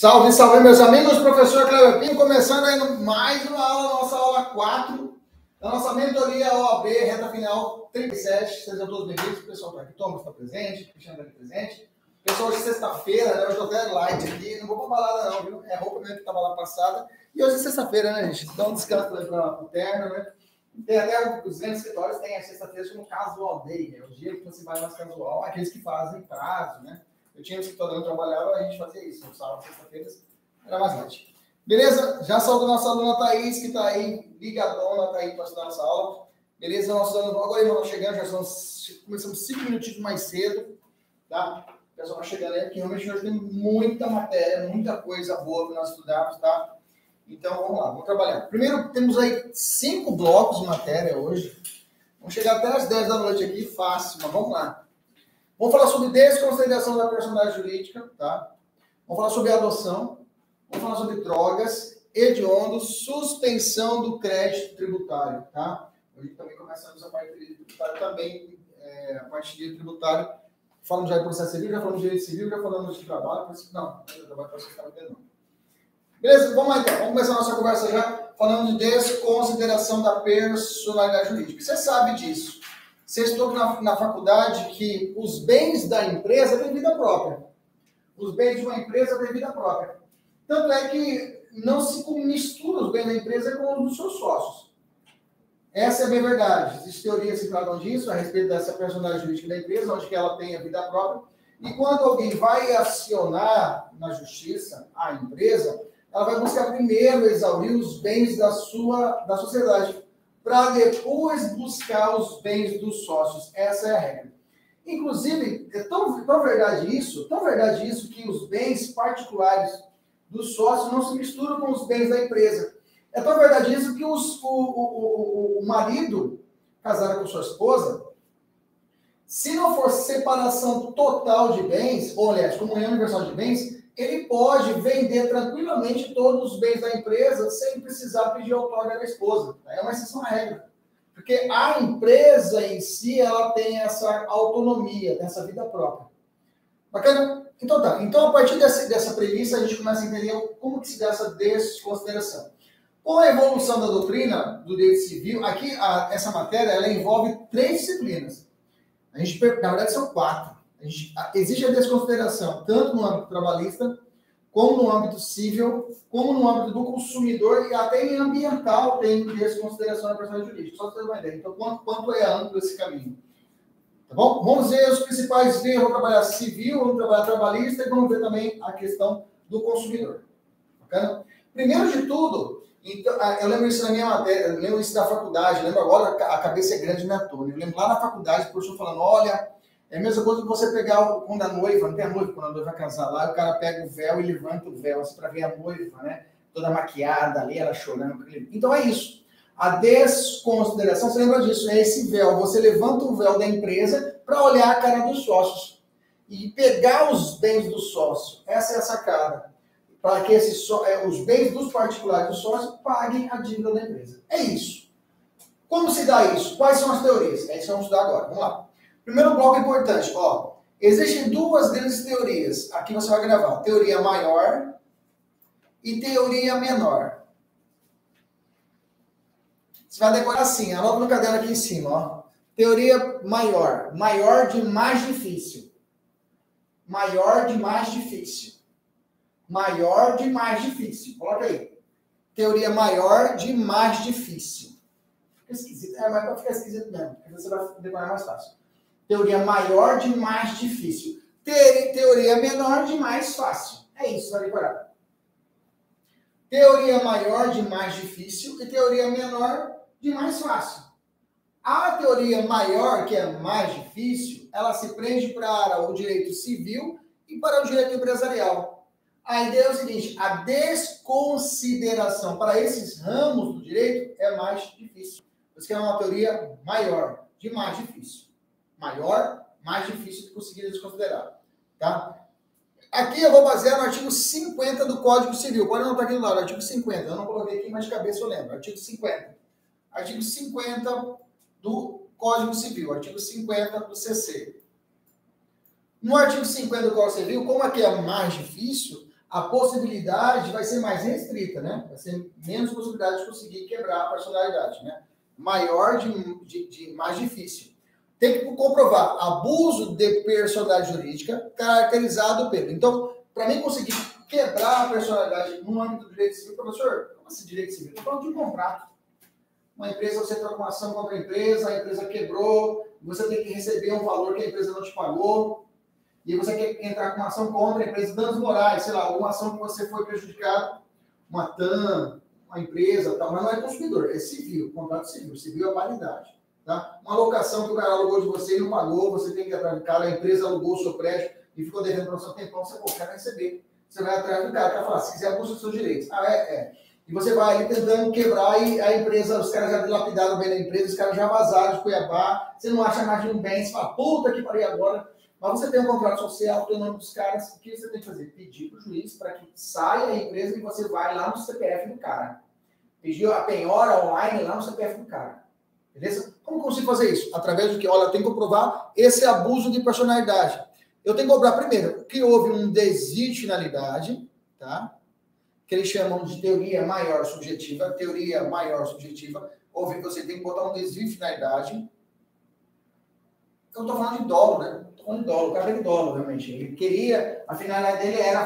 Salve, salve, meus amigos. Professor Cleber Pinho, começando aí mais uma aula, nossa aula 4 da nossa mentoria OAB, reta final 37. Sejam todos bem-vindos. O pessoal está aqui, Thomas está presente, Cristiano está presente. Pessoal, hoje é sexta-feira, né? Hoje eu até light aqui. Não vou pra balada, não, viu? É roupa mesmo que estava lá passada. E hoje é sexta-feira, né, gente? Dá um descanso para o terno, né? Tem até os grandes escritórios têm a sexta-feira como casual day, é o dia que você vai mais casual, aqueles que fazem prazo, né? Eu tinha um escritório onde eu trabalhava, a gente fazia isso, no sábado, sexta-feiras, era mais noite. Beleza? Já saúdo nossa aluna Thaís, que está aí, ligadona, está aí para estudar nossa aula. Beleza? Nosso aluno, agora nós chegando, já são, começamos cinco minutinhos mais cedo, tá? O pessoal vai chegando aí, porque realmente hoje tem muita matéria, muita coisa boa para nós estudarmos, tá? Então, vamos lá, vamos trabalhar. Primeiro, temos aí cinco blocos de matéria hoje. Vamos chegar até as 10 da noite aqui, fácil, mas vamos lá. Vamos falar sobre desconsideração da personalidade jurídica, tá? Vamos falar sobre adoção, vamos falar sobre drogas, hediondos, suspensão do crédito tributário, tá? Hoje também começamos a parte tributária também, é, a parte de tributário. Falamos já de processo civil, já falamos de direito civil, já falamos de trabalho, não, trabalho para você estava não. Beleza, vamos lá então, vamos começar a nossa conversa já falando de desconsideração da personalidade jurídica. Você sabe disso. Você estudou na, na faculdade que os bens da empresa têm vida própria. Os bens de uma empresa têm vida própria. Tanto é que não se mistura os bens da empresa com os dos seus sócios. Essa é bem verdade. Existem teorias que tratam disso a respeito dessa personalidade jurídica da empresa, onde que ela tem a vida própria. E quando alguém vai acionar na justiça a empresa, ela vai buscar primeiro exaurir os bens da sua da sociedade para depois buscar os bens dos sócios. Essa é a regra. Inclusive, é tão, tão verdade isso, tão verdade isso, que os bens particulares dos sócios não se misturam com os bens da empresa. É tão verdade isso que os, o, o, o, o marido casado com sua esposa, se não for separação total de bens, ou aliás, comunhão universal de bens, ele pode vender tranquilamente todos os bens da empresa sem precisar pedir outorga da esposa. É uma exceção à regra. Porque a empresa em si, ela tem essa autonomia, tem essa vida própria. Bacana? Então tá. Então, a partir dessa, dessa premissa, a gente começa a entender como que se dá essa desconsideração. Com a evolução da doutrina do direito civil, aqui a, essa matéria ela envolve três disciplinas. A gente, na verdade, são quatro. Existe a desconsideração tanto no âmbito trabalhista, como no âmbito civil, como no âmbito do consumidor e até em ambiental tem desconsideração da personalidade jurídica. Só para ter uma ideia. Então, quanto, quanto é amplo esse caminho? Tá bom? Vamos ver os principais vias. Vamos trabalhar civil, vamos trabalhar trabalhista e vamos ver também a questão do consumidor. Bacana? Primeiro de tudo, então, eu lembro isso na minha matéria, eu lembro isso da faculdade, lembro agora, a cabeça é grande na torre. Eu lembro lá na faculdade, o professor falando, olha, é a mesma coisa que você pegar o, quando a noiva, não tem a noiva, quando a noiva casar lá, o cara pega o véu e levanta o véu, assim, para ver a noiva, né? Toda maquiada ali, ela chorando. Então é isso. A desconsideração, você lembra disso? É esse véu. Você levanta o véu da empresa para olhar a cara dos sócios e pegar os bens do sócio. Essa é a sacada. Para que é, os bens dos particulares do sócio paguem a dívida da empresa. É isso. Como se dá isso? Quais são as teorias? É isso que vamos estudar agora. Vamos lá. Primeiro bloco importante, ó. Existem duas grandes teorias. Aqui você vai gravar: teoria maior e teoria menor. Você vai decorar assim, anota no caderno aqui em cima, ó. Teoria maior, maior de mais difícil. Maior de mais difícil. Maior de mais difícil. Coloca aí. Teoria maior de mais difícil. Fica esquisito. É, mas pode ficar esquisito mesmo, porque você vai decorar mais fácil. Teoria maior de mais difícil. Teoria menor de mais fácil. É isso, vai decorar. Teoria maior de mais difícil e teoria menor de mais fácil. A teoria maior, que é mais difícil, ela se prende para o direito civil e para o direito empresarial. A ideia é o seguinte: a desconsideração para esses ramos do direito é mais difícil. Por isso que é uma teoria maior, de mais difícil maior, mais difícil de conseguir desconsiderar. Tá? Aqui eu vou basear no artigo 50 do Código Civil. Pode anotar aqui do lado, artigo 50. Eu não coloquei aqui, mas de cabeça eu lembro. Artigo 50. Artigo 50 do Código Civil. Artigo 50 do CC. No artigo 50 do Código Civil, como aqui é mais difícil, a possibilidade vai ser mais restrita, né? Vai ser menos possibilidade de conseguir quebrar a personalidade, né? Maior de, de, de mais difícil. Tem que comprovar abuso de personalidade jurídica caracterizado pelo. Então, para mim conseguir quebrar a personalidade no âmbito do direito civil, professor, como assim direito civil? Estou falando de um contrato. Uma empresa, você troca uma ação contra a empresa, a empresa quebrou, você tem que receber um valor que a empresa não te pagou, e você quer entrar com uma ação contra a empresa, danos morais, sei lá, alguma ação que você foi prejudicado, uma TAM, uma empresa, tal, mas não é consumidor, é civil, contrato civil, civil é validade. Tá? Uma locação que o cara alugou de você e não pagou, você tem que entrar no cara, a empresa alugou o seu prédio e ficou devendo para você um tempão, você pô, quer receber. Você vai atrás do cara, quer falar, se quiser, busca os seus direitos. Ah, é? É. E você vai ali tentando quebrar e a empresa, os caras já dilapidaram bem da empresa, os caras já vazaram de Cuiabá, você não acha mais de um bem, você fala, puta que parei agora. Mas você tem um contrato social, tem o nome dos caras, o que você tem que fazer? Pedir para o juiz para que saia a empresa e você vai lá no CPF do cara. Pedir a penhora online lá no CPF do cara. Beleza? Como consigo fazer isso? Através do que? Olha, eu tenho que comprovar esse abuso de personalidade. Eu tenho que cobrar primeiro que houve um desvio de finalidade, tá? que eles chamam de teoria maior subjetiva, teoria maior subjetiva, houve, você tem que botar um desvio de finalidade. Eu estou falando de dolo, né? Estou falando de dolo, o cara de dolo, realmente. Ele queria, a finalidade dele era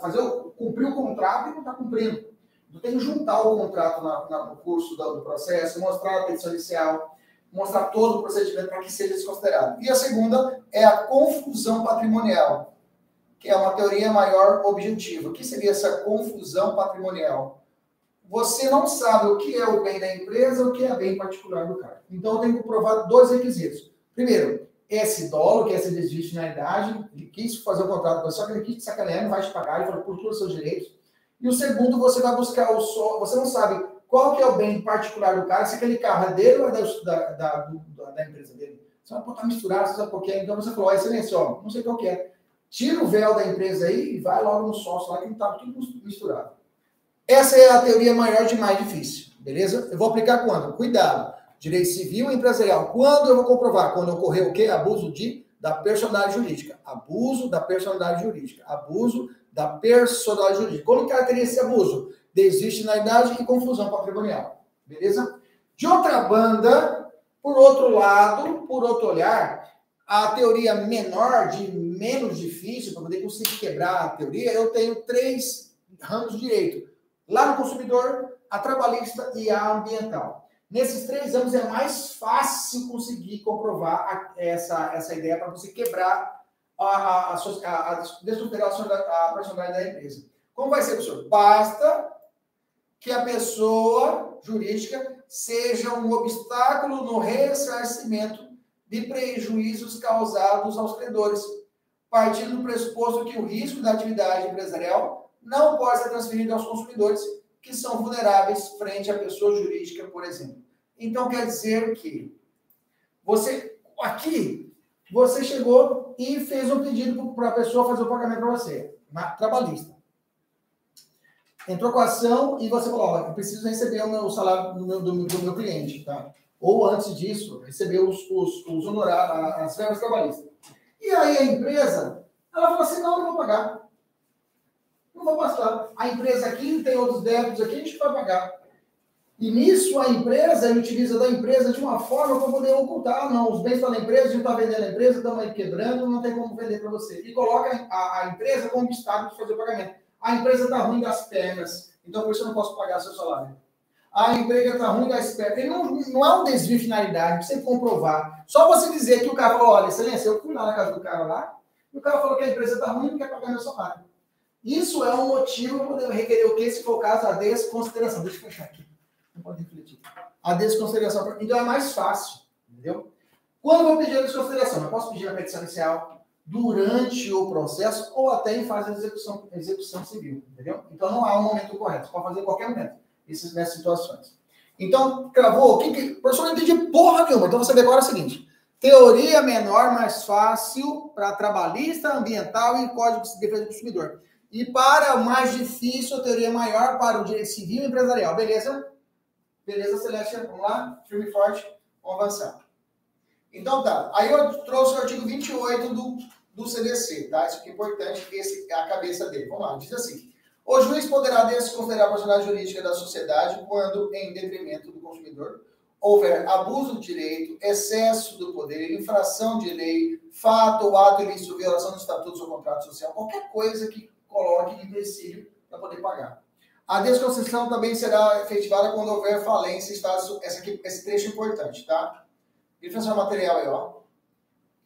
fazer, cumprir o contrato e não está cumprindo. Eu tenho que juntar o contrato na, na, no curso do, do, processo, mostrar a petição inicial, mostrar todo o procedimento para que seja desconsiderado. E a segunda é a confusão patrimonial que é uma teoria maior objetiva. O que seria essa confusão patrimonial? Você não sabe o que é o bem da empresa, o que é bem particular do cara. Então, eu tenho que provar dois requisitos. Primeiro, esse dolo, que é essa desvio de finalidade, ele quis fazer o contrato com você, só que ele quis te sacanear, não vai te pagar, ele falou todos os seus direitos. E o segundo, você vai buscar o só, você não sabe qual que é o bem particular do cara, se aquele carro é dele ou é da, da, da, da empresa dele. Você vai botar misturado, você sabe por quê. Então você falou, excelência, ó, não sei qual que é tira o véu da empresa aí e vai logo no sócio lá que está tudo misturado. Essa é a teoria maior de mais difícil, beleza? Eu vou aplicar quando? Cuidado. Direito civil e empresarial. Quando eu vou comprovar? Quando ocorreu o quê? Abuso de da personalidade jurídica. Abuso da personalidade jurídica. Abuso da personalidade jurídica. Como caracteriza esse abuso? Desiste na idade e confusão patrimonial. Beleza? De outra banda, por outro lado, por outro olhar, a teoria menor, de menos difícil, para poder conseguir quebrar a teoria, eu tenho três ramos de direito. Lá no consumidor, a trabalhista e a ambiental. Nesses três anos é mais fácil conseguir comprovar a, essa, essa ideia para você quebrar a, a, a, a, a a personalidade da empresa. Como vai ser, professor? Basta que a pessoa jurídica seja um obstáculo no ressarcimento de prejuízos causados aos credores, partindo do pressuposto que o risco da atividade empresarial não pode ser transferido aos consumidores, que são vulneráveis frente à pessoa jurídica, por exemplo. Então, quer dizer que você, aqui, você chegou e fez um pedido para a pessoa fazer o pagamento para você, na, trabalhista. Entrou com a ação e você falou, ó, eu preciso receber o meu salário do meu, do, do meu cliente, tá? ou antes disso, receber os, os, os honorários, as verbas trabalhistas. E aí a empresa, ela falou assim, não, não vou pagar. Não vou passar. A empresa aqui tem outros débitos aqui, a gente vai pagar. E nisso a empresa utiliza da empresa de uma forma para poder ocultar, não, os bens estão na empresa, a gente está vendendo a empresa, estamos aí quebrando, não tem como vender para você. E coloca a, a empresa como obstáculo de fazer o pagamento. A empresa está ruim das pernas, então por isso eu não posso pagar seu salário a empresa está ruim da espera. Ele não, não é um desvio de finalidade, você comprovar. Só você dizer que o cara falou, olha, excelência, eu fui lá na casa do cara lá, e o cara falou que a empresa está ruim e não quer pagar meu salário. Isso é um motivo para poder requerer o que, se for o caso, a desconsideração. Deixa eu fechar aqui. Não pode refletir. A desconsideração. Então é mais fácil, entendeu? Quando eu vou pedir a desconsideração? Eu posso pedir a petição inicial durante o processo ou até em fase de execução, execução civil, entendeu? Então não há um momento correto. Você pode fazer em qualquer momento essas, nessas situações. Então, cravou, que que... Professor, não entendi porra nenhuma. Então, você vê agora o seguinte. Teoria menor, mais fácil para trabalhista, ambiental e código de defesa do consumidor. E para o mais difícil, teoria maior para o direito civil e empresarial. Beleza? Beleza, Celeste? Vamos lá? Firme e forte. Vamos avançar. Então tá. Aí eu trouxe o artigo 28 do, do CDC, tá? Isso aqui é importante, esse é a cabeça dele. Vamos lá, diz assim. O juiz poderá desconsiderar a personalidade jurídica da sociedade quando, em detrimento do consumidor, houver abuso do direito, excesso do poder, infração de lei, fato ou ato ilícito, violação dos estatutos ou contrato social, qualquer coisa que coloque empecilho para poder pagar. A desconstrução também será efetivada quando houver falência, estado, essa aqui, esse trecho é importante, tá? Grifa seu material aí, ó.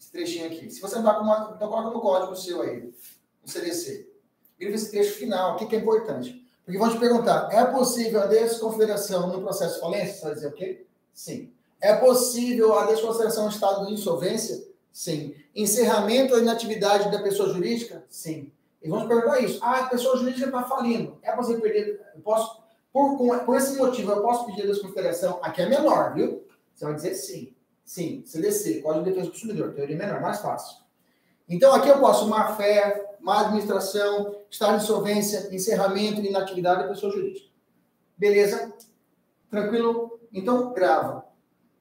Esse trechinho aqui. Se você não tá com uma, então coloca no código seu aí, no CDC. Grifa esse trecho final, o que, que é importante? Porque vão te perguntar, é possível a desconsideração no processo de falência? Você vai dizer o quê? Sim. É possível a desconsideração em estado de insolvência? Sim. Encerramento ou inatividade da pessoa jurídica? Sim. E vamos perguntar isso. Ah, a pessoa jurídica está falindo. É você perder. Eu posso, por, por esse motivo, eu posso pedir a desconsideração? Aqui é menor, viu? Você vai dizer sim. Sim, CDC, Código de Defesa do Consumidor, teoria menor, mais fácil. Então, aqui eu posso má fé, má administração, estado de insolvência, encerramento inatividade da pessoa jurídica. Beleza? Tranquilo? Então, grava.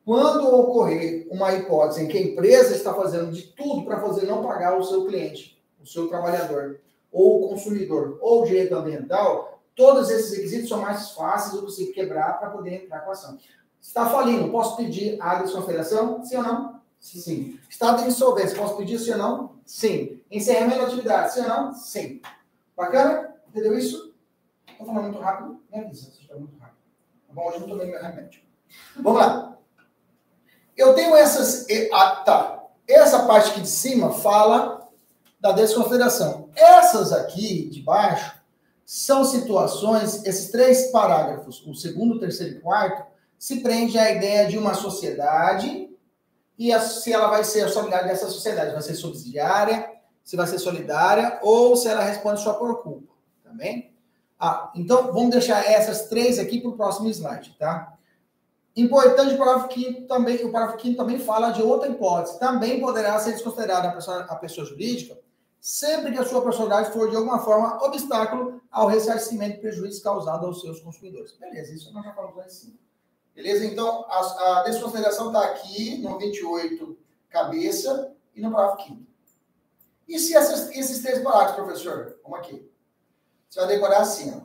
Quando ocorrer uma hipótese em que a empresa está fazendo de tudo para fazer não pagar o seu cliente, o seu trabalhador, ou o consumidor, ou o direito ambiental, todos esses requisitos são mais fáceis de você quebrar para poder entrar com a ação. Está falindo, posso pedir a desconsideração? Sim ou não? Sim. Estado de insolvência, posso pedir sim ou não? Sim. Encerramento da atividade, sim ou não? Sim. Bacana? Entendeu isso? Estou falando muito rápido? Me avisa se está muito rápido. Tá bom, hoje eu não tomei meu remédio. Vamos lá. Eu tenho essas. Ah, tá. Essa parte aqui de cima fala da desconsideração. Essas aqui de baixo são situações, esses três parágrafos, o segundo, o terceiro e o quarto, se prende à ideia de uma sociedade e a, se ela vai ser a solidária dessa sociedade, vai ser subsidiária, se vai ser solidária ou se ela responde só por culpa. Tá ah, então vamos deixar essas três aqui para o próximo slide, tá? Importante o parágrafo 5 também, o parágrafo 5 também fala de outra hipótese. Também poderá ser desconsiderada a pessoa, a pessoa jurídica sempre que a sua personalidade for de alguma forma obstáculo ao ressarcimento de prejuízo causado aos seus consumidores. Beleza, isso nós já falamos lá em cima. Beleza? Então, a, a desconsideração está aqui no 28, cabeça, e no parágrafo 5. E se essas, esses três parágrafos, professor? Vamos aqui. Você vai decorar assim, ó.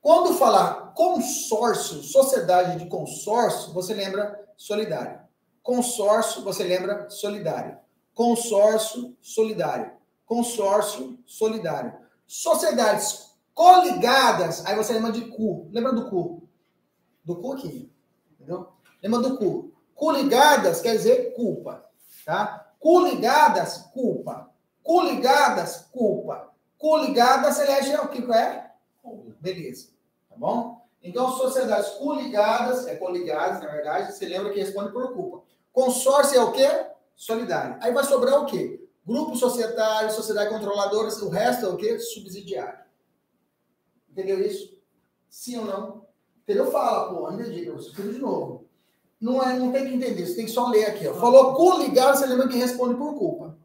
Quando falar consórcio, sociedade de consórcio, você lembra solidário. Consórcio, você lembra solidário. Consórcio, solidário. Consórcio, solidário. Sociedades coligadas, aí você lembra de cu. Lembra do cu? Do cu aqui. Entendeu? Lembra do cu. Coligadas quer dizer culpa. Tá? Coligadas, culpa. Coligadas, culpa. Coligadas, elege é o que é? Beleza. Tá bom? Então, sociedades coligadas, é coligadas, na verdade, você lembra que responde por culpa. Consórcio é o quê? Solidário. Aí vai sobrar o quê? Grupo societário, sociedade controladora, o resto é o quê? Subsidiário. Entendeu isso? Sim ou não? Entendeu? Fala, pô, ainda diga, você escreve de novo. Não, é, não tem que entender, você tem que só ler aqui. Ó. Falou coligado, você lembra que responde por culpa.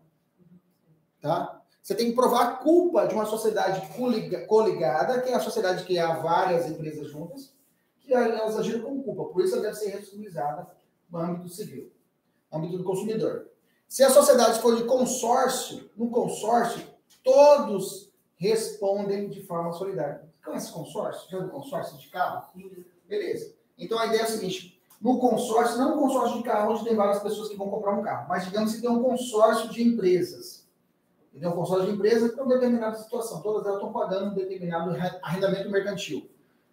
Tá? Você tem que provar a culpa de uma sociedade coligada, que é a sociedade que há várias empresas juntas, que elas agiram com culpa. Por isso ela deve ser responsabilizada no âmbito civil, no âmbito do consumidor. Se a sociedade for de consórcio, no consórcio, todos respondem de forma solidária. Conhece consórcio? Já viu consórcio de carro? Beleza. Então a ideia é a seguinte: no consórcio, não um consórcio de carro onde tem várias pessoas que vão comprar um carro, mas digamos que tem um consórcio de empresas. Tem um consórcio de empresas para uma determinada situação. Todas elas estão pagando um determinado arrendamento mercantil.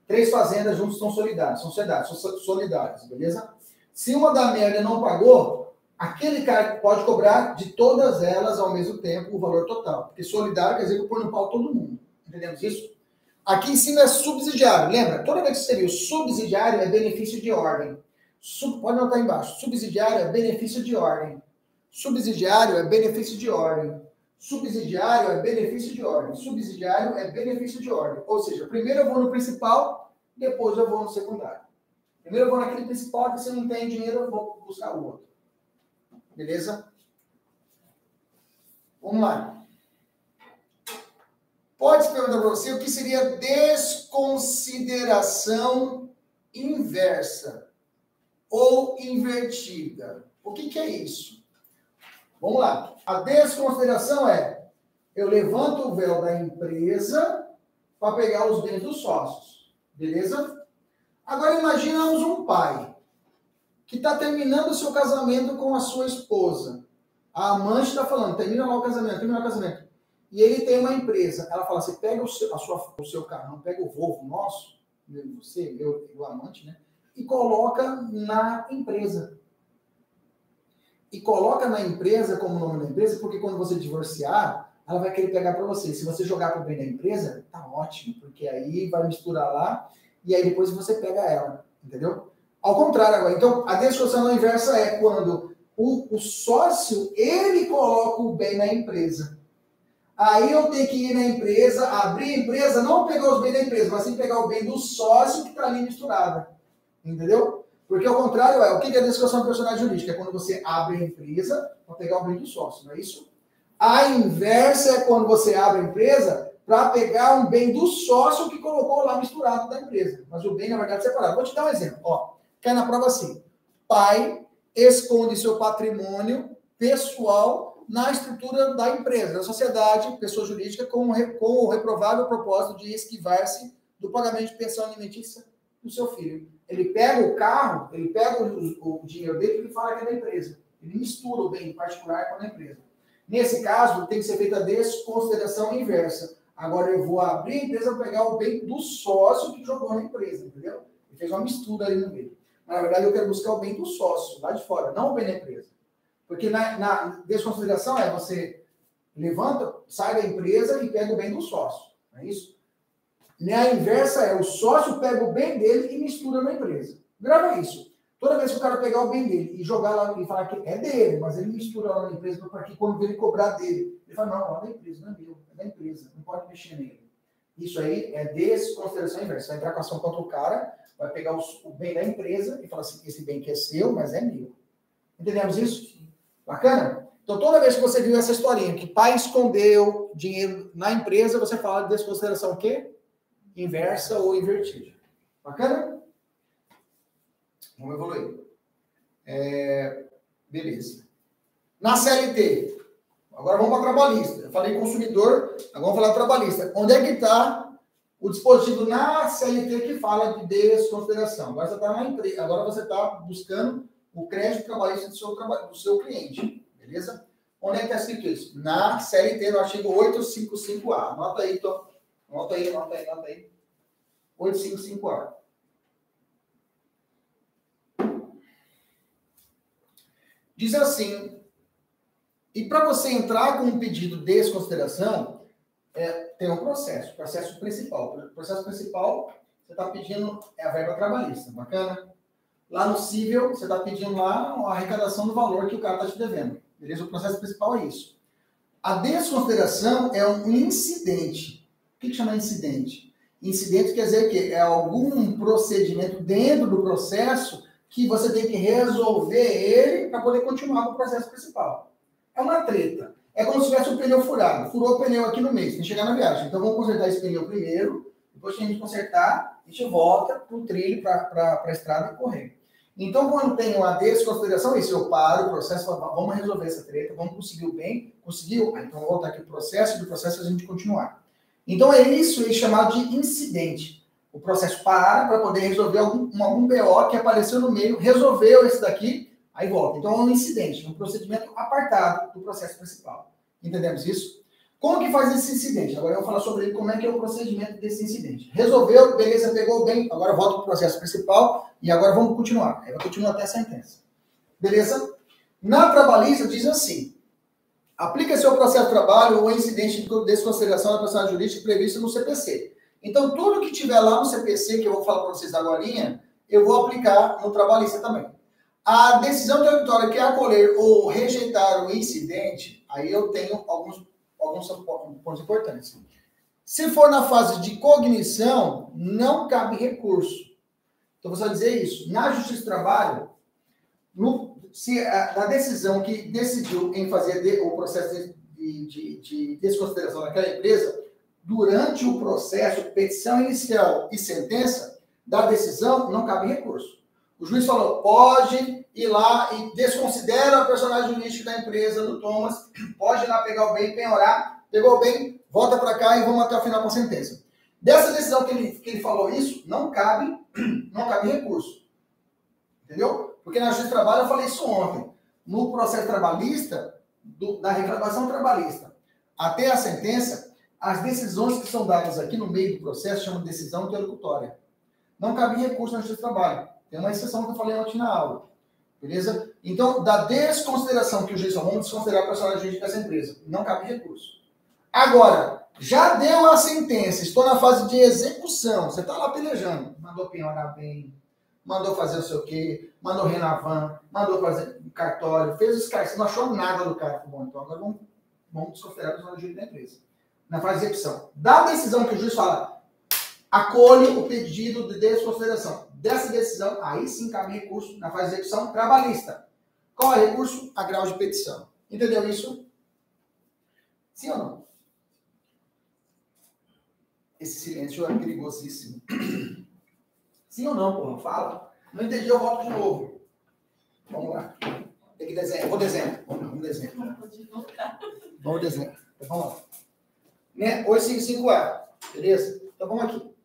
Três fazendas juntas são solidárias, são sociedades, são solidárias, beleza? Se uma da merda não pagou, aquele cara pode cobrar de todas elas ao mesmo tempo o valor total. Porque solidário quer dizer que põe no pau todo mundo. Entendemos isso? Aqui em cima é subsidiário. Lembra? Toda vez que você viu subsidiário é benefício de ordem. Sub, pode anotar embaixo. Subsidiário é benefício de ordem. Subsidiário é benefício de ordem. Subsidiário é benefício de ordem. Subsidiário é benefício de ordem. Ou seja, primeiro eu vou no principal, depois eu vou no secundário. Primeiro eu vou naquele principal, que se não tem dinheiro, eu vou buscar o outro. Beleza? Vamos lá. Pode se perguntar para você o que seria desconsideração inversa ou invertida. O que, que é isso? Vamos lá. A desconsideração é: eu levanto o véu da empresa para pegar os bens dos sócios. Beleza? Agora imaginamos um pai que está terminando o seu casamento com a sua esposa. A amante está falando, termina lá o casamento, termina o casamento. E ele tem uma empresa. Ela fala, você pega o seu, a sua, o seu carro, não pega o Volvo nosso, você, meu, meu amante, né? E coloca na empresa. E coloca na empresa como nome da empresa, porque quando você divorciar, ela vai querer pegar para você. Se você jogar para o bem da empresa, tá ótimo, porque aí vai misturar lá e aí depois você pega ela, entendeu? Ao contrário agora. Então, a discussão inversa é quando o, o sócio, ele coloca o bem na empresa. Aí eu tenho que ir na empresa, abrir a empresa, não pegar os bens da empresa, mas sim pegar o bem do sócio que está ali misturado. Entendeu? Porque ao contrário é, o que é a discussão personal jurídica? É quando você abre a empresa para pegar o bem do sócio, não é isso? A inversa é quando você abre a empresa para pegar um bem do sócio que colocou lá misturado da empresa. Mas o bem, na verdade, é separado. Vou te dar um exemplo. Ó, cai na prova assim. Pai esconde seu patrimônio pessoal na estrutura da empresa, da sociedade, pessoa jurídica, com, com o reprovável propósito de esquivar-se do pagamento de pensão alimentícia do seu filho. Ele pega o carro, ele pega o, o dinheiro dele e fala que é da empresa. Ele mistura o bem particular com a empresa. Nesse caso, tem que ser feita a desconsideração inversa. Agora eu vou abrir a empresa para pegar o bem do sócio que jogou na empresa, entendeu? Ele fez uma mistura ali no meio. Na verdade, eu quero buscar o bem do sócio, lá de fora, não o bem da empresa. Porque na, na desconsideração é você levanta, sai da empresa e pega o bem do sócio. Não é isso? A inversa é o sócio pega o bem dele e mistura na empresa. Grava isso. Toda vez que o cara pegar o bem dele e jogar lá e falar que é dele, mas ele mistura lá na empresa para que quando ele cobrar dele, ele fala, não, é da empresa, não é meu, é da empresa, não pode mexer nele. Isso aí é desconsideração inversa. Vai entrar com ação contra o cara, vai pegar o, o bem da empresa e falar assim, esse bem que é seu, mas é meu. Entendemos isso? Bacana? Então, toda vez que você viu essa historinha, que pai escondeu dinheiro na empresa, você fala de desconsideração o quê? Inversa ou invertida. Bacana? Vamos evoluir. É, beleza. Na CLT, agora vamos para trabalhista. Eu falei consumidor, agora vamos falar trabalhista. Onde é que está o dispositivo na CLT que fala de desconsideração? Agora você está na empresa, agora você está buscando o crédito trabalhista do seu, do seu cliente. Beleza? Onde é que está escrito isso? Na CLT, no artigo 855A. Anota aí, então. Anota aí, anota aí, anota aí. 855A. Diz assim, e para você entrar com um pedido de desconsideração, é, tem um processo, processo principal. O processo principal, você está pedindo é a verba trabalhista, bacana? Lá no cível, você está pedindo lá a arrecadação do valor que o cara está te devendo. Beleza? O processo principal é isso. A desconsideração é um incidente. O que, que chama incidente? Incidente quer dizer que é algum procedimento dentro do processo que você tem que resolver ele para poder continuar com o processo principal. É uma treta. É como se tivesse o um pneu furado. Furou o pneu aqui no mês, tem que chegar na viagem. Então vamos consertar esse pneu primeiro, depois que a gente consertar, a gente volta para o trilho, para a estrada correr. Então, quando tem uma desconsideração, isso eu paro o processo, vamos resolver essa treta, vamos conseguir o bem, conseguiu? Ah, então, voltar aqui o processo, e do processo a gente continuar. Então, é isso é chamado de incidente. O processo para para poder resolver algum, algum BO que apareceu no meio, resolveu esse daqui, aí volta. Então é um incidente, um procedimento apartado do processo principal. Entendemos isso? Como que faz esse incidente? Agora eu vou falar sobre como é que é o procedimento desse incidente. Resolveu, beleza, pegou bem, agora volta para o processo principal e agora vamos continuar. Aí vai continuar até a sentença. Beleza? Na trabalhista diz assim: aplica-se ao processo de trabalho ou incidente de desconsideração da personalidade jurídica previsto no CPC. Então, tudo que tiver lá no CPC, que eu vou falar para vocês agora, eu vou aplicar no trabalhista também. A decisão de auditória que acolher ou rejeitar o incidente, aí eu tenho alguns, alguns pontos importantes. Se for na fase de cognição, não cabe recurso. Então, você vai dizer isso. Na Justiça do Trabalho, no, se a, a, decisão que decidiu em fazer de, o processo de, de, de desconsideração daquela empresa durante o processo, petição inicial e sentença da decisão, não cabe recurso. O juiz falou, pode ir lá e desconsidera a personagem jurídica da empresa do Thomas, pode ir lá pegar o bem, penhorar, pegou o bem, volta para cá e vamos até o final com a sentença. Dessa decisão que ele, que ele falou isso, não cabe, não cabe recurso. Entendeu? Porque na Justiça do Trabalho eu falei isso ontem. No processo trabalhista, do, da reclamação trabalhista até a sentença, as decisões que são dadas aqui no meio do processo chamam de decisão interlocutória. Não cabe recurso na Justiça do Trabalho. Tem uma exceção que eu falei na aula. Beleza? Então, da desconsideração que o juiz falou, vamos desconsiderar a personagem jurídica dessa empresa. Não cabe recurso. Agora, já deu a sentença, estou na fase de execução. Você está lá pelejando. Mandou penhorar bem, mandou fazer o seu quê, mandou renavan, mandou fazer cartório, fez os cartórios, não achou nada do cara. Bom, então agora vamos, vamos desconsiderar a personagem jurídica da empresa. Na fase de execução. Da decisão que o juiz fala, acolhe o pedido de desconsideração. Dessa decisão, aí sim cabe recurso na fase de execução trabalhista. Qual é o recurso? A grau de petição. Entendeu isso? Sim ou não? Esse silêncio é perigosíssimo. Sim ou não, porra? Fala. Não entendi, eu volto de novo. Vamos lá. Tem que desenhar. Vou desenhar. Vamos, desenhar. Vamos desenhar. Então, vamos lá. Né? 855A. Beleza? Então vamos aqui.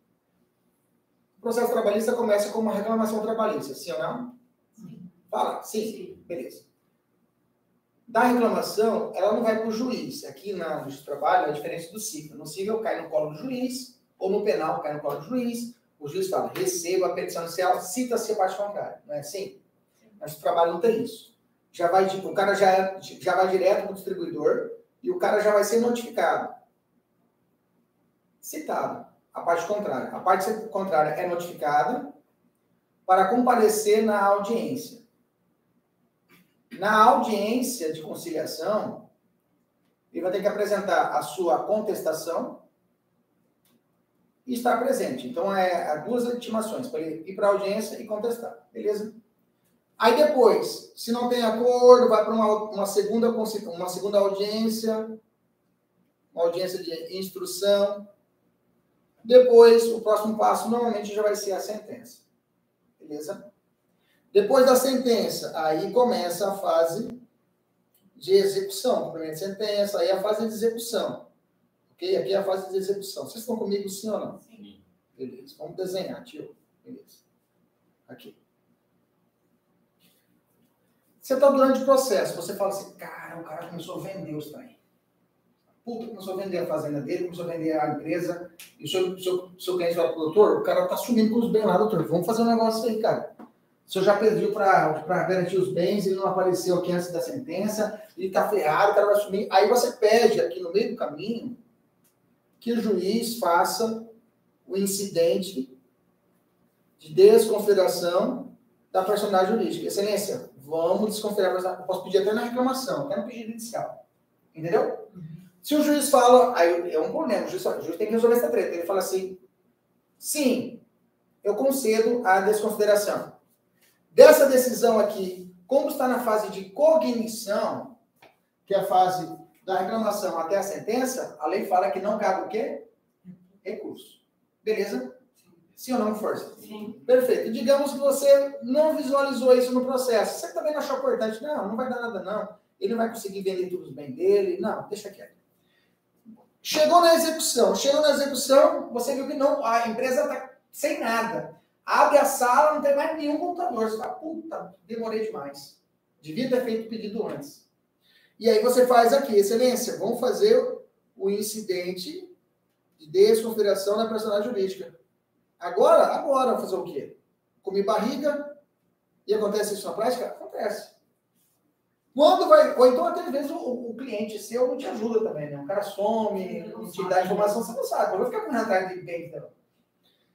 O processo trabalhista começa com uma reclamação trabalhista, sim ou não? Sim. Fala, sim. sim. Beleza da reclamação, ela não vai para o juiz. Aqui na Justiça do Trabalho é diferente do civil. No civil cai no colo do juiz, ou no penal cai no colo do juiz. O juiz fala, receba a petição inicial, cita-se a parte contrária. Não é assim? Justiça do Trabalho não tem isso. Já vai, o cara já, é, já vai direto para o distribuidor e o cara já vai ser notificado. Citado. A parte contrária. A parte contrária é notificada para comparecer na audiência. Na audiência de conciliação, ele vai ter que apresentar a sua contestação e estar presente. Então, é duas intimações, para ele ir para a audiência e contestar. Beleza? Aí depois, se não tem acordo, vai para uma, uma, segunda, uma segunda audiência, uma audiência de instrução. Depois, o próximo passo normalmente já vai ser a sentença. Beleza? Depois da sentença, aí começa a fase de execução. Cumprimento de sentença, aí a fase de execução. Ok? Aqui é a fase de execução. Vocês estão comigo, sim ou não? Sim. Beleza. Vamos desenhar, tio. Beleza. Aqui. Você está durante o processo, você fala assim, cara, o cara começou a vender os trem. Puta, começou a vender a fazenda dele, começou a vender a empresa. E o seu, seu, seu cliente fala, doutor, o cara tá sumindo com os bens lá, doutor. Vamos fazer um negócio aí, cara. O senhor já pediu para garantir os bens, ele não apareceu aqui antes da sentença, ele está ferrado, o cara vai assumir. Aí você pede aqui no meio do caminho que o juiz faça o incidente de desconsideração da personagem jurídica. Excelência, vamos desconsiderar, eu posso pedir até na reclamação, até no pedido inicial. Entendeu? Se o juiz fala, aí é um problema, o juiz, o juiz tem que resolver essa treta. Ele fala assim: sim, eu concedo a desconsideração. Dessa decisão aqui, como está na fase de cognição, que é a fase da reclamação até a sentença, a lei fala que não cabe o quê? Recurso. Beleza? Sim ou não, força? Sim. Perfeito. Digamos que você não visualizou isso no processo. Você também não achou importante. Não, não vai dar nada, não. Ele não vai conseguir vender tudo bem dele. Não, deixa quieto. Chegou na execução. Chegou na execução, você viu que não, a empresa está sem nada. Abre a sala, não tem mais nenhum computador. Você fala, puta, demorei demais. Devia ter feito o pedido antes. E aí você faz aqui, excelência, vamos fazer o incidente de desconsideração da personalidade jurídica. Agora, agora, fazer o quê? Comi barriga e acontece isso na prática? Acontece. Quando vai. Ou então, até às vezes, o, o, cliente seu não te ajuda também, né? O cara some, não te dá informação, você não sabe. Eu vou ficar com vontade de bem, então.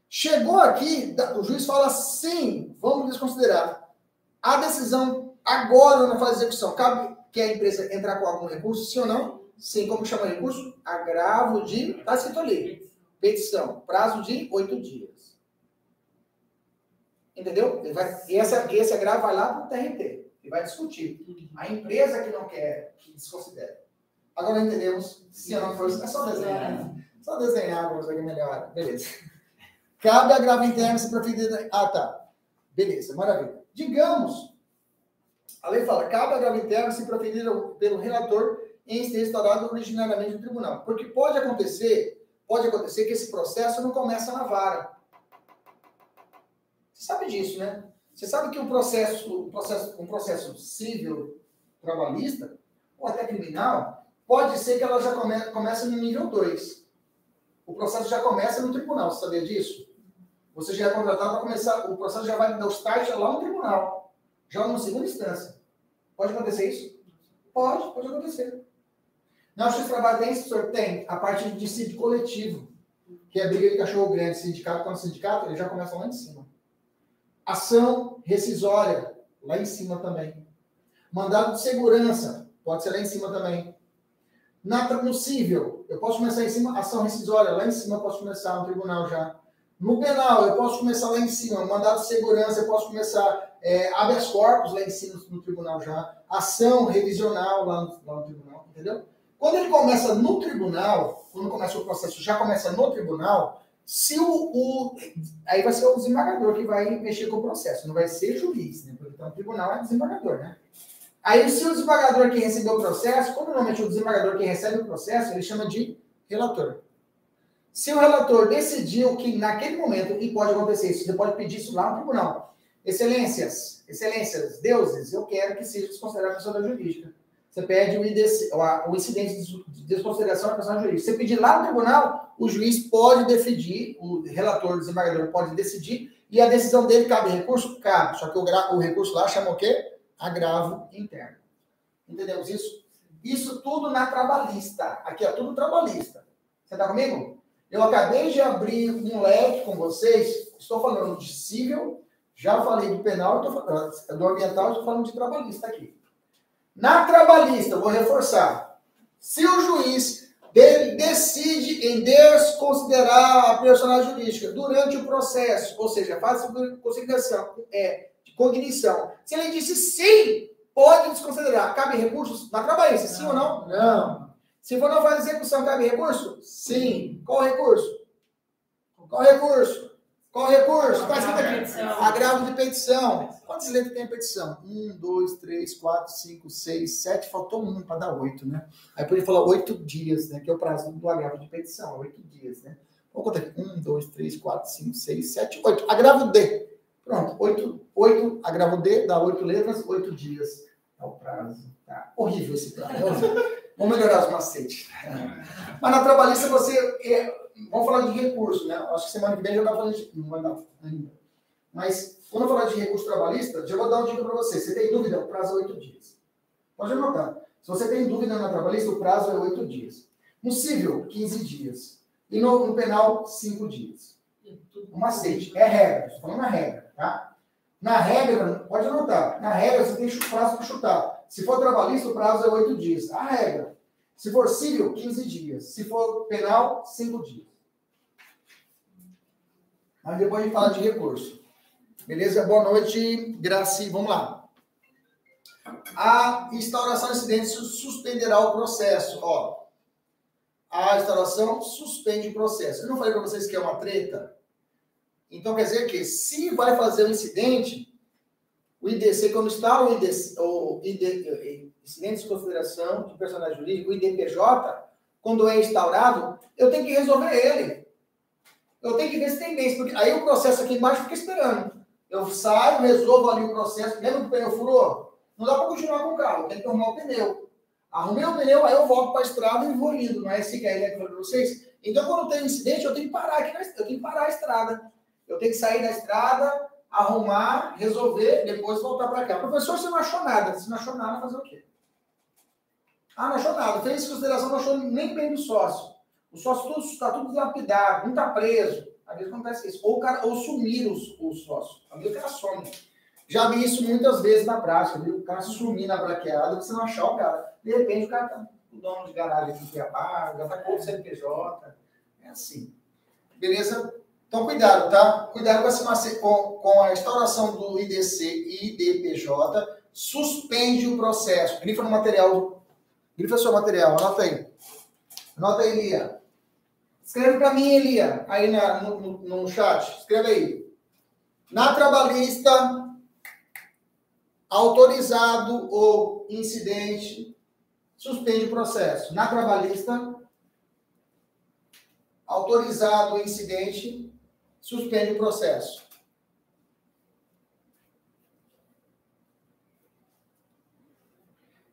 Chegou aqui, o juiz fala sim, vamos desconsiderar. A decisão agora na fase de execução, cabe que a empresa entrar com algum recurso, sim ou não? Sim, como chama recurso? Agravo de. Está escrito ali. Petição. Prazo de oito dias. Entendeu? Ele vai, e essa, esse agravo vai lá para o TRT. Ele vai discutir. A empresa que não quer, que desconsidera. Agora entendemos. Se não for, é só desenhar. Né? Só desenhar, vamos ver melhor. Beleza. Cabe agravo interno se proferir. Ah, tá. Beleza, maravilha. Digamos, a lei fala, cabe a grave interna se proferir pelo relator em ser instaurado originariamente no tribunal. Porque pode acontecer, pode acontecer que esse processo não começa na vara. Você sabe disso, né? Você sabe que o processo, um processo, um processo civil trabalhista, ou até criminal, pode ser que ela já come, comece no nível 2. O processo já começa no tribunal, você sabia disso? Você já é contratado para começar, o processo já vai dar o start lá no tribunal, já numa segunda instância. Pode acontecer isso? Pode, pode acontecer. Na justiça trabalho tem, senhor? Tem. A parte de dissídio coletivo, que é a briga de cachorro grande, sindicato contra sindicato, ele já começa lá em cima. Ação rescisória, lá em cima também. Mandado de segurança, pode ser lá em cima também. Na, cível, eu posso começar em cima, ação rescisória, lá em cima eu posso começar no tribunal já. No penal, eu posso começar lá em cima, mandado de segurança, eu posso começar é, habeas corpus lá em cima no tribunal já, ação revisional lá no, lá no tribunal, entendeu? Quando ele começa no tribunal, quando começa o processo, já começa no tribunal, se o, o, aí vai ser o desembargador que vai mexer com o processo, não vai ser juiz, né? Porque então, o tribunal é desembargador, né? Aí, se o desembargador que recebeu o processo, como normalmente o desembargador que recebe o processo, ele chama de relator. Se o relator decidiu que naquele momento, e pode acontecer isso, você pode pedir isso lá no tribunal. Excelências, excelências, deuses, eu quero que seja desconsiderado a pessoa da jurídica. Você pede o, o incidente de desconsideração da pessoa jurídica. Você pedir lá no tribunal, o juiz pode decidir, o relator, o desembargador pode decidir, e a decisão dele cabe recurso? Cabe. Só que o, o recurso lá chama o quê? Agravo interno. Entendemos isso? Isso tudo na trabalhista. Aqui é tudo trabalhista. Você está comigo? Eu acabei de abrir um leque com vocês, estou falando de civil, já falei do penal, falando, do ambiental, estou falando de trabalhista aqui. Na trabalhista, vou reforçar, se o juiz decide em desconsiderar a personagem jurídica durante o processo, ou seja, faz consideração, é, de cognição, se ele disse sim, pode desconsiderar, cabe recursos na trabalhista, sim ou não? Não. Se for não fazer execução, cabe recurso? Sim. Qual recurso? Qual recurso? Qual recurso? Qual aqui? Agravo de petição. Quantas letras tem a petição? Um, dois, três, quatro, cinco, seis, sete. Faltou um para dar oito, né? Aí podia falar oito dias, né? Que é o prazo do agravo de petição. Oito dias, né? Vamos contar aqui. Um, dois, três, quatro, cinco, seis, sete, oito. Agravo D. Pronto. Oito, oito agravo D, dá oito letras, oito dias. É o prazo. Tá horrível esse prazo. Vamos melhorar os macetes. Mas na trabalhista você. É, vamos falar de recurso, né? Acho que semana que vem já está falando de. Não vai dar ainda. Mas quando eu falar de recurso trabalhista, já vou dar uma dica para você. Você tem dúvida? O prazo é oito dias. Pode anotar. Se você tem dúvida na trabalhista, o prazo é oito dias. No civil, 15 dias. E no, no penal, cinco dias. Um macete. É regra. Estou falando na regra, tá? Na regra, pode anotar. Na regra, você tem prazo para chutar. Se for trabalhista, o prazo é oito dias. A regra. Se for civil, 15 dias. Se for penal, 5 dias. Mas depois a gente fala de recurso. Beleza? Boa noite, Graci. Vamos lá. A instauração de incidente suspenderá o processo. Ó, a instauração suspende o processo. Eu não falei para vocês que é uma treta? Então quer dizer que se vai fazer um incidente, o IDC, quando está o, IDC, o ID, incidente de consideração de personagem jurídico, o IDPJ, quando é instaurado, eu tenho que resolver ele. Eu tenho que ver se tem bens, porque aí o processo aqui embaixo fica esperando. Eu saio, resolvo ali o processo, lembra que o pneu furou? Não dá para continuar com o carro, tem que arrumar o pneu. Arrumei o pneu, aí eu volto para a estrada e vou indo. Não é assim que é falei para vocês? Então, quando tem um incidente, eu tenho que parar aqui, na, eu tenho que parar a estrada. Eu tenho que sair da estrada, arrumar, resolver, depois voltar para cá. Professor, você não achou nada. Se não achou nada, fazer o quê? Ah, não achou nada. Fez consideração, não achou nem bem do sócio. O sócio está tudo dilapidado, não está preso. Às vezes acontece isso. Ou, o cara, ou sumir os, os sócios. Às vezes o cara some. Já vi isso muitas vezes na prática, viu? O cara sumir na braqueada, você não achar o cara. De repente o cara tá o dono de garagem em Cuiabá, já tá com o CNPJ. É assim. Beleza? Então, cuidado, tá? Cuidado com, com, a instauração do IDC e IDPJ. Suspende o processo. Grifa no material. Grifa seu material. Anota aí. Anota aí, Elia. Escreve para mim, Elia, aí na, no, no, no chat. Escreve aí. Na trabalhista, autorizado ou incidente, suspende o processo. Na trabalhista, autorizado ou incidente, suspende o processo.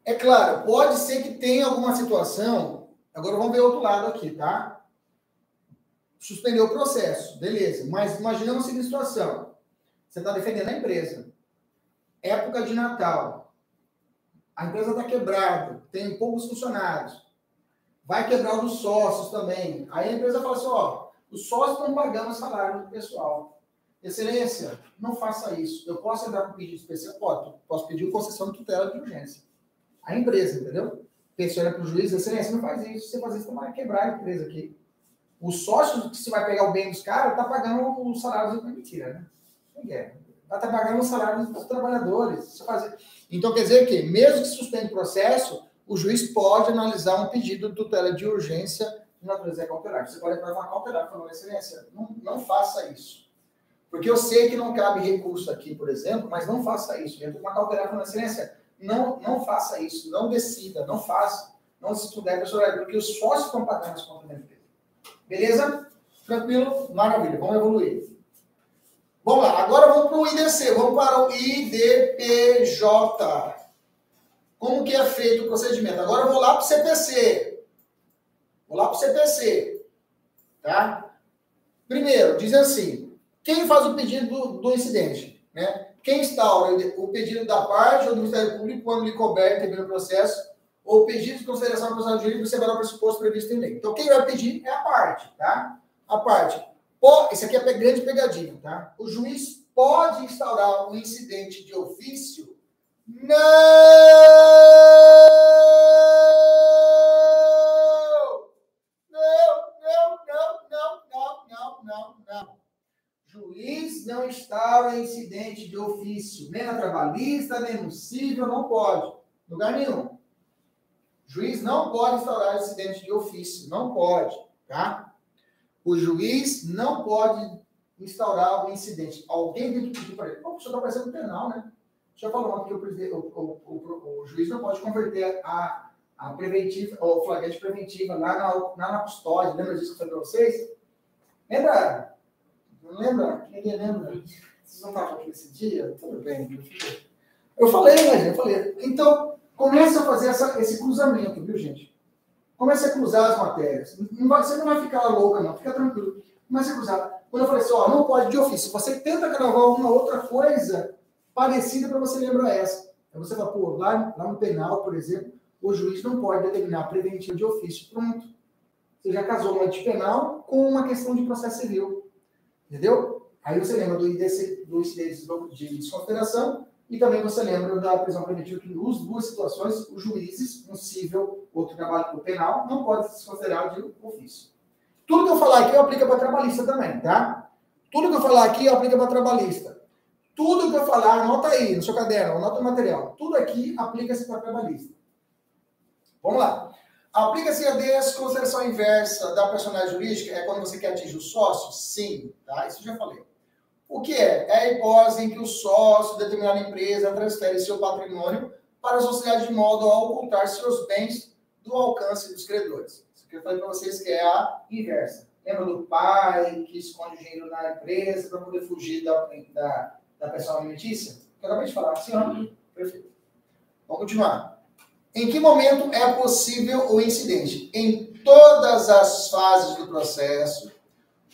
É claro, pode ser que tenha alguma situação. Agora vamos ver outro lado aqui, tá? Suspendeu o processo, beleza. Mas imaginamos a seguinte situação: você está defendendo a empresa. Época de Natal. A empresa está quebrada, tem poucos funcionários. Vai quebrar os sócios também. Aí a empresa fala assim: ó, os sócios estão pagando o salário do pessoal. Excelência, não faça isso. Eu posso entrar com pedido especial? Pode. Posso pedir concessão de tutela de urgência a empresa, entendeu? Pessoa para o juiz, excelência, não faz isso. Você fazer isso, você vai quebrar a empresa aqui. O sócio que você vai pegar o bem dos caras está pagando o salário da mentira, né? Ninguém. É. Estar tá pagando o salário dos trabalhadores. Então, quer dizer que, mesmo que suspende o processo, o juiz pode analisar um pedido de tutela de urgência natureza cautelar. Você pode entrar uma cautelar falando, excelência, não, não faça isso. Porque eu sei que não cabe recurso aqui, por exemplo, mas não faça isso. Entra uma cautelar falando, excelência, não, não faça isso, não decida, não faça, não se puder, pessoal, porque os sócios estão pagando as contas da empresa. Beleza? Tranquilo? Maravilha, vamos evoluir. Vamos lá, agora vamos para o IDC, vamos para o IDPJ. Como que é feito o procedimento? Agora eu vou lá para o CPC. Vou lá para o CPC. Tá? Primeiro, diz assim, quem faz o pedido do, do incidente? Né? Quem instaura o pedido da parte ou do Ministério Público quando lhe couber intervir processo ou pedido de consideração do processo jurídico severá o pressuposto previsto em lei. Então, quem vai pedir é a parte, tá? A parte. Isso aqui é grande pegadinha, tá? O juiz pode instaurar um incidente de ofício? Não, não, não, não, não, não, não, não. Juiz não instaura incidente de ofício, nem na trabalhista, nem no civil, não pode. Lugar nenhum. Juiz não pode instaurar incidente de ofício, não pode, tá? O juiz não pode instaurar o incidente. Alguém tem que pedir para ele. Pô, o senhor está parecendo penal, né? O senhor falou que o, o, o, o, juiz não pode converter a, a preventiva, ou flagrante preventiva lá na, lá na custódia. Lembra disso que eu falei para vocês? Lembra? Lembra? Ninguém lembra? Vocês não estavam aqui nesse dia? Tudo bem. Eu falei, né, eu falei. Então, comece a fazer essa, esse cruzamento, viu, gente? Comece a cruzar as matérias. Não vai, você não vai ficar louca, não. Fica tranquilo. Comece a cruzar. Quando eu falei assim, ó, não pode de ofício. Você tenta gravar alguma outra coisa parecida para você lembrar essa. Aí você fala, pô, lá, lá no penal, por exemplo, o juiz não pode determinar preventivo de ofício. Pronto. Você já casou uma de penal com uma questão de processo civil. Entendeu? Aí você lembra do IDC, do incidente de desconsideração e também você lembra da prisão preventiva, que nas duas situações, os juízes, um civil, outro trabalho penal, não pode se considerar de ofício. Tudo que eu falar aqui eu aplica para trabalhista também, tá? Tudo que eu falar aqui eu aplica para trabalhista. Tudo que eu falar, anota aí no seu caderno, anota o material. Tudo aqui aplica-se para trabalhista. Vamos lá. Aplica-se a desconsideração inversa da personalidade jurídica é quando você quer atingir o sócio? Sim, tá? Isso eu já falei. O que é? É a hipótese em que o sócio de determinada empresa transfere seu patrimônio para a sociedade de modo a ocultar seus bens do alcance dos credores. Isso que eu falei para vocês que é a inversa. Lembra do pai que esconde dinheiro na empresa para poder fugir da, da, da pessoa alimentícia? Eu acabei de falar. Sim, uhum. Perfeito. Vamos continuar. Em que momento é possível o incidente? Em todas as fases do processo,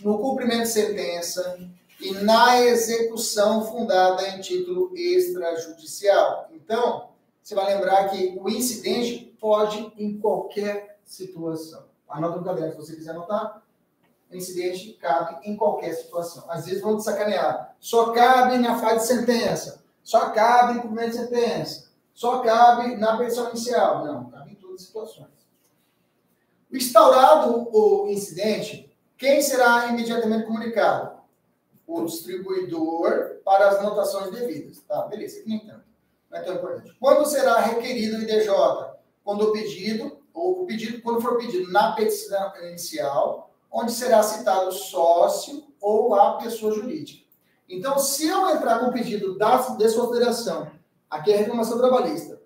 no cumprimento de sentença e na execução fundada em título extrajudicial. Então, você vai lembrar que o incidente pode em qualquer situação. Anota no caderno se você quiser anotar. O incidente cabe em qualquer situação. Às vezes vão te sacanear. Só cabe na fase de sentença. Só cabe em cumprimento de sentença só cabe na pensão inicial. Não, cabe em todas as situações. Instaurado o incidente, quem será imediatamente comunicado? O distribuidor para as anotações devidas. Tá, beleza, aqui nem tanto. Não é tão importante. Quando será requerido o IDJ? Quando o pedido, ou o pedido, quando for pedido na petição inicial, onde será citado o sócio ou a pessoa jurídica. Então, se eu entrar com o pedido da desconsideração, aqui é a reclamação trabalhista,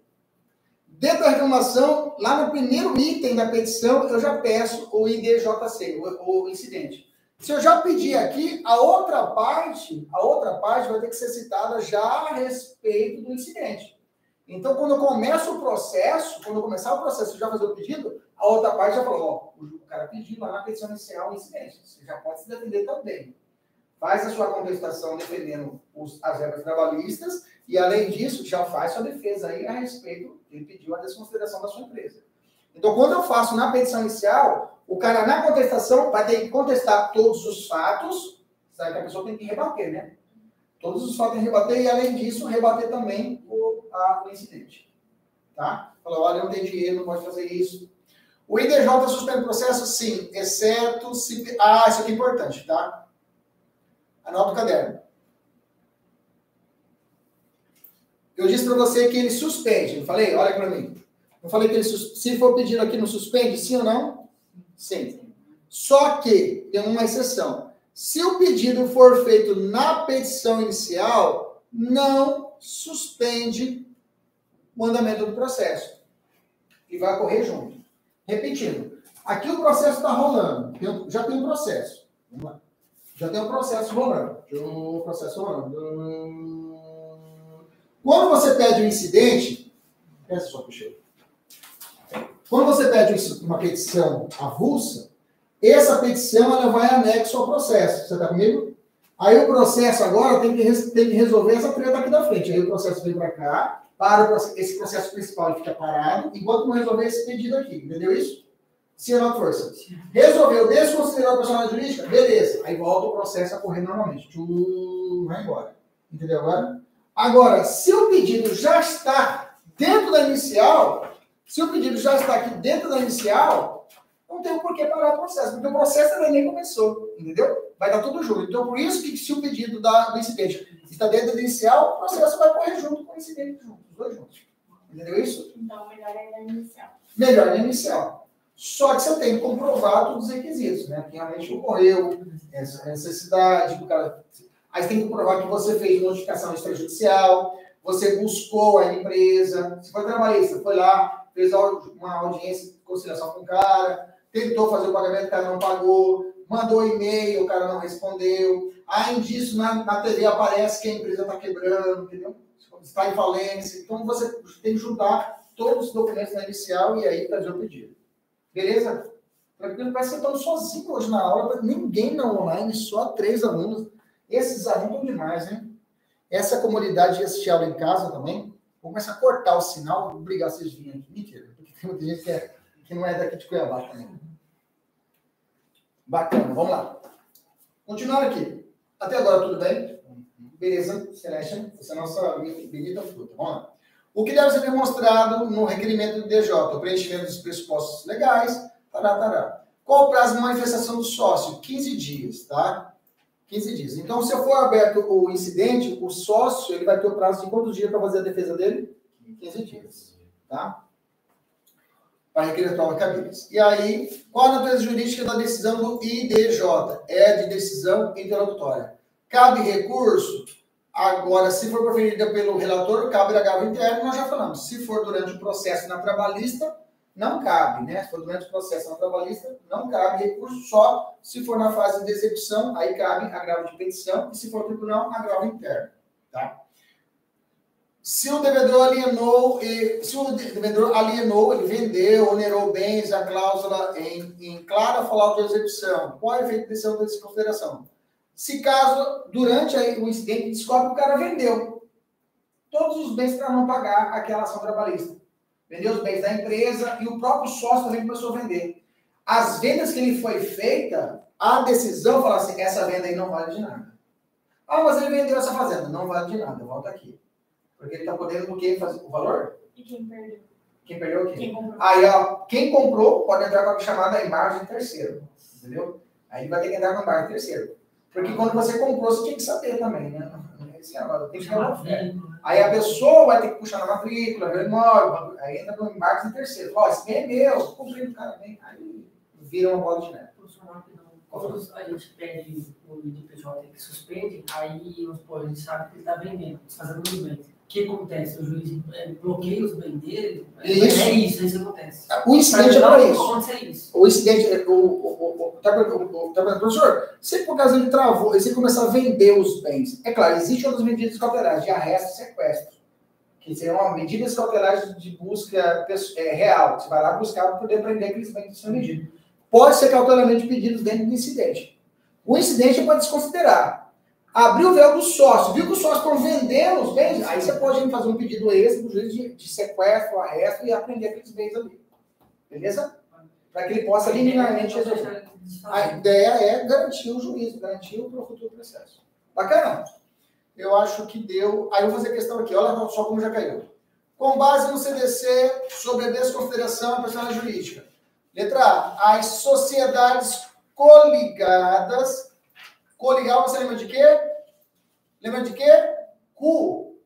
dentro da reclamação, lá no primeiro item da petição, eu já peço o IDJC, o, incidente. Se eu já pedir aqui, a outra parte, a outra parte vai ter que ser citada já a respeito do incidente. Então, quando eu começo o processo, quando eu começar o processo já fazer o pedido, a outra parte já falou, ó, o cara pediu lá na petição inicial o incidente. Você já pode se defender também. Faz a sua contestação defendendo os, as regras trabalhistas e, além disso, já faz sua defesa aí a respeito, ele pediu a desconsideração da sua empresa. Então, quando eu faço na petição inicial, o cara na contestação vai ter que contestar todos os fatos, sabe que a pessoa tem que rebater, né? Todos os fatos tem que rebater e, além disso, rebater também o, a, o incidente. Tá? Falou, olha, não tem dinheiro, não pode fazer isso. O IDJ suspende o processo? Sim, exceto se... Ah, isso aqui é importante, tá? Anota o caderno. Eu disse para você que ele suspende. Eu falei, olha para mim. Eu falei que ele, se for pedido aqui no suspende, sim ou não? Sim. Só que tem uma exceção. Se o pedido for feito na petição inicial, não suspende o andamento do processo. E vai correr junto. Repetindo. Aqui o processo está rolando. Já tem um processo. Vamos lá. Já tem um processo rolando. Um processo rolando. Quando você pede um incidente, essa só puxei. Quando você pede uma petição avulsa, essa petição ela vai anexo ao processo. Você está comigo? Aí o processo agora tem que, tem que resolver essa treta aqui da frente. Aí o processo vem para cá, para esse processo principal ele fica parado, enquanto não resolver esse pedido aqui. Entendeu isso? Sim ou não, força? Resolveu desconsiderar a personalidade jurídica? Beleza. Aí volta o processo a correr normalmente. Tchum, vai embora. Entendeu agora? Agora, se o pedido já está dentro da inicial, se o pedido já está aqui dentro da inicial, não tem por que parar o processo, porque o processo ainda nem começou, entendeu? Vai dar tudo junto. Então, por isso que se o pedido da, do incidente está dentro da inicial, o processo vai correr junto com o incidente, junto, os dois juntos. Entendeu isso? Então, melhor é na inicial. Melhor na inicial. Só que você tem que comprovar todos os requisitos, né? Que realmente ocorreu, essa necessidade, o cara. Aí você tem que comprovar que você fez notificação extrajudicial, você buscou a empresa, se foi trabalhista, foi lá, fez uma audiência de conciliação com o cara, tentou fazer o pagamento, o cara não pagou, mandou e-mail, o cara não respondeu. Além disso, na, na TV aparece que a empresa está quebrando, entendeu? Está em falência. Então você tem que juntar todos os documentos na inicial e aí fazer o pedido. Beleza? Tranquilo? Parece que estamos sozinhos hoje na aula, ninguém na online, só três alunos. Esses estão demais, hein? Essa comunidade de assistir aula em casa também, vou começar a cortar o sinal, vou obrigar vocês a virem aqui. Mentira, porque tem muita gente que, é, que não é daqui de Cuiabá também. Bacana, vamos lá. Continuando aqui. Até agora tudo bem? Beleza, Celeste? Essa é a nossa bonita fruta. Vamos lá. O que deve ser demonstrado no requerimento do DJ? O preenchimento dos pressupostos legais, tará, tará. Qual o prazo de manifestação do sócio? 15 dias, tá? 15 dias. Então, se for aberto o incidente, o sócio ele vai ter o prazo de quantos dias para fazer a defesa dele? 15 dias, tá? Para requerer prova cabíveis. E aí, qual a natureza jurídica da decisão do IDJ? É de decisão interlocutória. Cabe recurso? Agora, se for proferida pelo relator, cabe agravo interno, nós já falamos. Se for durante o processo na trabalhista, não cabe, né? Se for durante o processo na trabalhista, não cabe recurso só se for na fase de execução, aí cabe agravo de petição, e se for tribunal, agravo interno, tá? Se o devedor alienou, se o devedor alienou, ele vendeu, onerou bens, a cláusula em, em clara falta de execução, qual é o efeito de decisão de desconsideração? Se caso, durante o incidente, descobre que o cara vendeu todos os bens para não pagar aquela ação trabalhista. Vendeu os bens da empresa e o próprio sócio também começou a vender. As vendas que ele foi feita, a decisão fala assim, essa venda aí não vale de nada. Ah, mas ele vendeu essa fazenda. Não vale de nada, volta aqui. Porque ele está podendo que fazer o valor? E quem perdeu? Quem perdeu o quê? Quem comprou. Aí, ó, quem comprou pode entrar com a chamada embargem terceiro. Entendeu? Aí vai ter que entrar com a embargem terceiro. Porque quando você comprou, você tinha que saber também, né? Esse é, tem que uma fé. Aí a pessoa vai ter que puxar na matrícula, ver o imóvel, aí entra no embarque em terceiro. Ó, esse bem é meu, comprei do cara bem. Aí vira uma bola de neve. Quando a gente pede o IDPJ que suspende, aí a gente sabe que ele está vendendo, fazendo movimento. O que acontece? O juiz é, bloqueia os bens dele? Isso. É isso, é isso que acontece. O incidente é para não isso. acontecer isso. O incidente, é- o, o, o, o, tá, tá professor, se por caso ele travou, e se ele começar a vender os bens, é claro, existem outras medidas cautelares, de arresto e sequestro, que seriam medidas cautelares de busca é, real, você vai lá buscar para poder prender aqueles bens que são medidos. Pode ser cautelarmente pedidos dentro do incidente. O incidente pode desconsiderar. Abriu o véu do sócio, viu que os sócios estão vendendo os bens, aí você pode fazer um pedido extra para o juiz de, de sequestro, arresto e apreender aqueles bens ali. Beleza? Para que ele possa liminarmente resolver. A ideia é garantir o juízo, garantir o futuro processo. Bacana? Eu acho que deu. Aí eu vou fazer questão aqui, olha só como já caiu. Com base no CDC sobre a desconsideração da personalidade jurídica. Letra A. As sociedades coligadas. Coligar, você lembra de quê? Lembra de quê? Cu.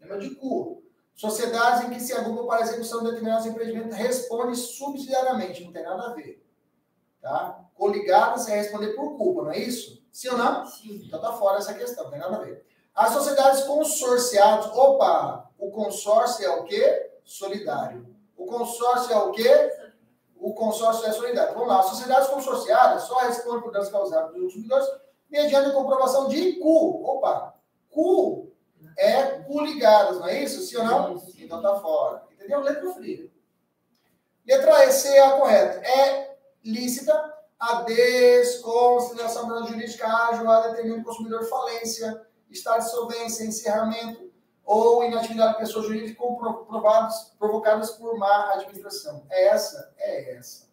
Lembra de cu. Sociedades em que se agrupam para a execução de determinados empreendimentos respondem subsidiariamente, não tem nada a ver. Tá? Coligadas é responder por culpa, não é isso? Sim ou não? Sim. Então tá fora essa questão, não tem nada a ver. As sociedades consorciadas, opa, o consórcio é o quê? Solidário. O consórcio é o quê? O consórcio é solidário. Vamos lá, as sociedades consorciadas só respondem por danos causados pelos consumidores mediante a comprovação de cu. Opa, cu é coligadas, não é isso? Sim ou não? Sim. Então tá fora. Entendeu? Letra fria. Letra E, C é a correta. É lícita a desconsideração da jurídica ágil a determinado consumidor falência, estado de solvência, encerramento ou inatividade de pessoa jurídica provocadas por má administração. É essa? É essa.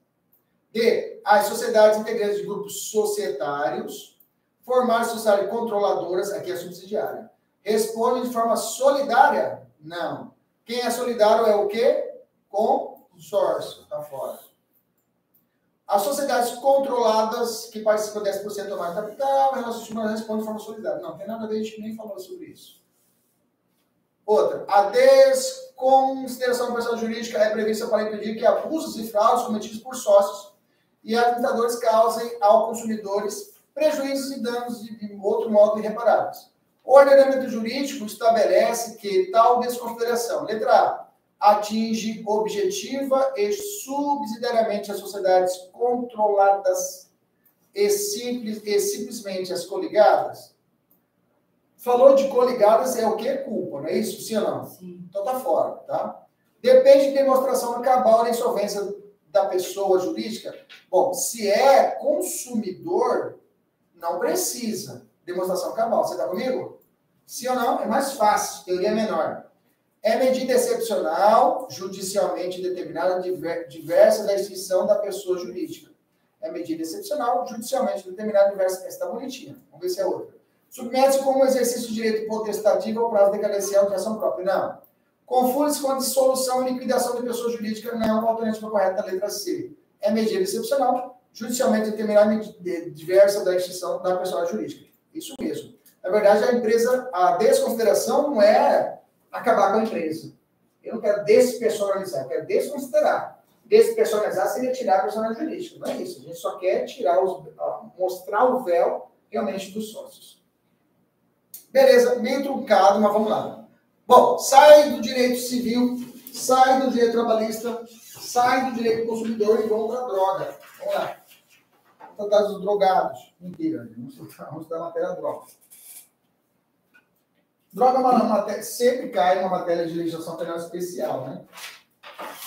D. As sociedades integrantes de grupos societários, formar sociedades controladoras, aqui é subsidiária, respondem de forma solidária? Não. Quem é solidário é o quê? Consórcio. Tá fora. As sociedades controladas que participam 10% ou mais do capital, relacionadas respondem de forma solidária. Não, tem nada a ver, a gente nem falou sobre isso. Outra, a desconsideração da jurídica é prevista para impedir que abusos e fraudes cometidos por sócios e administradores causem aos consumidores prejuízos e danos de, de outro modo irreparáveis. O ordenamento jurídico estabelece que tal desconsideração, letra A, atinge objetiva e subsidiariamente as sociedades controladas e, simples, e simplesmente as coligadas. Falou de coligadas é o que? Culpa, não é isso? Sim ou não? Sim. Então tá fora, tá? Depende de demonstração cabal da insolvência da pessoa jurídica. Bom, se é consumidor, não precisa demonstração cabal. Você tá comigo? Sim ou não? É mais fácil, teoria menor. É medida excepcional, judicialmente determinada, diver- diversa da extinção da pessoa jurídica. É medida excepcional, judicialmente determinada, diversa. Essa está bonitinha. Vamos ver se é outra. Submete-se como exercício de direito potestativo ao prazo decadencial de ação própria. Não. Confunde-se com a dissolução e liquidação de pessoa jurídica. Não. Alternativa correta, letra C. É medida excepcional, judicialmente determinada, diversa da extinção da pessoa jurídica. Isso mesmo. Na verdade, a empresa, a desconsideração não é acabar com a empresa. Eu não quero despersonalizar, eu quero desconsiderar. Despersonalizar seria tirar a personalidade jurídica. Não é isso. A gente só quer tirar os, mostrar o véu realmente dos sócios. Beleza, meio truncado, mas vamos lá. Bom, sai do direito civil, sai do direito trabalhista, sai do direito do consumidor e vamos para a droga. Vamos lá. Tratar dos drogados. Mentira, vamos estudar a matéria droga. Droga é matéria, sempre cai uma matéria de legislação penal especial, né?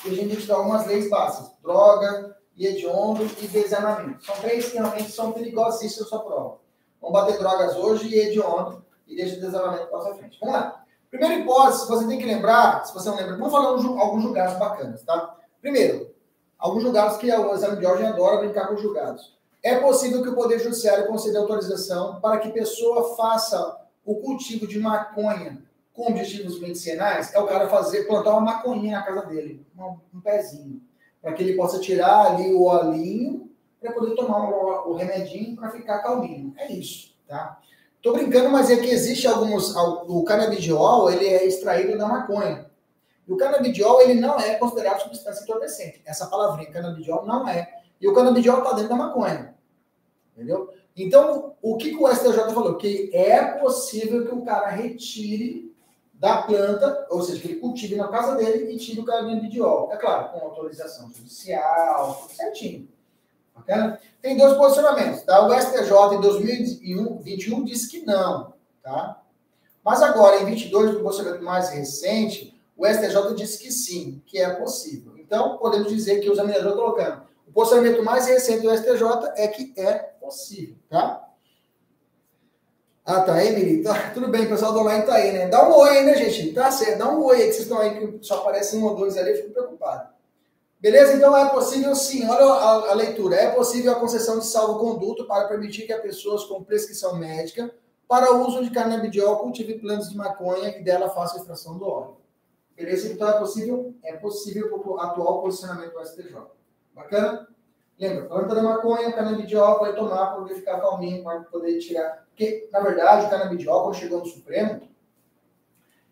E a gente estudar algumas leis básicas. Droga, e hediondo e desarmamento. São três que realmente são perigosíssimas sua prova. Vamos bater drogas hoje e hediondo e deixa o desarmamento para a frente. Vamos lá. Primeira hipótese, você tem que lembrar, se você não lembra, vamos falar alguns julgados bacanas, tá? Primeiro, alguns julgados que o exame de ordem adora brincar com os julgados. É possível que o Poder Judiciário conceda autorização para que pessoa faça o cultivo de maconha com objetivos medicinais? É o cara fazer, plantar uma maconhinha na casa dele, um, um pezinho, para que ele possa tirar ali o olhinho para poder tomar o, o remedinho para ficar calminho. É isso, tá? Tô brincando, mas é que existe alguns. O canabidiol, ele é extraído da maconha. E o canabidiol, ele não é considerado substância entorpecente. Essa palavrinha, canabidiol, não é. E o canabidiol está dentro da maconha. Entendeu? Então, o que, que o STJ falou? Que é possível que o cara retire da planta, ou seja, que ele cultive na casa dele e tire o canabidiol. É claro, com autorização judicial, tudo certinho. Bacana? Tem dois posicionamentos. Tá? O STJ em 2021 disse que não. Tá? Mas agora, em 22, no posicionamento mais recente, o STJ disse que sim, que é possível. Então, podemos dizer que o examinador colocando o posicionamento mais recente do STJ é que é possível, tá? Ah, tá, Emily? Tá, tudo bem, o pessoal do online tá aí, né? Dá um oi aí, né, gente? Tá certo, dá um oi aí, que vocês estão aí, que só aparecem um ou dois ali, eu fico preocupado. Beleza? Então é possível sim, olha a, a leitura, é possível a concessão de salvo-conduto para permitir que as pessoas com prescrição médica para o uso de canabidiol cultive plantas de maconha e dela faça extração do óleo. Beleza? Então é possível? É possível o atual posicionamento do STJ. Bacana? Lembra, planta da maconha, canabidiol, vai tomar para poder ficar calminho, para poder tirar. Porque, na verdade, o canabidiol, quando chegou no Supremo,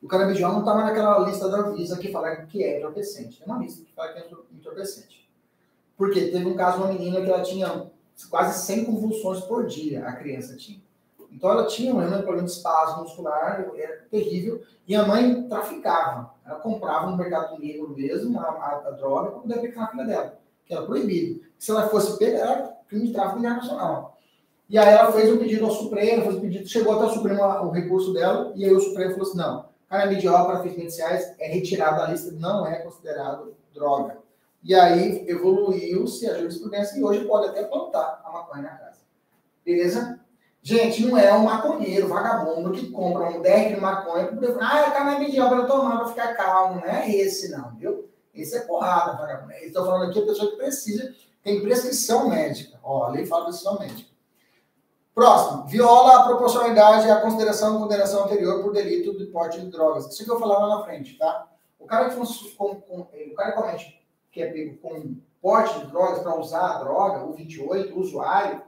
o canabidiol não estava naquela lista da Anvisa que fala que é entorpecente. Tem uma lista que fala que é entorpecente. Porque teve um caso uma menina que ela tinha quase 100 convulsões por dia, a criança tinha. Então ela tinha um problema de espasmo muscular, era terrível, e a mãe traficava. Ela comprava no mercado negro mesmo a, a, a droga para poder aplicar na filha dela, que era proibido. Se ela fosse pega, era crime de tráfico internacional. E aí ela fez um pedido ao Supremo, fez um pedido, chegou até o Supremo o recurso dela, e aí o Supremo falou assim, não, canabidiol para fins medicinais é retirado da lista, não é considerado droga. E aí evoluiu-se a jurisprudência e hoje pode até plantar a maconha na casa. Beleza? Gente, não é um maconheiro, vagabundo, que compra um deck de maconha para poder falar, ah, é canabidiol para tomar, para ficar calmo. Não é esse, não, viu? Esse é porrada, vagabundo. Estou falando aqui a pessoa que precisa, tem prescrição médica. Ó, a lei fala prescrição médica. Próximo, viola a proporcionalidade e a consideração e condenação anterior por delito de porte de drogas. Isso que eu falava lá na frente, tá? O cara que, com, com, o cara comete, que é pego com porte de drogas para usar a droga, o 28, o usuário,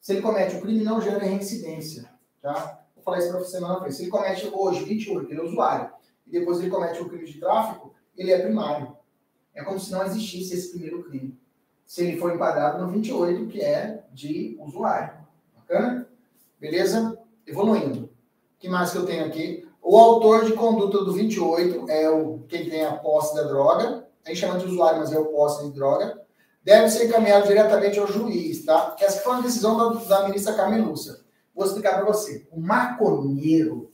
se ele comete o crime, não gera reincidência, tá? Vou falar isso para você semana frente. Se ele comete hoje 28, ele é usuário, e depois ele comete o crime de tráfico, ele é primário. É como se não existisse esse primeiro crime. Se ele for enquadrado no 28, que é de usuário. Bacana? Beleza? Evoluindo. O que mais que eu tenho aqui? O autor de conduta do 28 é o quem tem a posse da droga. A gente chama de usuário, mas é o posse de droga. Deve ser encaminhado diretamente ao juiz, tá? Essa foi uma decisão da, da ministra Carmen Lúcia. Vou explicar para você. O maconheiro,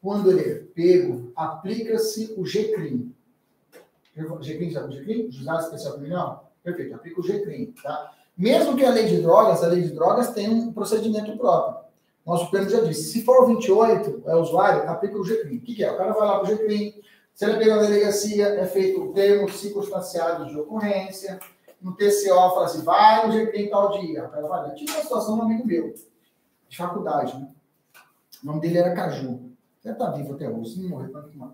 quando ele é pego, aplica-se o GCRIM. GCRIM, sabe o GCRIM? Juizado Especial Criminal? Perfeito, aplica o GCRIM, tá? Mesmo que a lei de drogas, a lei de drogas tem um procedimento próprio. Nosso Supremo já disse, se for o 28, é usuário, aplica o GCRIM. O que, que é? O cara vai lá para o GCRIM, se ele pega na delegacia, é feito o termo circunstanciado de ocorrência, no TCO fala assim, vai no GCRIM tal dia. O cara vai lá. Tive uma situação de um amigo meu, de faculdade, né? O nome dele era Caju. Ele tá vivo até hoje, não morreu, para fumar.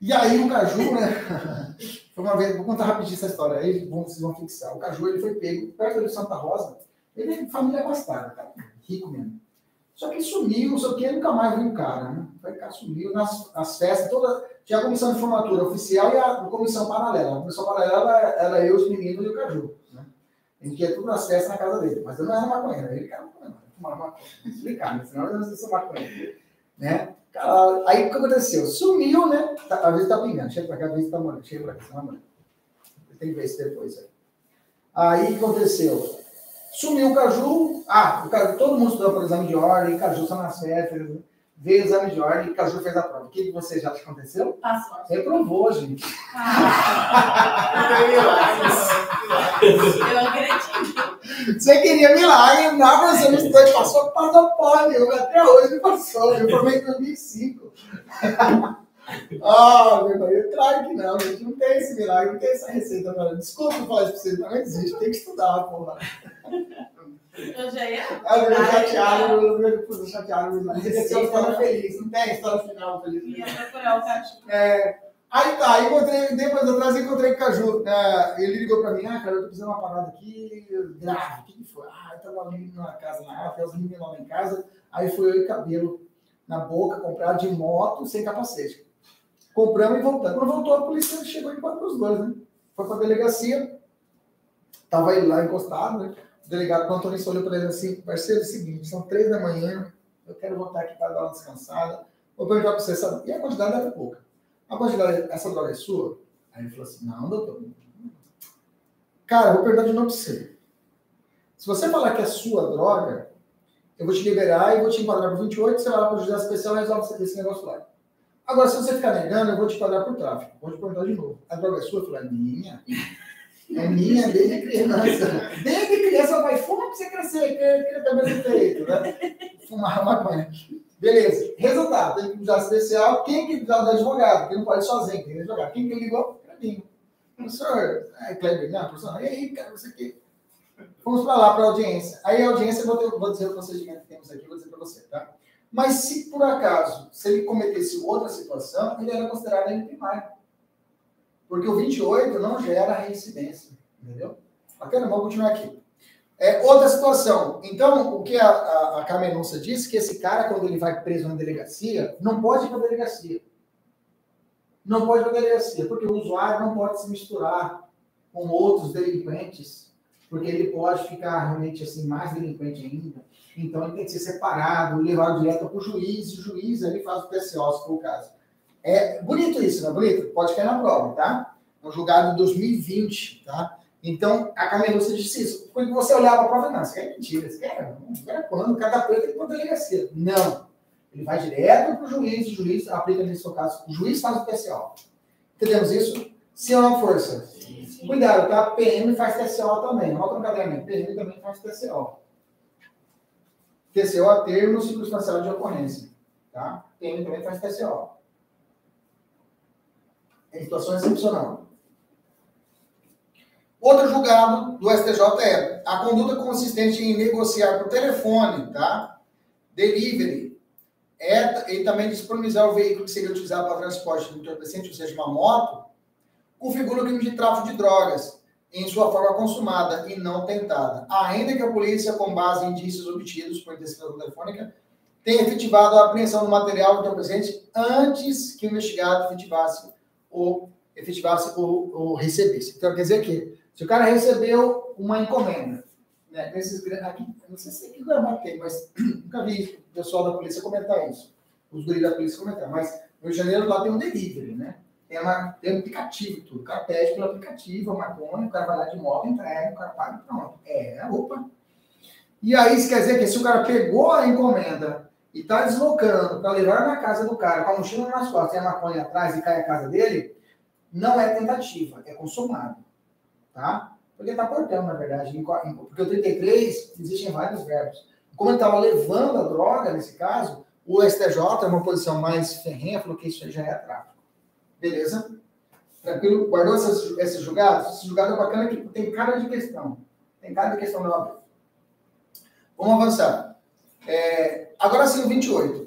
E aí o Caju, né? Foi uma vez, vou contar rapidinho essa história aí, vocês vão fixar. O Caju ele foi pego perto de Santa Rosa. Ele é família abastada, tá? rico mesmo. Só que sumiu, não sei o que, nunca mais viu o cara, né? Foi cá, sumiu nas, nas festas, toda. Tinha a comissão de formatura oficial e a, comissão paralela. A comissão paralela era eu, os meninos e o Caju. Né? A gente ia tudo nas festas na casa dele. Mas eu não era maconheiro, ele era maconheiro. Fumava maconha. Explicar, né? Senão eu não sou maconheiro. Né? Aí o que aconteceu? Sumiu, né? Tá, às vezes tá pingando, chega pra cá, às vezes tá morando, chega pra cá, tá morando. Tem que ver isso depois aí. Aí o que aconteceu? Sumiu o Caju. Ah, o Caju, todo mundo estudou para o exame de ordem, Caju está nas férias, veio o exame de ordem, Caju fez a prova. O que você já aconteceu? Passou. Reprovou, gente. Ah, eu acredito. Você queria milagre, nada, você não estudou, passou, passou porra nenhuma, até hoje não passou, eu formei em 2005. Ah, meu pai, claro que não, gente. Não tem esse milagre, não tem essa receita. Mano. Desculpa falar isso pra vocês, mas não existe. Tem que estudar, porra. Eu já ia. Ah, eu chateado, eu fui chateado. Mas esse é história feliz, não tem história final feliz. Ia procurar o cachorro. É, aí tá, encontrei, depois atrás encontrei o Caju. É, ele ligou pra mim, ah, cara, eu tô precisando de uma parada aqui, grave. O que, que foi? Ah, eu tava ali na casa, lá, até os meninos lá em casa. Aí foi eu e cabelo na boca, comprar de moto sem capacete. Compramos e voltamos. Quando voltou, a polícia chegou e enquanto os dois, né? Foi pra delegacia, tava ele lá encostado, né? O delegado plantonista olhou para ele assim, parceiro, é o seguinte, são três da manhã, eu quero voltar aqui para dar uma descansada. Vou perguntar para você, sabe? E a quantidade era pouca. A quantidade, essa droga é sua? Aí ele falou assim, não, doutor. Cara, eu vou perguntar de novo para você. Se você falar que é sua droga, eu vou te liberar e vou te enquadrar por 28, você vai lá para o juizado especial e resolve esse negócio lá. Agora, se você ficar negando, eu vou te enquadrar por tráfico. Vou te perguntar de novo. A droga é sua? Eu falei, é minha. É minha desde criança. Desde criança, vai fumar para você crescer, que também feito, né? Fumar maconha. Beleza. Resultado, tem que usar especial. Quem que precisa do advogado? Quem não pode sozinho, tem que advogado. Quem que ligou? Clebinho. Professor, é, Kleber, não, professor, e aí, cara, você aqui. Vamos para lá, para a audiência. Aí a audiência, vou, ter, vou dizer o procedimento que temos aqui, vou dizer para você, tá? Mas se por acaso, se ele cometesse outra situação, ele era considerado ainda primário. Porque o 28 não gera reincidência, entendeu? Bacana, vamos continuar aqui. É, outra situação. Então, o que a, a, a Carmenúncia disse, que esse cara, quando ele vai preso na delegacia, não pode ir para a delegacia. Não pode ir para a delegacia, porque o usuário não pode se misturar com outros delinquentes, porque ele pode ficar realmente assim mais delinquente ainda. Então, ele tem que ser separado, levado direto para o juiz, e o juiz ali faz o PCO, se for o caso. É bonito isso, não é bonito? Pode cair na prova, tá? É um julgado de 2020, tá? Então, a Camelúcia disse isso. Quando você olhava a prova, não, isso é mentira, isso é, é quando cada coisa tem que delegacia. Não. Ele vai direto para o juiz, o juiz aplica nesse seu caso, o juiz faz o TCO. Entendemos isso? Sim ou não, força? Sim, sim. Cuidado, tá? PM faz TCO também. Anota no caderno. PM também faz TCO. TCO a termo circunstancial de ocorrência. Tá? PM também faz TCO. Em situação excepcional. Outro julgado do STJ é a conduta consistente em negociar por telefone, tá? Delivery. É, e também disponibilizar o veículo que seria utilizado para transporte do entorpecente, ou seja, uma moto, configura o crime de tráfico de drogas em sua forma consumada e não tentada. Ainda que a polícia, com base em indícios obtidos por interceptação telefônica, tenha efetivado a apreensão do material entorpecente antes que o investigado efetivasse ou efetivasse ou, ou recebesse. Então, quer dizer que se o cara recebeu uma encomenda, né, nesses aqui, não sei se aqui não tem, mas nunca vi o pessoal da polícia comentar isso. Os guris da polícia comentar, mas no Rio de Janeiro lá tem um delivery, né? Tem, uma, tem um aplicativo, tudo. O cara pede pelo aplicativo, a maconha, o cara vai lá de moto, entrega, o cara paga e pronto. É, opa. E aí isso quer dizer que se o cara pegou a encomenda e está deslocando para levar na casa do cara, com a mochila nas costas e a maconha atrás e cai a casa dele, não é tentativa, é consumado tá? Porque está portando, na verdade. Porque o 33 existem vários verbos. Como ele estava levando a droga, nesse caso, o STJ, é uma posição mais ferrenha, falou que isso já é tráfico. Beleza? Tranquilo? Guardou esses, esses julgados? Esse julgado é bacana que tem cara de questão. Tem cara de questão da. Vamos avançar. É, agora sim, o 28.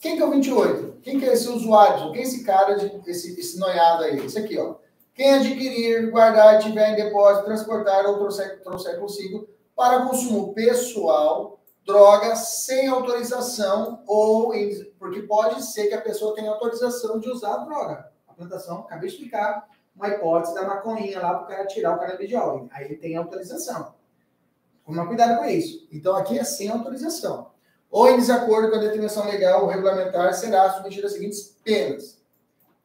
Quem que é o 28? Quem que é esse usuário? Quem é esse cara, de, esse, esse noiado aí? Esse aqui, ó. Quem adquirir, guardar, tiver em depósito, transportar ou trouxer, trouxer consigo para consumo pessoal, droga sem autorização ou em, porque pode ser que a pessoa tenha autorização de usar a droga. A plantação, acabei de explicar, uma hipótese da maconhinha lá para o cara tirar o canabidiol. Aí ele tem autorização. Toma cuidado com isso. Então aqui é sem autorização. Ou em desacordo com a determinação legal ou regulamentar, será submetido às seguintes penas.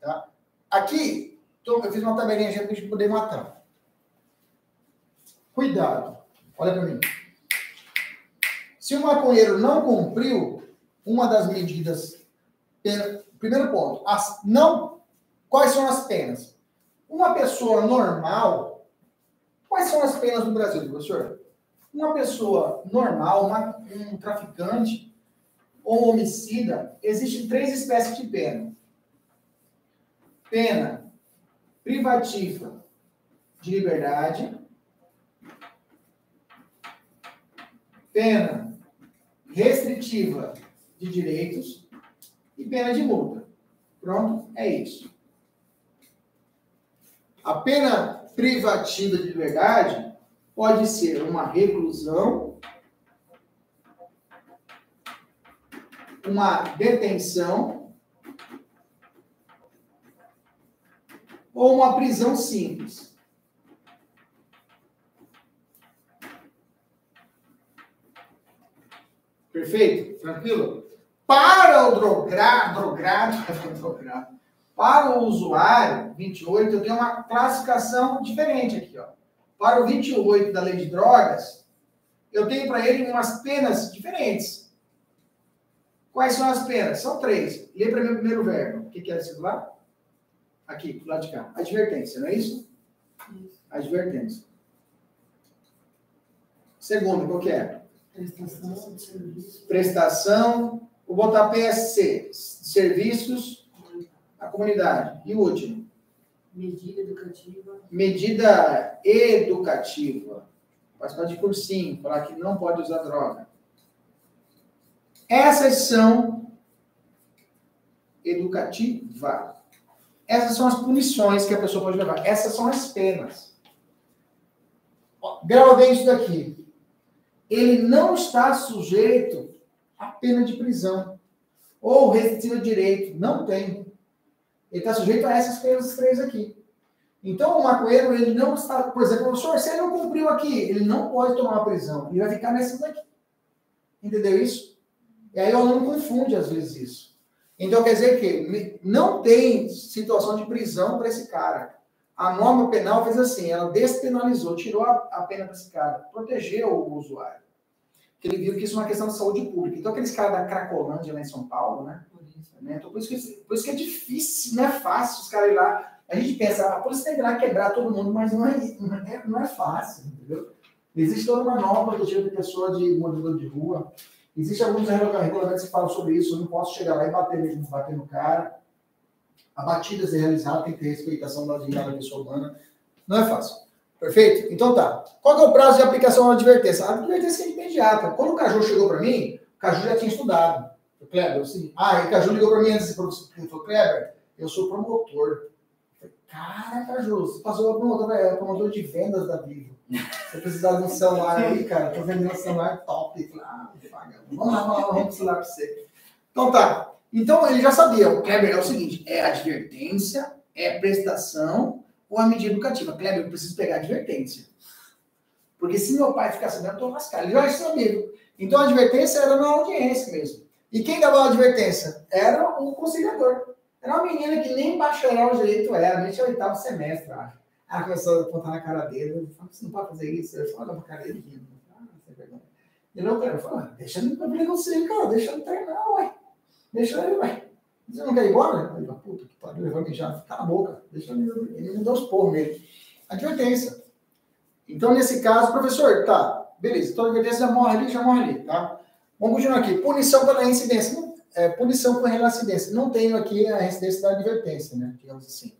Tá? Aqui, então, eu fiz uma tabelinha para a gente poder matar. Cuidado. Olha para mim. Se o maconheiro não cumpriu uma das medidas, primeiro ponto, as, não, quais são as penas? Uma pessoa normal, quais são as penas no Brasil, professor? Uma pessoa normal, uma, um traficante ou homicida, existem três espécies de pena. Pena privativa de liberdade, pena restritiva de direitos e pena de multa. Pronto, é isso. A pena privativa de liberdade pode ser uma reclusão, uma detenção ou uma prisão simples. Perfeito? Tranquilo? Para o drogado, drogado, para o usuário 28, eu tenho uma classificação diferente aqui, ó. Para o 28 da lei de drogas, eu tenho para ele umas penas diferentes. Quais são as penas? São três. Lê para mim o primeiro verbo. O que, que é lá? Aqui, do lado de cá. Advertência, não é isso? Advertência. Segundo, qual que é? Prestação de serviço. Prestação. Vou botar PSC. Serviços à comunidade. E o último? Medida educativa. Medida educativa. Participar de cursinho, falar que não pode usar droga. Essas são educativa. Essas são as punições que a pessoa pode levar. Essas são as penas. Bem isso daqui. Ele não está sujeito à pena de prisão ou restritiva de direito. Não tem. Ele está sujeito a essas penas três aqui. Então, o maconheiro, ele não está, por exemplo, o senhor, se ele não cumpriu aqui, ele não pode tomar uma prisão. Ele vai ficar nessa daqui. Entendeu isso? E aí o aluno confunde às vezes isso. Então quer dizer que não tem situação de prisão para esse cara. A norma penal fez assim, ela despenalizou, tirou a, pena para esse cara, protegeu o usuário. Porque ele viu que isso é uma questão de saúde pública. Então aqueles caras da Cracolândia lá em São Paulo, né? Por isso. né? Então, por, isso que, por isso que é difícil, não é fácil os caras ir lá. A gente pensa, a polícia tem que ir lá quebrar todo mundo, mas não é, não é, não é fácil, entendeu? Existe toda uma norma protetiva de pessoa de morador de rua. Existem alguns regulamentos que falam sobre isso. Eu não posso chegar lá e bater mesmo, bater no cara. A batida ser realizada tem que ter respeitação da dignidade da pessoa humana. Não é fácil. Perfeito? Então tá. Qual é o prazo de aplicação da advertência? A advertência é imediata. Quando o Caju chegou para mim, o Caju já tinha estudado. O Kleber, sei. Ah, e o Caju ligou para mim antes de falou, Kleber, eu sou promotor. Eu falei, cara, Caju, você passou a promotor, é, promotor de vendas da Vivo. Precisar de um celular aí, cara, tô vendendo um celular top. Ah. Vamos lá, vamos lá, vamos pro celular para você. Então tá. Então ele já sabia. O Kleber é o seguinte: é advertência, é prestação ou a medida educativa. Kleber, eu preciso pegar advertência. Porque se meu pai ficar sabendo, eu tô lascado. Ele já sabia. Então a advertência era na audiência mesmo. E quem dava a advertência? Era o conciliador. Era uma menina que nem bacharel direito era, nem tinha oitavo semestre, acho. Ela começou a apontar na cara dele. Você não pode fazer isso. Eu olha pra cara dele rindo. Ah, sem vergonha. Ele não. Eu falei, deixa ele pra você, cara. Deixa ele treinar, ué. Deixa ele, ué. Você não quer ir embora? Ele falou, puta que pariu, ele vai mijar. Cala a boca. Deixa ele. Ele me deu os porros nele. Advertência. Então, nesse caso, professor, tá, beleza. Então, a advertência já morre ali, já morre ali, tá? Vamos continuar aqui. Punição pela reincidência. Não, é, punição por reincidência. Não tenho aqui a reincidência da advertência, né? Digamos assim.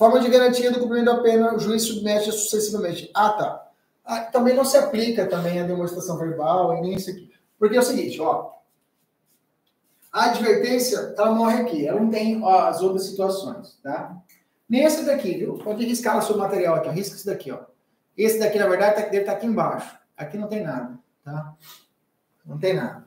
Forma de garantia do cumprimento da pena, o juiz submete sucessivamente. Ah, tá. Ah, também não se aplica também a demonstração verbal e nem isso aqui. Porque é o seguinte, ó. A advertência, ela morre aqui. Ela não tem ó, as outras situações, tá? Nem essa daqui, viu? Pode riscar o seu material aqui, ó. Risca esse daqui, ó. Esse daqui, na verdade, tá, deve estar tá aqui embaixo. Aqui não tem nada, tá? Não tem nada.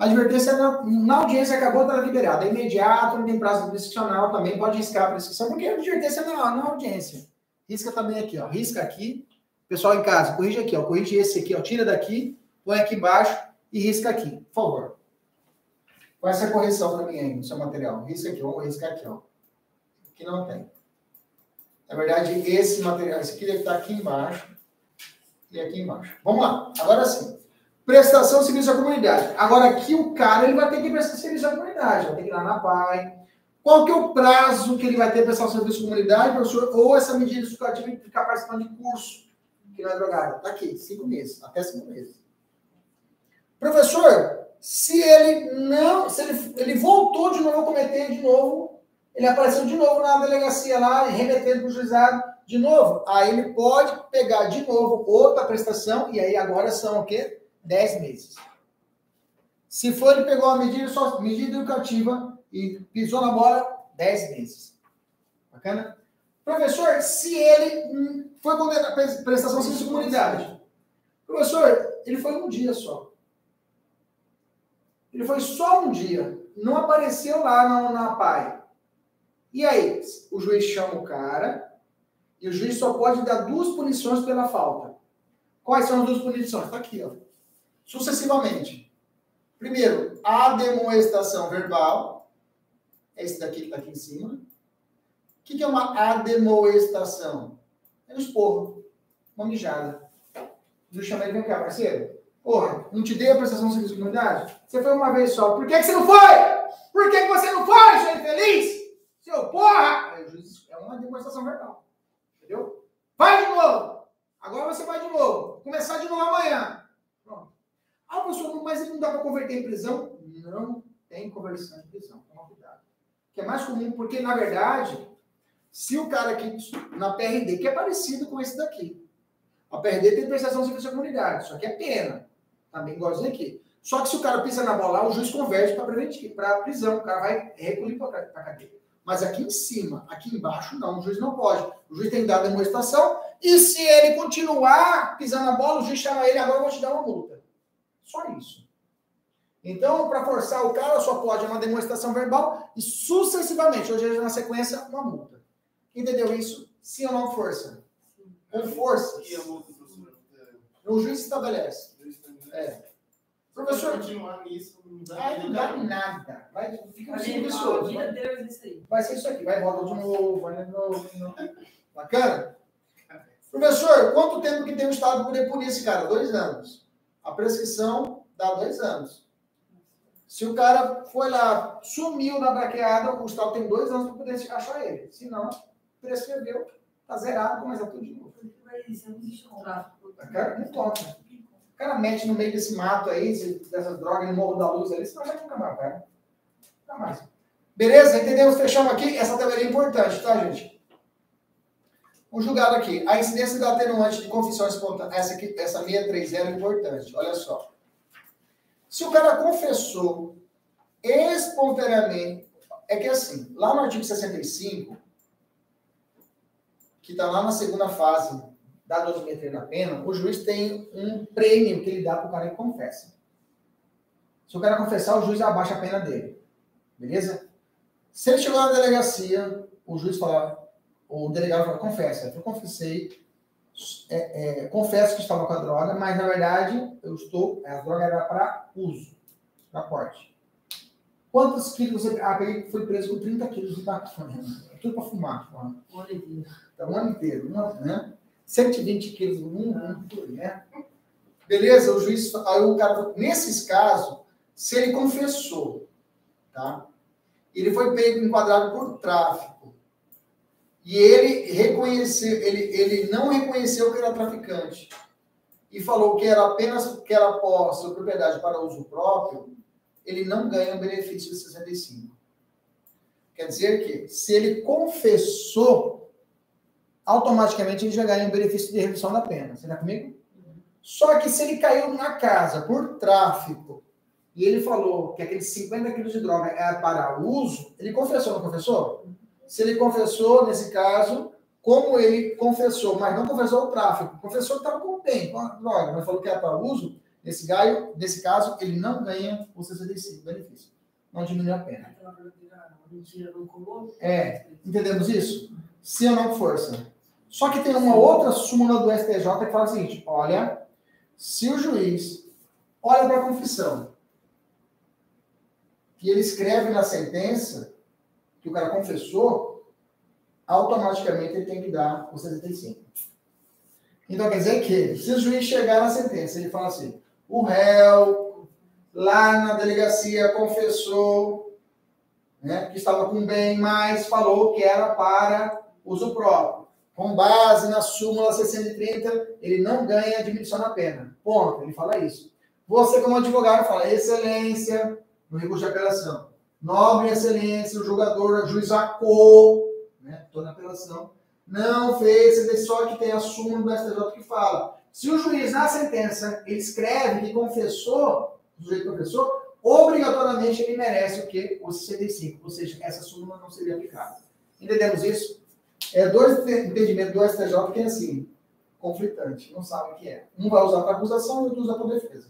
A advertência na, na audiência acabou, está liberada. É imediato, não tem prazo prescricional também, pode riscar a prescrição, porque a advertência é na, na audiência. Risca também aqui, ó. Risca aqui. Pessoal em casa, corrige aqui, ó. Corrige esse aqui, ó. Tira daqui, põe aqui embaixo e risca aqui, por favor. Faz essa correção mim aí no seu material. Risca aqui, vamos riscar aqui, ó. Aqui não tem. Na verdade, esse material, esse aqui deve estar aqui embaixo e aqui embaixo. Vamos lá, agora sim. Prestação de serviço à comunidade. Agora aqui o cara ele vai ter que prestar serviço à comunidade, vai ter que ir lá na PAI. Qual que é o prazo que ele vai ter para prestar serviço à comunidade, professor? Ou essa medida educativa de ficar participando de curso, que não é drogado? Está aqui, cinco meses, até cinco meses. Professor, se ele não, se ele, ele voltou de novo a cometer de novo, ele apareceu de novo na delegacia lá, remetendo para o juizado de novo, aí ele pode pegar de novo outra prestação, e aí agora são o quê? 10 meses. Se for, ele pegou a medida, só, medida educativa e pisou na bola, 10 meses. Bacana? Professor, se ele hum, foi condenado a prestação de serviço de comunidade. Professor, ele foi um dia só. Ele foi só um dia. Não apareceu lá na, na PAI. E aí? O juiz chama o cara e o juiz só pode dar duas punições pela falta. Quais são as duas punições? Está aqui, ó sucessivamente. Primeiro, a demonstração verbal. É esse daqui que está aqui em cima. O que, que é uma ademoestação? É um esporro, uma mijada. Eu chamei, vem cá, parceiro. Porra, não te dei a prestação de serviço de comunidade? Você foi uma vez só. Por que, que você não foi? Por que, que você não foi, seu infeliz? Seu porra! É uma demonstração verbal. Entendeu? Vai de novo! Agora você vai de novo. Começar de novo amanhã. Ah, professor, mas ele não dá para converter em prisão? Não tem conversão em prisão. Toma cuidado. Que é mais comum, porque, na verdade, se o cara aqui na PRD, que é parecido com esse daqui, a PRD tem prestação de serviço à comunidade, só que é pena. Também igualzinho aqui. Só que se o cara pisa na bola, o juiz converte para prisão, o cara vai recolher para a cadeia. Mas aqui em cima, aqui embaixo, não, o juiz não pode. O juiz tem dar a demonstração, e se ele continuar pisando na bola, o juiz chama ele, agora eu vou te dar uma multa. Só isso. Então, para forçar o cara, só pode uma demonstração verbal e sucessivamente, hoje na sequência, uma multa. Entendeu isso? Sim ou não força? Com força. E a multa, professor? O juiz estabelece. É. Professor, continuar nisso, não dá vai não dá em nada. Vai, fica assim, isso aí. Vai ser isso aqui. Vai, volta de novo, vai de novo, de novo. Bacana? Professor, quanto tempo que tem o Estado poder punir esse cara? Dois anos. A prescrição dá dois anos. Se o cara foi lá, sumiu na braqueada, o Estado tem dois anos para poder achar ele. Se não, prescreveu, tá zerado, começa tudo de novo. Cara não toca. O cara mete no meio desse mato aí, dessas drogas no Morro da Luz ali, senão já nunca mais, cara. Nunca mais. Beleza? Entendemos? Fechamos aqui. Essa tabela é importante, tá, gente? Um julgado aqui. A incidência da atenuante de confissão espontânea. Essa, aqui, essa 630 é importante. Olha só. Se o cara confessou espontaneamente. É que assim, lá no artigo 65, que está lá na segunda fase da dosimetria da pena, o juiz tem um prêmio que ele dá para o cara que confessa. Se o cara confessar, o juiz abaixa a pena dele. Beleza? Se ele chegou na delegacia, o juiz fala, o delegado fala, confessa, eu confessei, é, é, confesso que estava com a droga, mas na verdade eu estou, a droga era para uso, para porte. Quantos quilos você. Ah, peguei, fui preso com 30 quilos de maconha. Tudo para fumar. Tá um ano inteiro, uma, né? 120 quilos, um ano por né? Beleza, o juiz. Aí o cara. Nesses casos, se ele confessou, tá? Ele foi pego, enquadrado por tráfico. E ele reconheceu, ele, ele não reconheceu que era traficante. E falou que era apenas que era posse ou propriedade para uso próprio, ele não ganha o benefício de 65. Quer dizer que, se ele confessou, automaticamente ele já ganha o benefício de redução da pena. Você está comigo? Só que se ele caiu na casa por tráfico e ele falou que aqueles 50 quilos de droga é para uso, ele confessou, não confessou? Se ele confessou, nesse caso, como ele confessou, mas não confessou o tráfico, confessou que estava com bem, com a droga, mas falou que era para uso, nesse, gaio, nesse caso, ele não ganha o 65 benefício. Não diminui a pena. É, entendemos isso? Sim ou não força? Só que tem uma outra súmula do STJ que fala o seguinte: olha, se o juiz olha para a confissão e ele escreve na sentença que o cara confessou, automaticamente ele tem que dar o 65. Então quer dizer que, se o juiz chegar na sentença, ele fala assim: o réu lá na delegacia confessou né, que estava com bem, mas falou que era para uso próprio. Com base na súmula 630, ele não ganha diminuição na pena. Ponto. Ele fala isso. Você, como advogado, fala excelência no recurso de apelação. Nobre excelência, o julgador ajuizacou, né, estou na apelação, não fez, só que tem a súmula do STJ que fala. Se o juiz, na sentença, ele escreve que confessou, o sujeito confessou, obrigatoriamente ele merece o quê? O 65. Ou seja, essa súmula não seria aplicada. Entendemos isso? É dois entendimentos do STJ que é assim, conflitante, não sabe o que é. Um vai usar para acusação e o outro usa para defesa.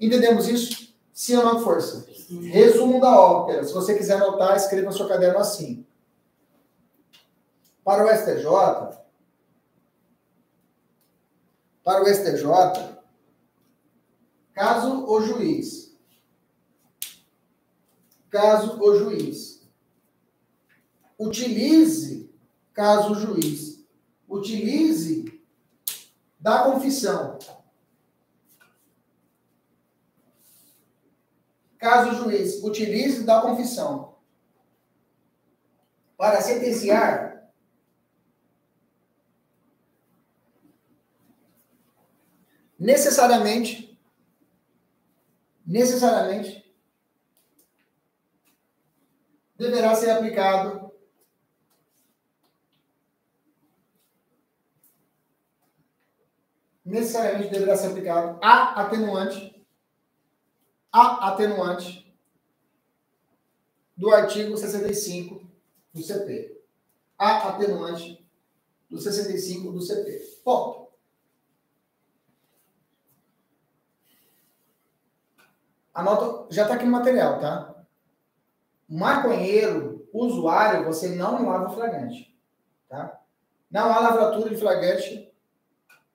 Entendemos isso? Sim ou não, força? Resumo da ópera. Se você quiser anotar, escreva no seu caderno assim. Para o STJ, para o STJ, caso o juiz caso o juiz utilize, caso o juiz utilize da confissão. Caso o juiz utilize da confissão para sentenciar necessariamente necessariamente deverá ser aplicado necessariamente deverá ser aplicado a atenuante a atenuante do artigo 65 do CP. A atenuante do 65 do CP. Ponto. Anota, já está aqui no material, tá? Maconheiro, usuário, você não lava o flagrante, tá? Não há lavratura de flagrante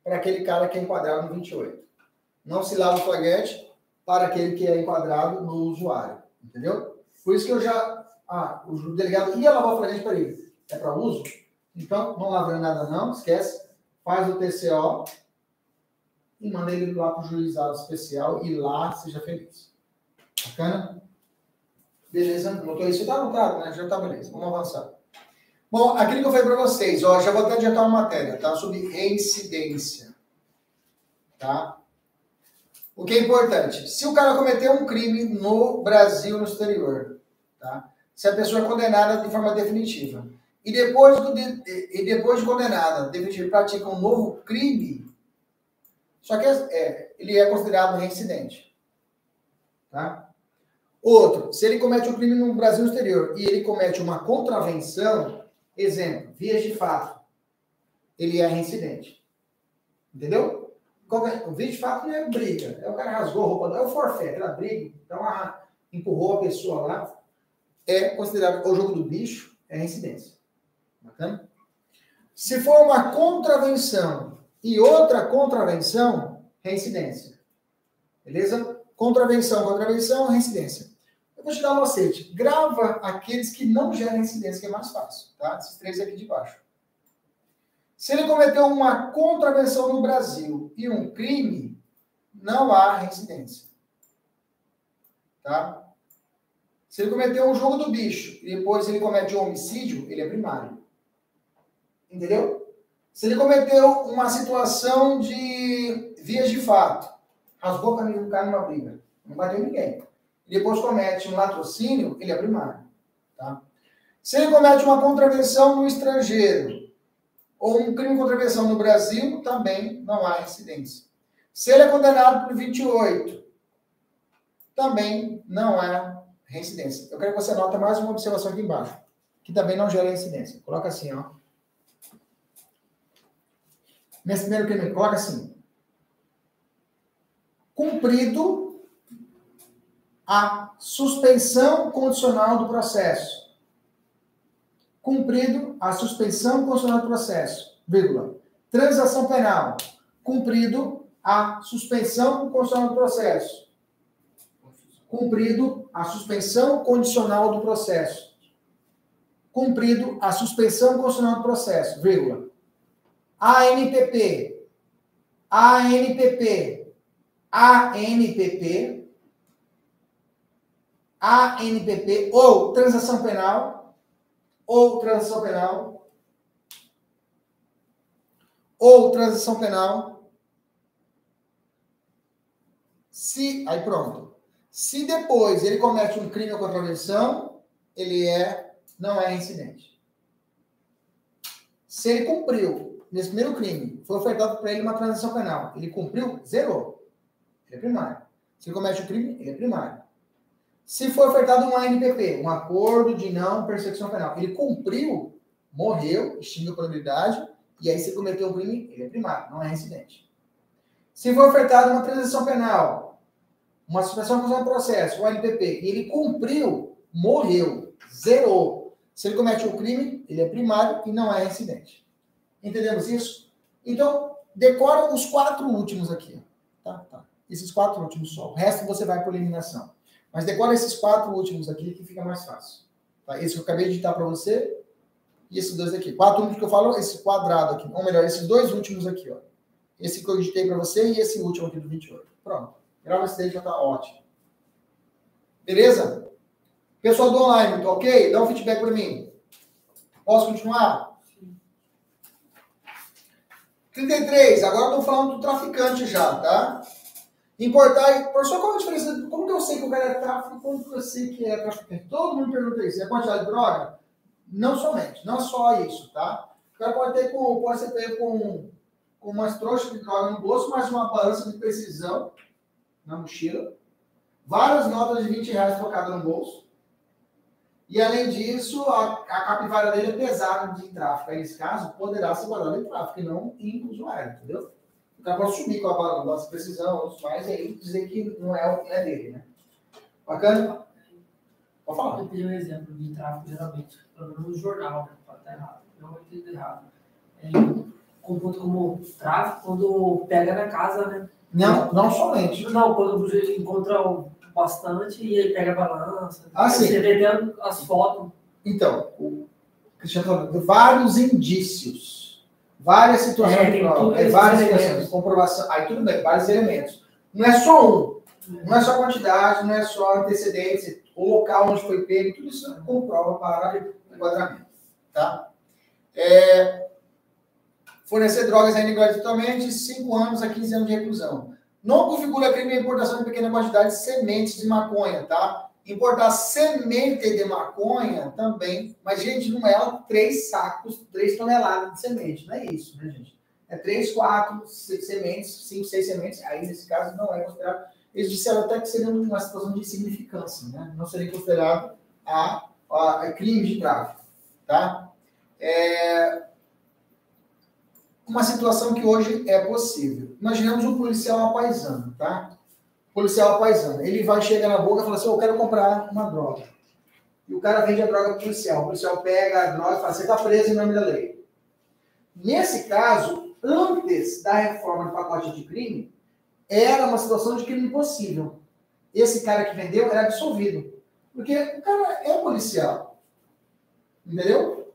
para aquele cara que é enquadrado no 28. Não se lava o flagrante para aquele que é enquadrado no usuário, entendeu? Por isso que eu já... Ah, o delegado ia lavar o flagrante para ele. É para uso? Então, não lavando nada não, esquece. Faz o TCO e manda ele lá para o juizado especial e lá seja feliz. Bacana? Beleza? Notou isso? Tá anotado, né? Já tá beleza. Vamos avançar. Bom, aquilo que eu falei para vocês, ó, já vou até adiantar uma matéria, tá? Sobre reincidência. Tá? O que é importante? Se o cara cometeu um crime no Brasil, no exterior, tá? Se a pessoa é condenada de forma definitiva e depois, do, e depois de condenada, definitiva, pratica um novo crime, só que é, ele é considerado reincidente. Tá? Outro, se ele comete um crime no Brasil exterior e ele comete uma contravenção, exemplo, vias de fato, ele é reincidente. Entendeu? É? O via de fato não é briga, é o cara rasgou a roupa, não é o forfé, aquela briga, então ah, empurrou a pessoa lá, é considerado o jogo do bicho, é reincidência. Bacana? Se for uma contravenção e outra contravenção, reincidência. Beleza? Contravenção, contravenção, reincidência. Eu vou te dar um macete. Grava aqueles que não geram incidência, que é mais fácil, tá? Esses três aqui de baixo. Se ele cometeu uma contravenção no Brasil e um crime, não há reincidência. Tá? Se ele cometeu um jogo do bicho e depois ele comete um homicídio, ele é primário. Entendeu? Se ele cometeu uma situação de vias de fato, rasgou a camisa do cara numa briga, não bateu ninguém e depois comete um latrocínio, ele é primário. Tá? Se ele comete uma contravenção no estrangeiro ou um crime de contravenção no Brasil, também não há incidência. Se ele é condenado por 28, também não há reincidência. Eu quero que você anote mais uma observação aqui embaixo, que também não gera incidência. Coloca assim, ó. Nesse primeiro crime, coloca assim. Cumprido a suspensão condicional do processo. Cumprido a suspensão condicional do processo, vírgula. Transação penal. Cumprido a suspensão condicional do processo. Cumprido a suspensão condicional do processo. Cumprido a suspensão condicional do processo, vírgula. ANPP. ANPP. ANPP ANPP ou transação penal, ou transação penal, ou transação penal. Se, aí pronto. Se depois ele comete um crime ou contravenção, ele é, não é incidente. Se ele cumpriu nesse primeiro crime, foi ofertado para ele uma transação penal, ele cumpriu, zerou. Ele é primário. Se ele comete um crime, ele é primário. Se foi ofertado um ANPP, um acordo de não persecução penal, ele cumpriu, morreu, extinguiu a probabilidade, e aí se cometeu um crime, ele é primário, não é residente. Se foi ofertado uma transação penal, uma suspensão de processo, um ANPP, e ele cumpriu, morreu, zerou. Se ele comete um crime, ele é primário e não é residente. Entendemos isso? Então, decora os quatro últimos aqui. Tá, tá. Esses quatro últimos só. O resto você vai por eliminação. Mas decora esses quatro últimos aqui que fica mais fácil. Tá? Esse que eu acabei de digitar para você e esses dois aqui. Quatro últimos que eu falo, esse quadrado aqui. Ou melhor, esses dois últimos aqui, ó. Esse que eu digitei para você e esse último aqui do 28. Pronto. Grava esse daí já tá ótimo. Beleza? Pessoal do online, tá ok? Dá um feedback para mim. Posso continuar? 33. Agora eu tô falando do traficante já, tá? Importar. Professor, qual a diferença? Como que eu sei que o cara é tráfico? Como que eu sei que é traficante? Todo mundo pergunta isso. É quantidade de droga? Não somente. Não só isso, tá? O cara pode ter com. Pode ser pego com, com umas trouxas de droga no bolso, mais uma balança de precisão na mochila. Várias notas de 20 reais trocadas no bolso. E além disso, a, a capivara dele é pesada de tráfico. Aí, nesse caso, poderá ser guardada em tráfico e não em usuário, entendeu? O cara pode sumir com a balança de precisão, outros mais, e aí dizer que não é, o- é dele, né? Bacana? Pode falar. Eu pedi um exemplo de tráfico, geralmente, pelo menos no jornal, né? Pode estar errado. Não entendo errado. É, computa como tráfico quando pega na casa, né? Não, não somente. Não, quando ele encontra bastante e ele pega a balança. Ah, sim. Você vê até as fotos. Então, o Cristiano tá falando, vários indícios, várias situações É, de prova, é, várias situações, comprovação, aí tudo bem, vários elementos. Não é só um, não é só quantidade, não é só antecedentes, o local onde foi pego, tudo isso comprova para enquadramento, tá? É, fornecer drogas ainda gratuitamente, 5 anos a 15 anos de reclusão. Não configura crime a importação de pequena quantidade de sementes de maconha, tá? Importar semente de maconha também, mas, gente, não é três sacos, três toneladas de semente, não é isso, né, gente? É três, quatro se- sementes, cinco, seis sementes, aí nesse caso não é considerado. Eles disseram até que seria uma situação de insignificância, né? Não seria considerado a, a, a crime de tráfico, tá? É uma situação que hoje é possível. Imaginemos um policial apaisano, tá? Policial apaisano. Ele vai chegar na boca e fala assim: Eu quero comprar uma droga. E o cara vende a droga pro policial. O policial pega a droga e fala: Você está preso em nome da lei. Nesse caso, antes da reforma do pacote de crime, era uma situação de crime impossível. Esse cara que vendeu era absolvido. Porque o cara é policial. Entendeu?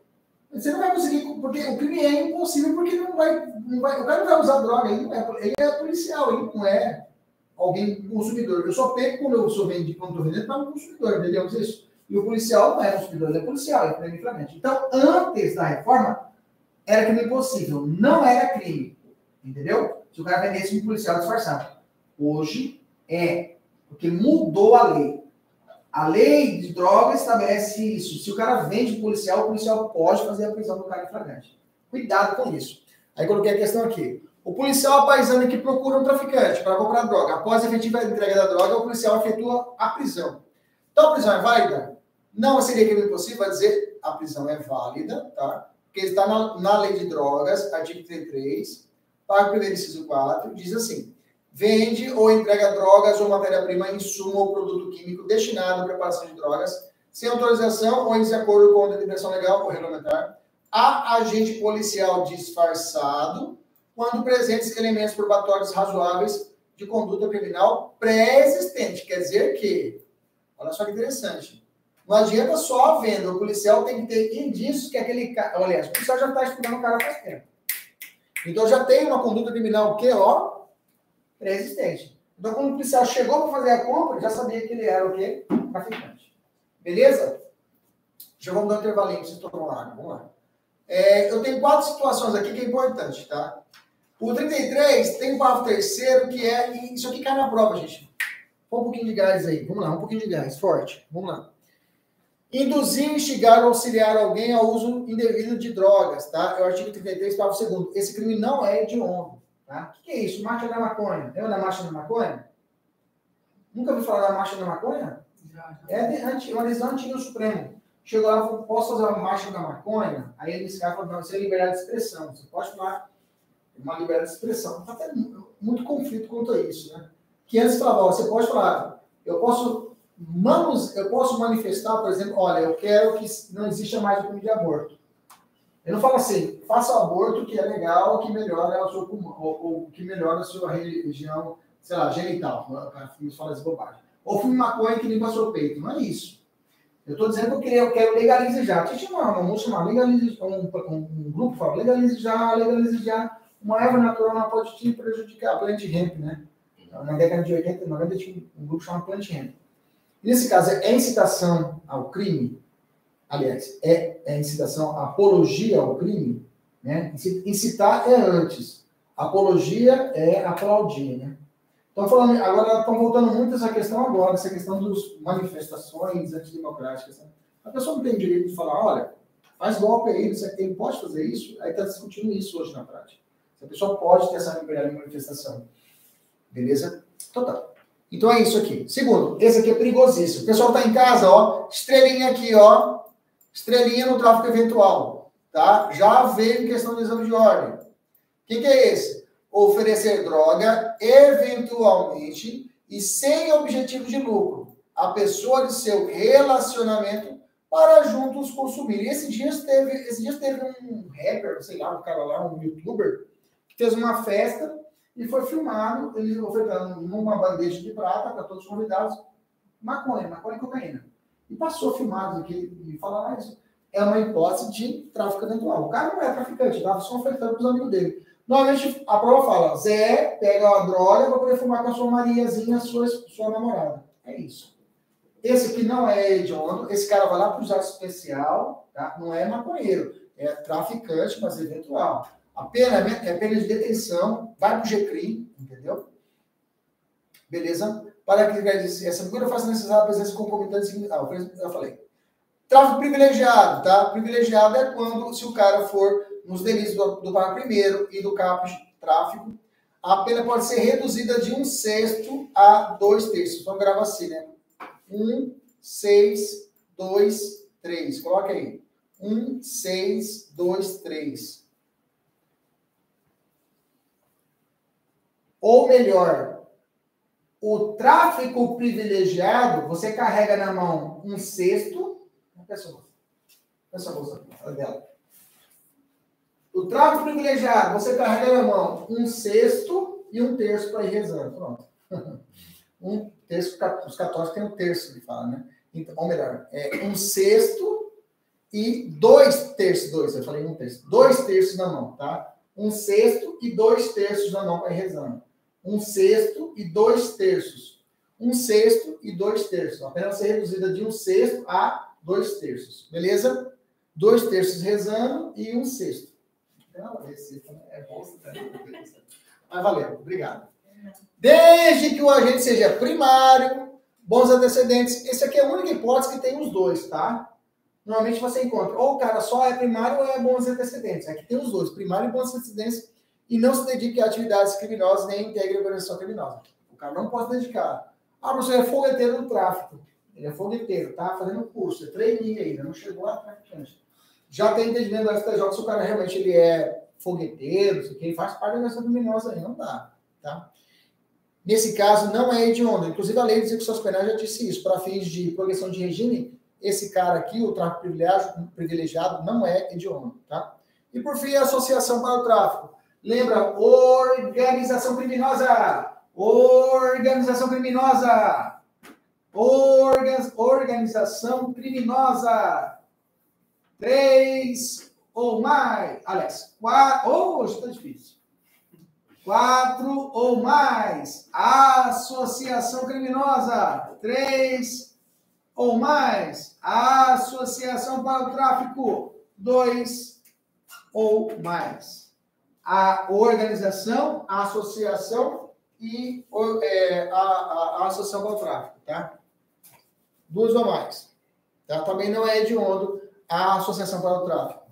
Você não vai conseguir, porque o crime é impossível, porque não vai, não vai, o cara não vai usar droga, ele, é, ele é policial, ele não é alguém consumidor. Eu só pego quando eu sou vendido, quando estou vendendo para um consumidor, entendeu isso? E o policial não é consumidor, ele é policial, é crime flagrante. Então, antes da reforma, era crime impossível, não era crime, entendeu? Se o cara vendesse um policial disfarçado. Hoje é, porque mudou a lei. A lei de drogas estabelece isso. Se o cara vende policial, o policial pode fazer a prisão do cara em flagrante. Cuidado com isso. Aí coloquei a questão aqui. O policial paisano que procura um traficante para comprar droga, após a efetiva entrega da droga, o policial efetua a prisão. Então a prisão é válida? Não seria crime impossível, vai dizer a prisão é válida, tá? Porque está na, na lei de drogas, artigo 33, parágrafo 1 inciso 4, diz assim: vende ou entrega drogas ou matéria-prima, insumo ou produto químico destinado à preparação de drogas, sem autorização ou em desacordo com a determinação legal ou regulamentar, a agente policial disfarçado, quando presentes elementos probatórios razoáveis de conduta criminal pré-existente. Quer dizer que, olha só que interessante, não adianta só a venda, o policial tem que ter indícios que aquele cara. Olha, o policial já está estudando o cara faz tempo. Então já tem uma conduta criminal que, ó, pré-existente. Então, quando o policial chegou para fazer a compra, já sabia que ele era o quê? Traficante. Beleza? Já vamos dar um intervalinho vocês tomar água. Vamos lá. É, eu tenho quatro situações aqui que é importante, tá? O 33 tem um parágrafo terceiro que é. Isso aqui cai na prova, gente. Põe um pouquinho de gás aí. Vamos lá, um pouquinho de gás, forte. Vamos lá. Induzir, instigar ou auxiliar alguém ao uso indevido de drogas, tá? É o artigo 33, parágrafo 2. Esse crime não é hediondo. Tá? O que, é isso? Marcha da maconha. Lembra da marcha da maconha? Nunca ouviu falar da marcha da maconha? Já, já. É uma decisão antiga do Supremo. Chegou lá e falou, posso fazer uma marcha da maconha? Aí eles cara falou, não, isso é liberdade de expressão. Você pode falar uma liberdade de expressão. Tá até mu- muito conflito quanto a isso, né? Que antes falava, você pode falar, eu posso, manus, eu posso manifestar, por exemplo, olha, eu quero que não exista mais o crime de aborto. Eu não falo assim, faça o aborto que é legal, que melhora o seu pulmão, ou, ou que melhora a sua região, sei lá, genital. O cara fala essa bobagem. ou fume maconha que limpa seu peito. Não é isso. Eu estou dizendo que eu, quero legalizar já. Tinha uma, uma moça chamada um, um, um grupo fala legalize já, legalize já. Uma erva natural não pode te prejudicar. A Plant Hemp, né? Na década de 80, 90 tinha um grupo chamado Plant Hemp. Nesse caso, é incitação ao crime? Aliás, é, é incitação, apologia ao crime? Né? Incitar é antes. Apologia é aplaudir, né? Estão falando, agora estão voltando muito essa questão agora, essa questão das manifestações antidemocráticas. Né? A pessoa não tem direito de falar, olha, faz golpe aí, ele pode fazer isso, aí está discutindo isso hoje na prática. A pessoa pode ter essa liberdade de manifestação. Beleza? Total. Então, é isso aqui. Segundo, esse aqui é perigosíssimo. O pessoal está em casa, ó, estrelinha aqui, ó, estrelinha no tráfico eventual, tá? Já veio em questão de exame de ordem. O que, que é esse? oferecer droga eventualmente e sem objetivo de lucro a pessoa de seu relacionamento para juntos consumir. E esse dia teve, esse dia teve um rapper, sei lá, um cara lá, um youtuber, fez uma festa e foi filmado, ele ofertando numa bandeja de prata para todos os convidados, maconha, maconha e cocaína. E passou filmado aqui e falaram ah, isso. É uma hipótese de tráfico eventual. O cara não é traficante, estava só ofertando para os amigos dele. Normalmente a prova fala: Zé pega a droga para poder fumar com a sua Mariazinha, sua, sua namorada. É isso. Esse aqui não é hediondo, esse cara vai lá para o jato especial, tá? não é maconheiro, é traficante, mas eventual. A pena é pena de detenção, vai para o GCRI, entendeu? Beleza? Para que essa figura faça necessária a presença concomitante. Ah, eu falei. Tráfico privilegiado, tá? Privilegiado é quando, se o cara for nos delitos do, do 1 e do caput tráfico, a pena pode ser reduzida de um sexto a dois terços. Então, grava assim, né? Um, seis, dois, três. Coloca aí. Um, seis, dois, três. Ou melhor, o tráfico privilegiado, você carrega na mão um sexto. Pessoa, pessoa, pessoa dela. O tráfico privilegiado, você carrega na mão um sexto e um terço para ir rezando. Pronto. Um terço, os católicos têm um terço, ele fala, né? Então, ou melhor, é um sexto e dois terços, dois, eu falei um terço, dois terços na mão, tá? Um sexto e dois terços na mão para ir rezando. Um sexto e dois terços. Um sexto e dois terços. A pena ser reduzida de um sexto a dois terços. Beleza? Dois terços rezando e um sexto. Não, esse é bolsa também. Mas valeu, obrigado. Desde que o agente seja primário, bons antecedentes. Esse aqui é a única hipótese que tem os dois, tá? Normalmente você encontra ou o cara só é primário ou é bons antecedentes. Aqui tem os dois, primário e bons antecedentes, e não se dedique a atividades criminosas nem integre a organização criminosa. O cara não pode dedicar. Ah, você é fogueteiro do tráfico. Ele é fogueteiro, tá fazendo curso, é trainee ainda, não chegou a traficante já tem entendimento do STJ se o cara realmente ele é fogueteiro, se ele faz parte dessa criminosa aí, não dá, tá? Nesse caso, não é hediondo. Inclusive, a lei de execuções penais já disse isso. Para fins de progressão de regime, esse cara aqui, o tráfico privilegiado, privilegiado não é hediondo, tá? E, por fim, a associação para o tráfico. Lembra? Organização criminosa! Organização criminosa! Organ... Organização criminosa! três ou mais. Aliás, quatro. Oh, hoje está difícil. Quatro ou mais. Associação criminosa. Três ou mais. Associação para o tráfico. Dois ou mais. A organização, a associação e é, a, a, a associação para o tráfico, tá? Duas ou mais. Tá? Também não é hediondo a Associação para o Tráfico.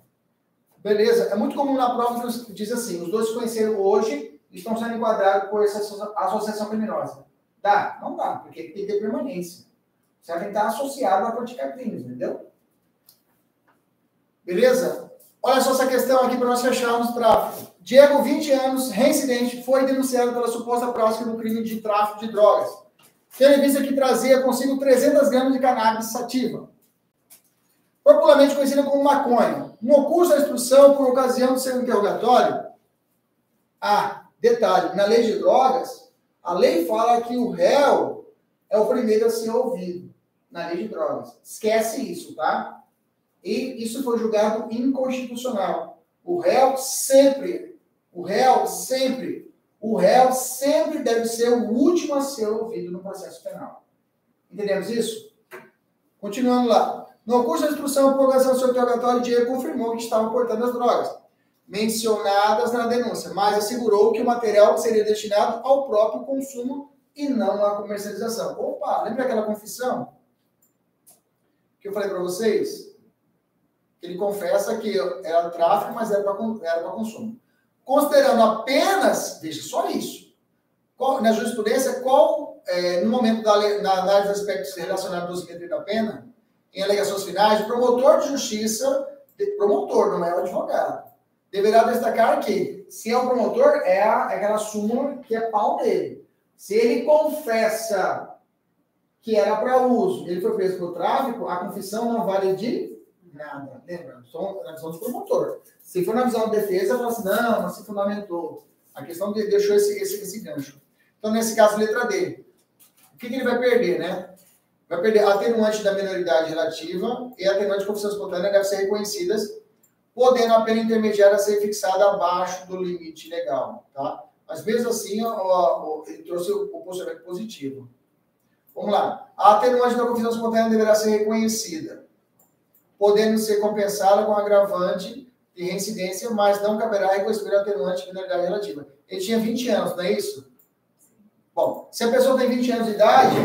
Beleza? É muito comum na prova que diz assim: os dois se conheceram hoje e estão sendo enquadrados por essa associação criminosa. Dá? Não dá, porque tem que ter permanência. Você que estar associado a praticar crimes, entendeu? Beleza? Olha só essa questão aqui para nós fecharmos o tráfico. Diego, 20 anos, reincidente, foi denunciado pela suposta prática do crime de tráfico de drogas. Tendo vista que trazia consigo 300 gramas de cannabis sativa popularmente conhecida como maconha. No curso da instrução, por ocasião do seu interrogatório, ah, detalhe, na lei de drogas, a lei fala que o réu é o primeiro a ser ouvido na lei de drogas. Esquece isso, tá? E isso foi julgado inconstitucional. O réu sempre, o réu sempre, o réu sempre deve ser o último a ser ouvido no processo penal. Entendemos isso? Continuando lá. No curso da instrução, a prorrogação do seu interrogatório, Diego confirmou que estava portando as drogas mencionadas na denúncia, mas assegurou que o material seria destinado ao próprio consumo e não à comercialização. Opa, lembra aquela confissão que eu falei para vocês? Ele confessa que era tráfico, mas era para consumo. Considerando apenas, veja só isso, qual, na jurisprudência, qual, é, no momento da na análise dos aspectos relacionados ao dosimetria da pena, em alegações finais, o promotor de justiça, promotor, não é o advogado, deverá destacar que, se é o promotor, é, a, é aquela súmula que é pau dele. Se ele confessa que era para uso, ele foi preso por tráfico, a confissão não vale de nada. Lembra? Só na visão do promotor. Se for na visão da defesa, fala assim, não, não se fundamentou. A questão de, deixou esse, esse, esse gancho. Então, nesse caso, letra D. O que, que ele vai perder, né? Vai perder atenuante da minoridade relativa e atenuante de confissão espontânea devem ser reconhecidas podendo a pena intermediária ser fixada abaixo do limite legal, tá? Mas mesmo assim, ó, ó, ele trouxe o, o posicionamento positivo. Vamos lá. A atenuante da confissão espontânea deverá ser reconhecida, podendo ser compensada com agravante de reincidência, mas não caberá reconhecer atenuante de minoridade relativa. Ele tinha 20 anos, não é isso? Bom, se a pessoa tem 20 anos de idade,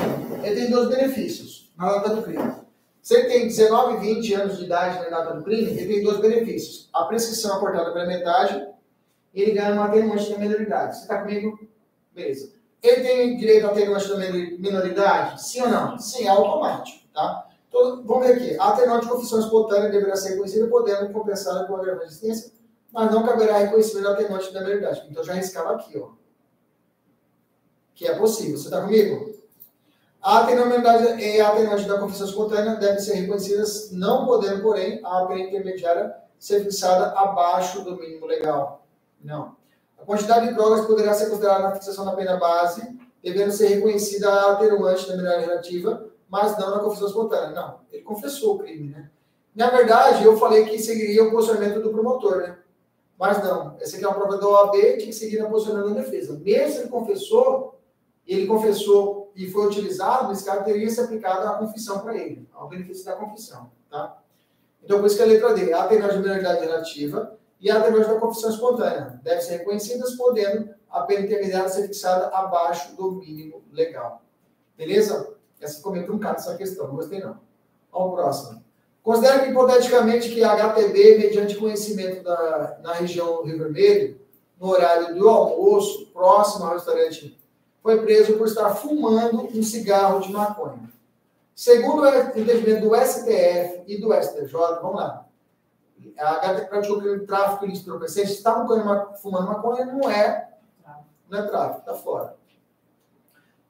ele tem dois benefícios na data do crime. Se ele tem 19, 20 anos de idade na data do crime, ele tem dois benefícios. A prescrição é cortada pela metade e ele ganha uma atenuante da minoridade. Você está comigo? Beleza. Ele tem direito a atenuante da minoridade? Sim ou não? Sim, é automático. Tá? Então, vamos ver aqui. A atenuante de confissão espontânea deverá ser reconhecida, podendo compensar com a agravante de existência, mas não caberá reconhecimento da atenuante da minoridade. Então, já riscava aqui, ó. Que é possível. Você está comigo? A atenuidade e a atenuante da confissão espontânea devem ser reconhecidas, não podendo, porém, a pena intermediária ser fixada abaixo do mínimo legal. Não. A quantidade de drogas poderá ser considerada na fixação da pena base, devendo ser reconhecida a atenuante da minoria relativa, mas não na confissão espontânea. Não, ele confessou o crime, né? Na verdade, eu falei que seguiria o posicionamento do promotor, né? Mas não, essa aqui é uma prova da OAB, tinha que seguir o posicionamento da defesa. Mesmo se ele confessou, ele confessou e foi utilizado, nesse caso, teria se aplicado a confissão para ele, ao benefício da confissão. Tá? Então, por isso que a letra D, a atenuante de relativa e a atenuante da confissão espontânea devem ser reconhecidas, podendo a pena intermediária ser fixada abaixo do mínimo legal. Beleza? Essa ficou meio truncada essa questão, não gostei não. Vamos próximo. Considera que, hipoteticamente, que a HTB, mediante conhecimento da, na região do Rio Vermelho, no horário do almoço, próximo ao restaurante foi preso por estar fumando um cigarro de maconha. Segundo o entendimento do STF e do STJ, vamos lá. A HT praticou crime de tráfico ilícito de entorpecente, está fumando maconha, não é, não é tráfico, está fora.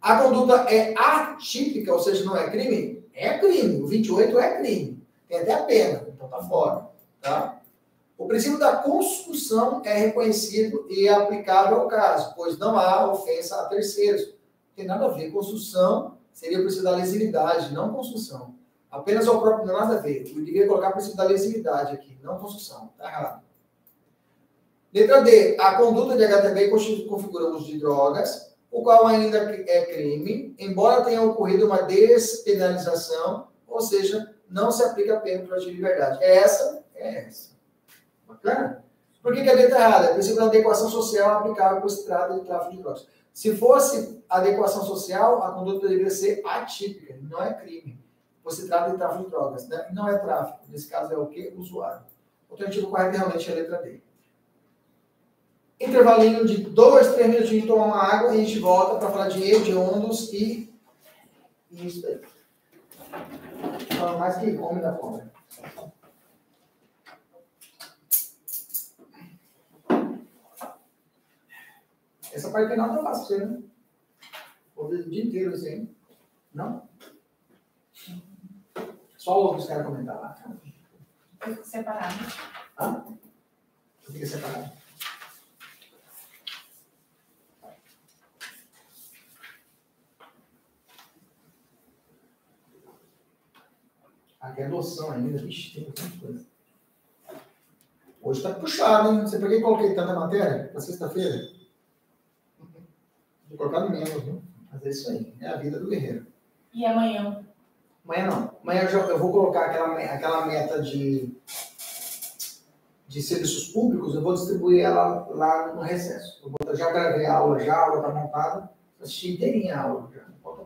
A conduta é atípica, ou seja, não é crime? É crime. O 28 é crime. Tem até a pena, então está fora. Tá? O princípio da construção é reconhecido e é aplicável ao caso, pois não há ofensa a terceiros. Não tem nada a ver. Construção seria o princípio da lesividade, não construção. Apenas ao próprio, não nada a ver. Eu devia colocar o princípio da lesividade aqui, não construção. Está errado. Letra D. A conduta de HTB configura uso de drogas, o qual ainda é crime, embora tenha ocorrido uma despenalização, ou seja, não se aplica a pena de liberdade. É essa? É essa. Bacana? Por que, que a letra é errada? É princípio da adequação social aplicável quando se trata de tráfico de drogas. Se fosse adequação social, a conduta deveria ser atípica, não é crime. Você trata de tráfico de drogas, né? não é tráfico. Nesse caso é o quê? Usuário. O alternativo correto realmente é a letra D. Intervalinho de dois, três minutinhos tomar uma água e a gente volta para falar de hediondos e isso aí. Fala mais que come da fome. Essa parte final tá fácil né? Vou ver o dia inteiro assim. Não? Só os caras comentaram lá. Separado. Ah? Fica separado. Tem adoção ainda. Vixe, tem bastante coisa. Hoje tá puxado, hein? Você por que coloquei tanta matéria para sexta-feira? Vou colocar no menos, viu? Mas é isso aí. É a vida do guerreiro. E amanhã? Amanhã não. Amanhã eu, já- eu vou colocar aquela, aquela meta de, de serviços públicos, eu vou distribuir ela lá no recesso. Eu vou- já gravei a aula, já a aula está montada. Assisti inteirinha a aula já. Falta.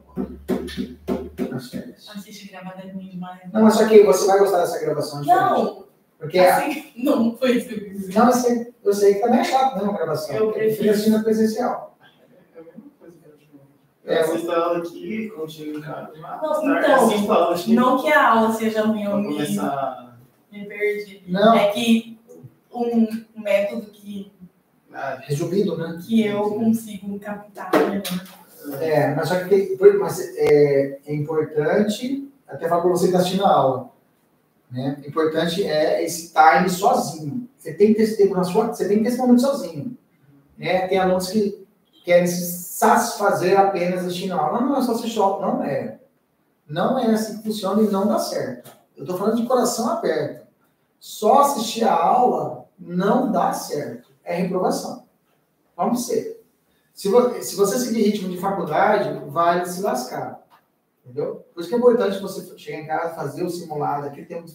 Nas férias. Assiste gravada é ruim demais. Não, mas só que você vai gostar dessa gravação. é diferente. Não, Porque a- assim, não foi isso que eu quis dizer. Não, eu sei, eu sei que também é chato, né, uma gravação. Eu prefiro. assistir na presencial. É a mesma coisa que eu. É, Eu assisto a aula aqui, contigo em casa. Não, então, a Não que a aula seja ruim, eu pra me, começar me perdi. Não, É que um método que, a... resumido, né? que eu consigo captar melhor. É, mas só que mas é, é importante, até falar para você que está assistindo a aula, né? Importante é esse time sozinho. Você tem que ter esse tempo na sua, você tem que ter esse momento sozinho. Né? Tem alunos que querem se satisfazer apenas assistindo a aula. Não, não é só assistir aula. Não é. Não é assim que funciona e não dá certo. Eu estou falando de coração aberto. Só assistir a aula não dá certo. É reprovação. Vamos ser. Se, vo- se você seguir ritmo de faculdade, vai se lascar. Entendeu? Por isso que é importante você chegar em casa, fazer o simulado. Aqui tem um-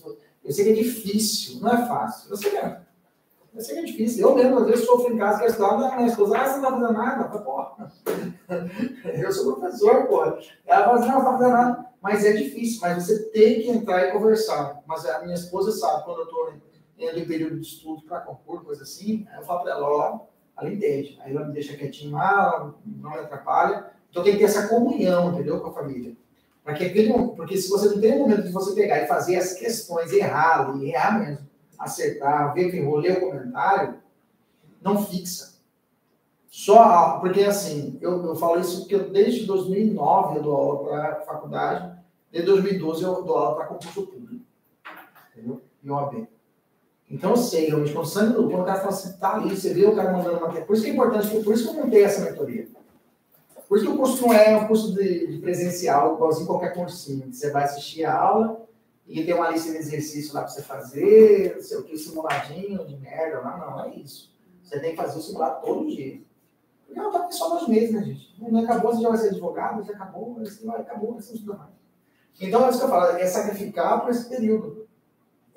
Eu sei que é difícil, não é fácil. Eu sei que é, eu sei que é difícil. Eu mesmo, às vezes, sofro em casa, quero estudar, minha esposa, ah, você não tá fazendo nada. Porra. Eu sou professor, porra. Ela fala assim, não, não tá fazendo nada. Mas é difícil, mas você tem que entrar e conversar. Mas a minha esposa sabe, quando eu estou em período de estudo para concurso, coisa assim, eu falo para ela, ó, ela entende. Aí ela me deixa quietinho lá, não me atrapalha. Então tem que ter essa comunhão, entendeu, com a família. Para que aquele, porque se você não tem um momento de você pegar e fazer as questões, errar, e errar mesmo, acertar, ver que errou, o comentário, não fixa. Só, porque assim, eu, eu falo isso porque eu, desde 2009 eu dou aula para faculdade, desde 2012 eu dou aula para concurso público, entendeu? E OAB. Então eu sei, realmente, quando, o sangue do- o cara fala assim, tá ali, você vê o cara mandando matéria. Por isso que é importante, por isso que eu montei essa mentoria. Por isso que o curso não é um curso de, de presencial, igualzinho qualquer cursinho. Você vai assistir a aula e tem uma lista de exercícios lá para você fazer, não sei o que, simuladinho de merda lá. Não, é isso. Você tem que fazer o simulado todo dia. Porque não tá aqui só dois meses, né, gente? Não acabou, você já vai ser advogado, já acabou, você vai, acabou, você não estuda mais. Então é isso que eu falo, é sacrificar por esse período.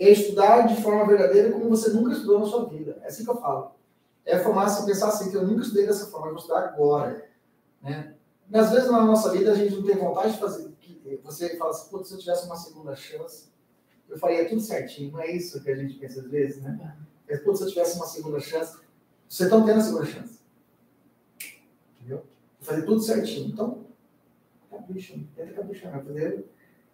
É estudar de forma verdadeira como você nunca estudou na sua vida. É assim que eu falo. É formar se pensar assim, que eu nunca estudei dessa forma, eu vou estudar agora. Né? E às vezes na nossa vida a gente não tem vontade de fazer. Você fala assim, putz, se eu tivesse uma segunda chance, eu faria tudo certinho. Não é isso que a gente pensa às vezes, né? É, putz, se eu tivesse uma segunda chance, você está tendo a segunda chance. Entendeu? Fazer tudo certinho. Então, capricha, tenta caprichar. vai Fazer,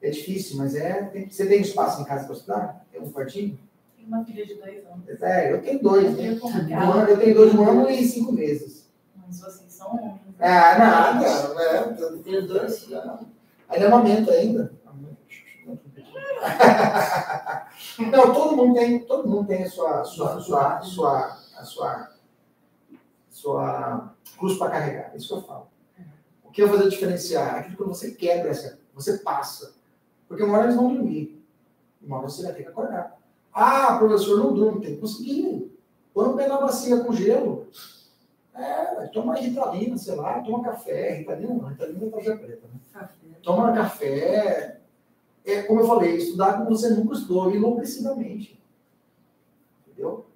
é difícil, mas é. tem- você tem espaço em casa para estudar? Tem um quartinho? Tenho uma filha de dois anos. É, eu tenho dois, né? É Um ano- Eu tenho dois de um ano e cinco meses. Mas vocês são homens. né? Ah, nada. É, Eu tenho dois filhos. Ainda amamenta ainda. Não, todo mundo tem, todo mundo tem a sua, sua, sua, sua, a sua, sua cruz para carregar. É Isso que eu falo. O que eu vou fazer diferenciar? Aquilo que você quebra, essa, você passa. Porque uma hora eles vão dormir. Uma hora você vai ter que acordar. Ah, professor, não durmo. Tem que conseguir. Um pé na bacia com gelo. É, toma ritalina, sei lá, toma café. Ritalina não, ritalina é tarja preta, né? Café. toma café. É, como eu falei, estudar como você nunca estudou, enlouquecidamente. Entendeu?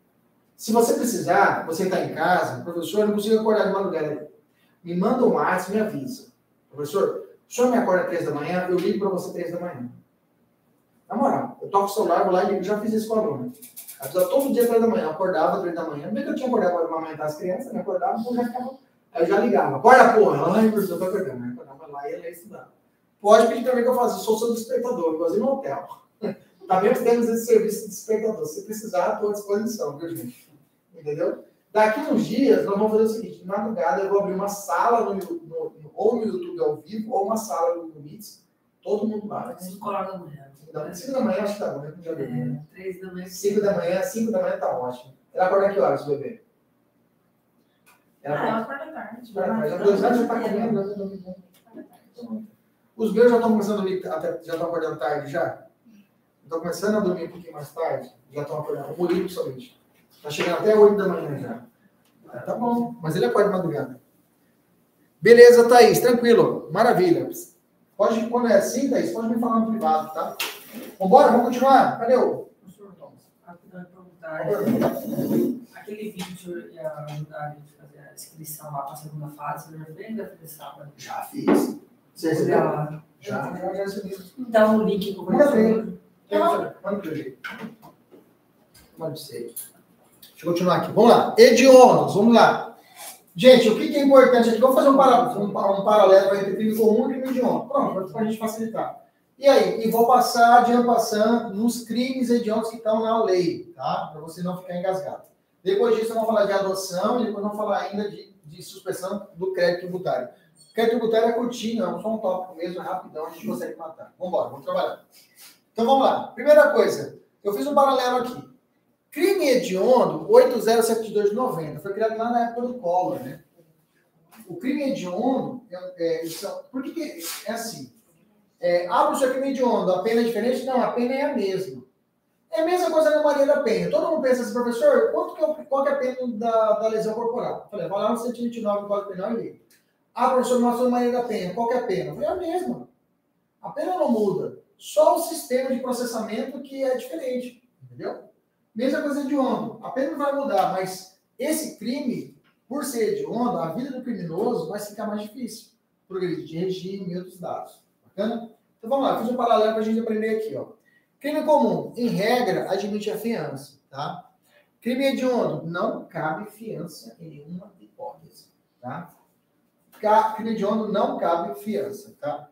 Se você precisar, você está em casa, professor, eu não consigo acordar de madrugada. Me manda um WhatsApp, me avisa. Professor, o senhor me acorda três da manhã, eu ligo para você três da manhã. Na moral, eu toco o celular, vou lá e ligo, já fiz isso com a. Ela precisava todo dia, três da manhã, eu acordava três da manhã, mesmo que eu tinha acordado para amamentar as crianças, me acordava, então já ficava. Aí eu já ligava, acorda porra, ela, ai, professor, eu tô acordando. Aí eu acordava lá e ela ia estudar. Pode pedir também que eu faça, eu sou seu despertador, igualzinho no hotel. Também temos esse serviço de despertador. Se precisar, estou à disposição, viu, gente? Entendeu? Daqui uns dias, nós vamos fazer o seguinte: de madrugada, eu vou abrir uma sala no- no- ou no YouTube ao vivo, ou uma sala no Meet. Todo mundo vai. Cinco horas da manhã. Então, 5 da manhã, acho que tá bom, né? Já dormiu, né? É, da manhã. 5 da manhã, 5 da manhã tá ótimo. Ela acorda que horas, bebê? Ela Ah, ela acorda. acorda tarde. Vai, já tá comendo, dormindo. Os meus já estão começando a dormir, até, já estão acordando tarde já? Então Estou começando a dormir um pouquinho mais tarde, já estão acordando. O Murilo, principalmente. Está chegando até 8 da manhã já. Ah, tá bom, mas ele acorda de madrugada. Beleza, Thaís, tranquilo. Maravilha. Pode, quando é assim, Thaís, pode me falar no privado, tá? Vambora, vamos continuar? Cadê o. Professor Thomas, rapidão perguntar. Aquele vídeo que o senhor ia ajudar a gente a fazer a inscrição lá para a segunda fase, o senhor já fez fazer sábado? Já fiz. Você recebeu? Já. Já, já, já. Dá um link com o Manda professor. Manda para o jeito. Pode ser. Deixa eu continuar aqui. Vamos lá. Hediondos, vamos lá. Gente, o que é importante aqui? Vamos fazer um, para, um, um paralelo entre crime comum e crime hediondo. Pronto, para a gente facilitar. E aí? E vou passar, de passando, nos crimes hediondos que estão na lei, tá? Para você não ficar engasgado. Depois disso, vamos falar de adoção e depois vamos falar ainda de, de suspensão do crédito tributário. Crédito tributário é curtinho, é só um tópico mesmo, é rapidão, a gente consegue matar. Vamos embora, vamos trabalhar. Então vamos lá. Primeira coisa, eu fiz um paralelo aqui. Crime hediondo 8072 de 90 foi criado lá na época do Collor, né? O crime hediondo, é, é, são- por que, é assim? É, ah, professor, crime hediondo, a pena é diferente? Não, a pena é a mesma. É a mesma coisa na Maria da Penha. Todo mundo pensa assim, professor, quanto que é, o- qual que é a pena da, da lesão corporal? Eu falei, vai lá no 129 do Código Penal e lê. Ah, professor, nós somos Maria da Penha, qual que é a pena? Falei, é a mesma. A pena não muda. Só o sistema de processamento que é diferente. Entendeu? Mesma coisa de onda. A pena vai mudar, mas esse crime, por ser de onda, a vida do criminoso vai ficar mais difícil. Progredir de regime e outros dados. Bacana? Então vamos lá, fiz um paralelo para a gente aprender aqui. Ó. Crime comum, em regra, admite a fiança. Tá? Crime hediondo, não cabe fiança em nenhuma hipótese. Tá? Crime hediondo não cabe fiança. Tá?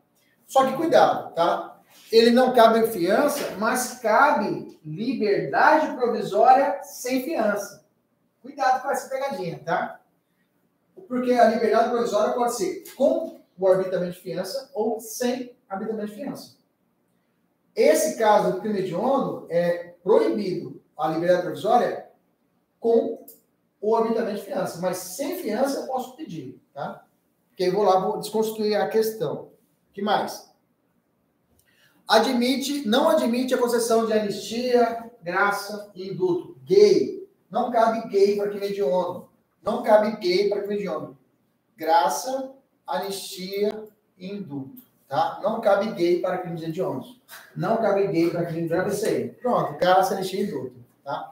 Só que cuidado, tá? Ele não cabe fiança, mas cabe liberdade provisória sem fiança. Cuidado com essa pegadinha, tá? Porque a liberdade provisória pode ser com o arbitramento de fiança ou sem arbitramento de fiança. Esse caso do crime hediondo é proibido a liberdade provisória com o arbitramento de fiança, mas sem fiança eu posso pedir, tá? Porque eu vou lá, vou desconstruir a questão. que mais? Admite, não admite a concessão de anistia, graça e indulto. Gay. Não cabe gay para crime hediondo. Não cabe gay para crime hediondo. Graça, anistia e indulto. Tá? Não cabe gay para crimes hediondos. Não cabe gay para crime isso aí. Pronto. Graça, anistia e indulto. Tá?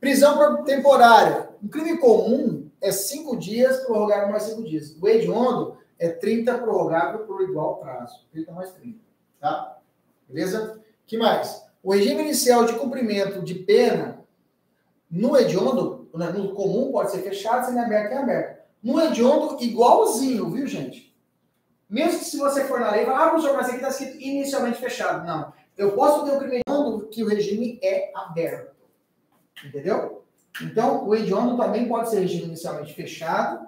Prisão temporária. Um crime comum é cinco dias prorrogável mais cinco dias. O hediondo é 30 prorrogável por igual prazo. 30 mais 30. Tá? Beleza? que mais? O regime inicial de cumprimento de pena no hediondo, no comum, pode ser fechado, semi-aberto e aberto. No hediondo, igualzinho, viu, gente? Mesmo que se você for na lei, fala, ah, professor, mas aqui está escrito inicialmente fechado. Não. Eu posso ter o crime hediondo que o regime é aberto. Entendeu? Então, o hediondo também pode ser regime inicialmente fechado,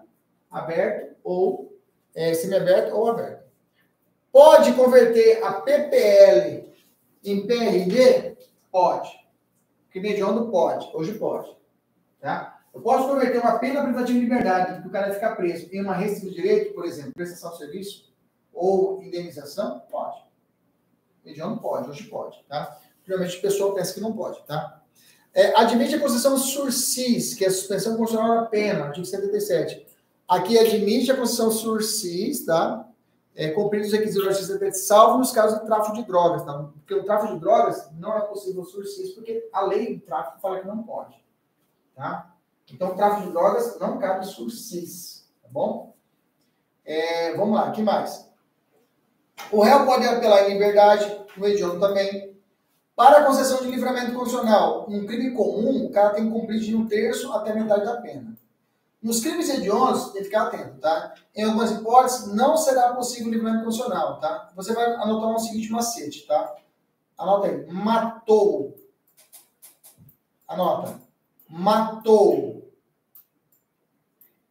aberto ou é, semi-aberto ou aberto. Pode converter a PPL em PRD? Pode. Crime hediondo pode. Hoje pode. Tá? Eu posso converter uma pena privativa de liberdade, que o cara ficar preso, em uma restrição de direito, por exemplo, prestação de serviço ou indenização? Pode. Hediondo pode, hoje pode. Tá? Geralmente o pessoal pensa que não pode. Tá? É, admite a concessão sursis, que é a suspensão constitucional da pena, artigo 77. Aqui admite a concessão sursis, tá? É, cumprindo os requisitos artigo 77, salvo nos casos de tráfico de drogas, tá? Porque o tráfico de drogas não é possível sursis, porque a lei do tráfico fala que não pode, tá? Então, o tráfico de drogas não cabe sursis, tá bom? É, vamos lá, que mais? O réu pode apelar em liberdade, o hediondo também. Para a concessão de livramento condicional, um crime comum, o cara tem que cumprir de um terço até metade da pena. Nos crimes hediondos, tem que ficar atento, tá? Em algumas hipóteses, não será possível livramento condicional, tá? Você vai anotar o seguinte macete, tá? Anota aí. Matou. Anota. Matou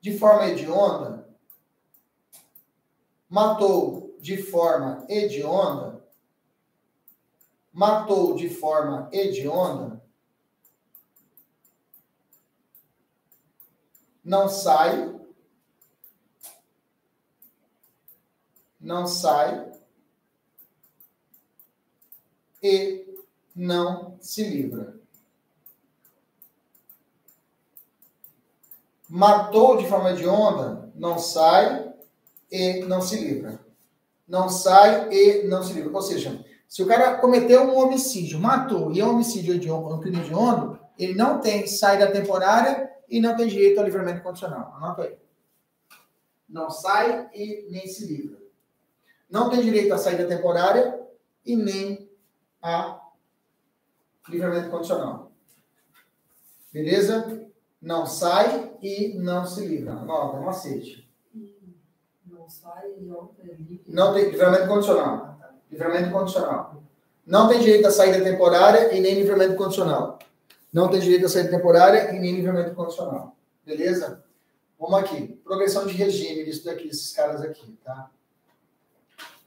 de forma hedionda. Matou de forma hedionda. Matou de forma hedionda. Não sai. Não sai. E não se livra. Matou de forma hedionda, não sai e não se livra. Não sai e não se livra. Ou seja, se o cara cometeu um homicídio, matou e é um homicídio hediondo, um crime hediondo, ele não tem saída temporária e não tem direito ao livramento condicional. Anota aí. Não sai e nem se livra. Não tem direito à saída temporária e nem a livramento condicional. Beleza? Não sai e não se livra. Anota, macete. Não sai e outra é livre. Não tem livramento condicional. Livramento condicional. Não tem direito à saída temporária e nem livramento condicional. Não tem direito à saída temporária e nem livramento condicional. Beleza? Vamos aqui. Progressão de regime disso daqui, esses caras aqui, tá?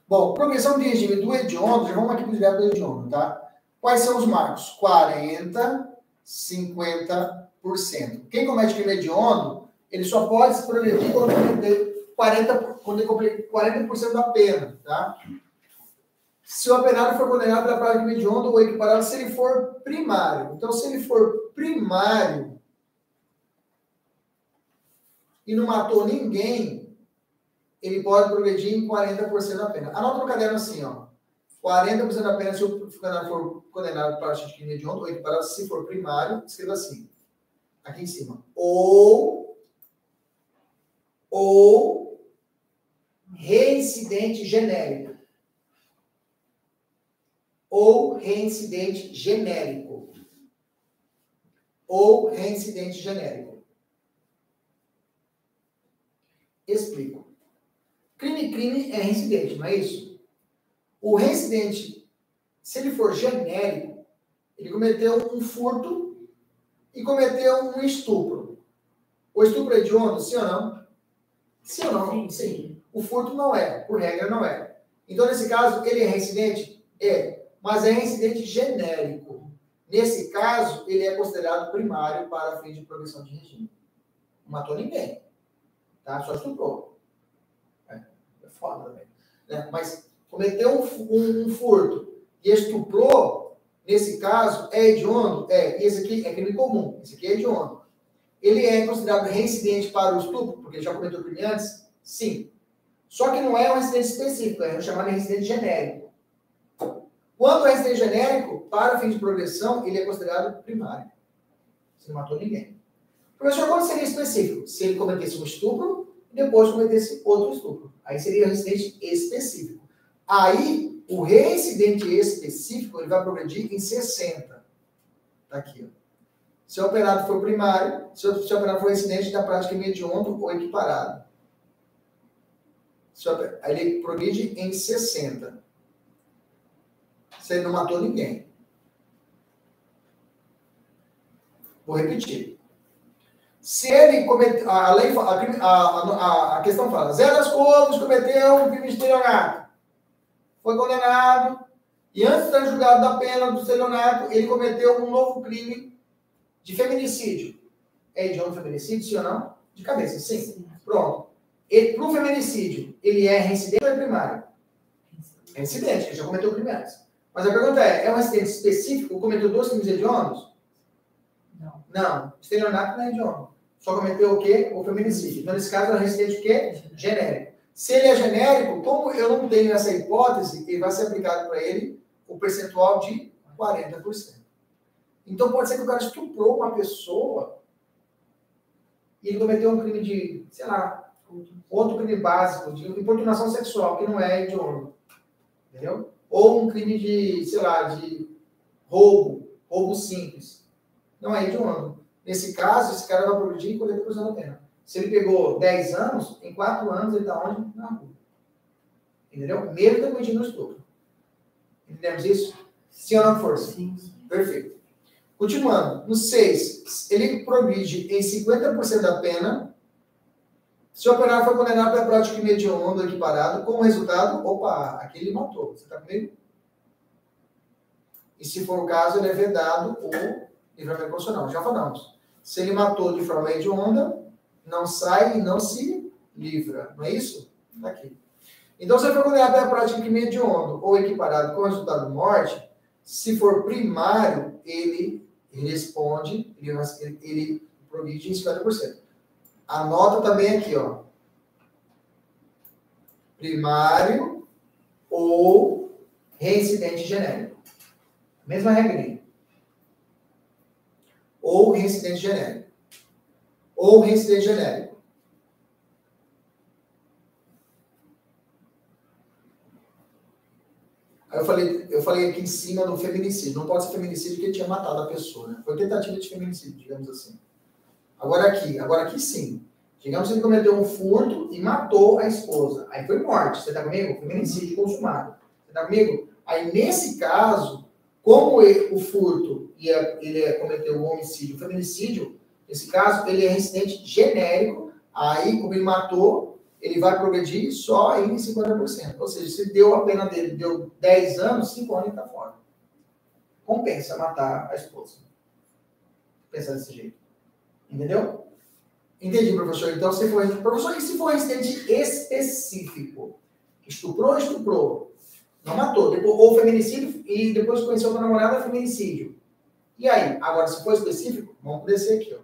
Bom, progressão de regime do hediondo, já vamos aqui para o direto do hediondo, tá? Quais são os marcos? 40, 50%. Quem comete crime hediondo, ele só pode se progredir quando cometer 40%, quando ele cumprir 40% da pena, tá? Se o apenado for condenado pela prática hediondo ou equiparado, se ele for primário. Então, se ele for primário e não matou ninguém, ele pode progredir em 40% da pena. Anota no caderno assim, ó. 40% da pena se o condenado for condenado para prática de crime hediondo ou equiparado, se for primário, escreva assim, aqui em cima. Ou, ou reincidente genérico. Ou reincidente genérico. Ou reincidente genérico. Explico. Crime, crime é reincidente, não é isso? O reincidente, se ele for genérico, ele cometeu um furto e cometeu um estupro. O estupro é hediondo, sim ou não? Sim ou não? Sim. O furto não é, por regra não é. Então, nesse caso, ele é reincidente? É, mas é reincidente genérico. Nesse caso, ele é considerado primário para fim de progressão de regime. Não matou ninguém. Tá? Só estuprou. É, é foda também. Né? Mas cometeu um, um, um, furto e estuprou, nesse caso, é hediondo? É. E esse aqui é crime comum. Esse aqui é hediondo. Ele é considerado reincidente para o estupro, porque ele já cometeu crime antes? Sim. Só que não é um incidente específico, é chamado de incidente genérico. Quando é incidente genérico, para fim de progressão, ele é considerado primário. Você não matou ninguém. Professor, quando seria específico? Se ele cometesse um estupro e depois cometesse outro estupro. Aí seria incidente específico. Aí, o reincidente específico, ele vai progredir em 60. Tá aqui, ó. Se o operado for primário, se o, se o operado for incidente da prática mediondo ou equiparado. Aí ele progride em 60. Você não matou ninguém. Vou repetir. Se ele cometeu. A, lei, a, a, a questão fala: Zé das Covas cometeu um crime de estelionato. Foi condenado. E antes de ser julgado da pena do estelionato, ele cometeu um novo crime de feminicídio. É hediondo feminicídio, sim ou não? De cabeça, sim. sim. Pronto. Para o feminicídio, ele é reincidente ou é primário? É incidente, ele já cometeu crime antes. Mas a pergunta é, é um acidente específico? Cometeu dois crimes hediondos? Não. Não. Estelionato não é hediondo. Só cometeu o quê? O feminicídio. Então, nesse caso, é um acidente o quê? Genérico. Se ele é genérico, como eu não tenho essa hipótese, ele vai ser aplicado para ele o percentual de 40%. Então, pode ser que o cara estuprou uma pessoa e ele cometeu um crime de, sei lá, outro crime básico, de importunação sexual, que não é hediondo. Entendeu? Ou um crime de, sei lá, de roubo, roubo simples. Não é hediondo. Nesse caso, esse cara vai progredir 40% da pena. Se ele pegou 10 anos, em 4 anos ele está onde? Na rua. Entendeu? Mesmo ter cometido no estupro. Entendemos isso? Sim ou não, força? Sim. Perfeito. Continuando. No 6, ele progride em 50% da pena se o operário foi condenado pela prática ou equiparado, como resultado, opa, aqui ele matou. Você está comigo? E se for o caso, ele é vedado o livramento constitucional. Já falamos. Se ele matou de forma hedionda, não sai e não se livra. Não é isso? Está aqui. Então, se for condenado pela prática hediondo ou equiparado com resultado de morte, Se for primário, ele responde, ele, ele, em 50%. Anota também aqui, ó. Primário ou reincidente genérico. Mesma regrinha. Ou reincidente genérico. Ou reincidente genérico. Aí eu falei, eu falei aqui em cima do feminicídio. Não pode ser feminicídio porque ele tinha matado a pessoa, né? Foi tentativa de feminicídio, digamos assim. Agora aqui, agora aqui sim. Digamos que ele cometeu um furto e matou a esposa. Aí foi morte. Você tá comigo? Feminicídio consumado. Você tá comigo? Aí nesse caso, como ele, o furto e ele cometeu um homicídio, feminicídio, nesse caso ele é reincidente genérico. Aí, como ele matou, ele vai progredir só em 50%. Ou seja, se deu a pena dele, deu 10 anos, 5 anos ele está fora. Compensa matar a esposa. Pensar desse jeito. Entendeu? Entendi, professor. Então, se for, professor, e se for incidente específico? Estuprou, estuprou. Não matou. Depois, ou feminicídio e depois conheceu a namorada, feminicídio. E aí? Agora, se for específico, vamos descer aqui. Ó.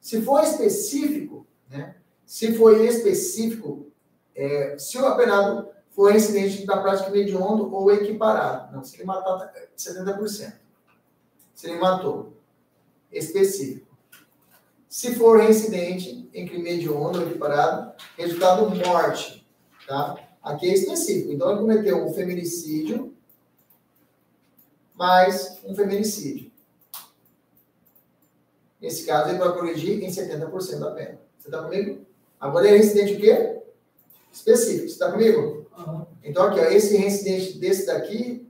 Se for específico, né? Se for específico, é, se o apenado for incidente da prática mediondo ou equiparado. Não, se ele matar 70%. Se ele matou. Específico. Se for reincidente em crime hediondo ou equiparado, resultado morte, tá? Aqui é específico. Então, ele cometeu um feminicídio mais um feminicídio. Nesse caso, ele vai progredir em 70% da pena. Você está comigo? Agora, é reincidente o quê? Específico. Você está comigo? Uhum. Então, aqui, ó, esse reincidente desse daqui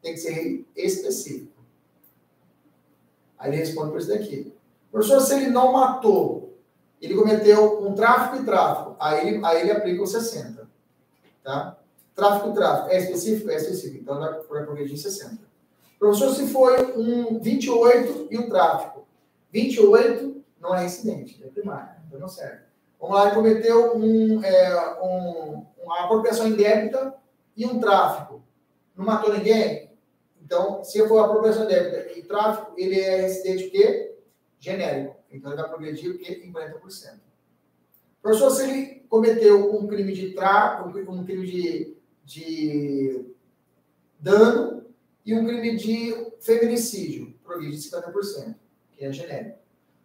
tem que ser específico. Aí ele responde por isso daqui. Professor, se ele não matou, ele cometeu um tráfico e tráfico, aí ele, aí ele aplica o 60. Tá? Tráfico e tráfico. É específico? É específico. Então, vai progredir 60. Professor, se foi um 28 e um tráfico. 28 não é incidente, é primário. Então não serve. Vamos lá, ele cometeu um, é, um, uma apropriação indébita e um tráfico. Não matou ninguém? Então, se for apropriação indébita e tráfico, ele é residente o quê? Genérico. Então, ele vai progredir o quê? Em 40%. Professor, se ele cometeu um crime de tráfico, um crime de, de dano e um crime de feminicídio, progride 50%, que é genérico.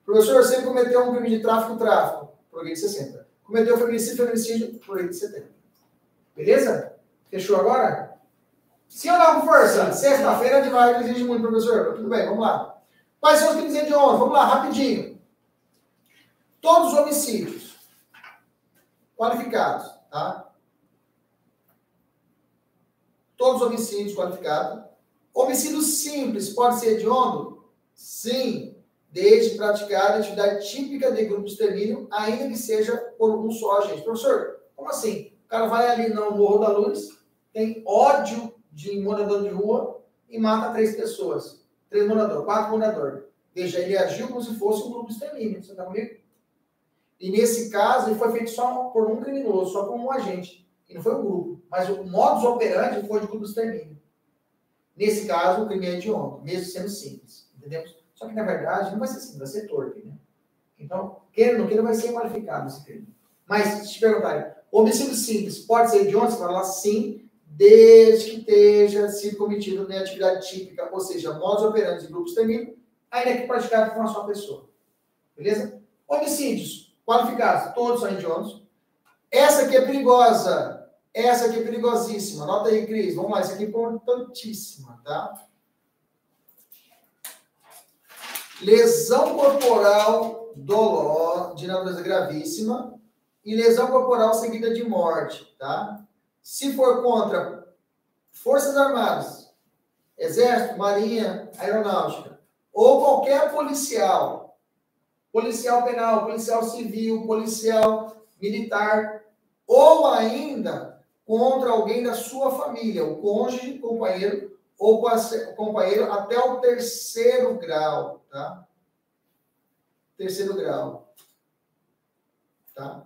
Professor, se ele cometeu um crime de tráfico, tráfico, progride 60%. Cometeu feminicídio, feminicídio, progride 70%. Beleza? Fechou agora? Sim ou não, força? Sexta-feira a gente vai exige muito, professor. Tudo bem, vamos lá. Quais são os crimes hediondos? Vamos lá, rapidinho. Todos os homicídios qualificados, tá? Todos os homicídios qualificados. Homicídio simples pode ser hediondo? Sim, desde praticar atividade típica de grupo de extermínio, ainda que seja por um só agente. Professor, como assim? O cara vai ali no Morro da Luz, tem ódio de morador de rua e mata três pessoas. Três moradores, quatro moradores. Veja, ele agiu como se fosse um grupo extermínio. Você está comigo? E nesse caso, ele foi feito só por um criminoso, só por um agente. E não foi um grupo. Mas o modus operandi foi de grupo extermínio. Nesse caso, o crime é hediondo, mesmo sendo simples. Entendemos? Só que, na verdade, não vai ser simples, vai ser torpe. Né? Então, queira ou não queira, vai ser qualificado esse crime. Mas, se te perguntarem, homicídio simples pode ser hediondo? Você vai falar sim, desde que esteja sido cometido na atividade típica, ou seja, modus operandi de grupo extermínio, ainda que praticado por uma só pessoa. Beleza? Homicídios qualificados, todos são hediondos. Essa aqui é perigosa. Essa aqui é perigosíssima. Anota aí, Cris. Vamos lá, essa aqui é importantíssima, tá? Lesão corporal dolor de natureza gravíssima e lesão corporal seguida de morte, tá? Se for contra Forças Armadas, Exército, Marinha, Aeronáutica, ou qualquer policial, policial penal, policial civil, policial militar, ou ainda contra alguém da sua família, o cônjuge, companheiro, ou companheiro até o terceiro grau, tá? Terceiro grau. Tá?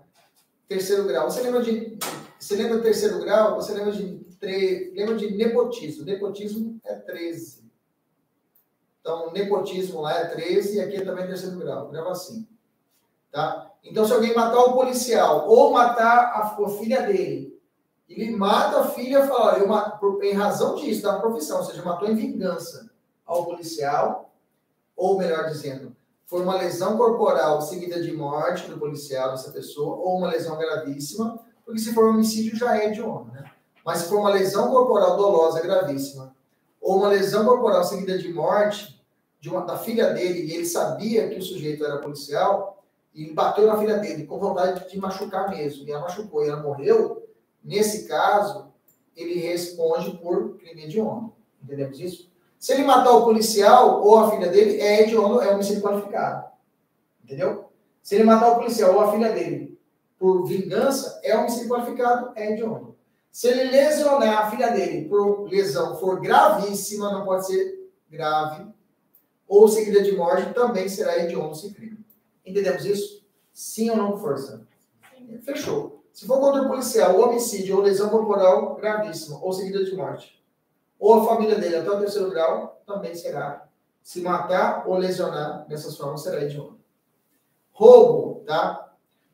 Terceiro grau. Você lembra de você lembra do terceiro grau? Você lembra de, tre... lembra de nepotismo? Nepotismo é 13. Então, nepotismo lá é 13 e aqui é também terceiro grau. Grava assim. Tá? Então, se alguém matar o policial ou matar a, a filha dele, ele mata a filha e fala, eu mato, em razão disso, da profissão, ou seja, matou em vingança ao policial, ou melhor dizendo, foi uma lesão corporal seguida de morte do policial, dessa pessoa, ou uma lesão gravíssima, porque se for homicídio já é hediondo, né? Mas se for uma lesão corporal dolosa gravíssima, ou uma lesão corporal seguida de morte de uma, da filha dele, e ele sabia que o sujeito era policial, e bateu na filha dele com vontade de machucar mesmo, e ela machucou e ela morreu, nesse caso, ele responde por crime hediondo. Entendemos isso? Se ele matar o policial ou a filha dele, é hediondo, é homicídio qualificado. Entendeu? Se ele matar o policial ou a filha dele por vingança, é homicídio qualificado, é hediondo. Se ele lesionar a filha dele por lesão for gravíssima, não pode ser grave, ou seguida de morte, também será hediondo se crime. Entendemos isso? Sim ou não força? Fechou. Se for contra o policial, homicídio ou lesão corporal gravíssima, ou seguida de morte, ou a família dele até o terceiro grau, também será. Se matar ou lesionar dessas formas, será hediondo. Roubo, tá?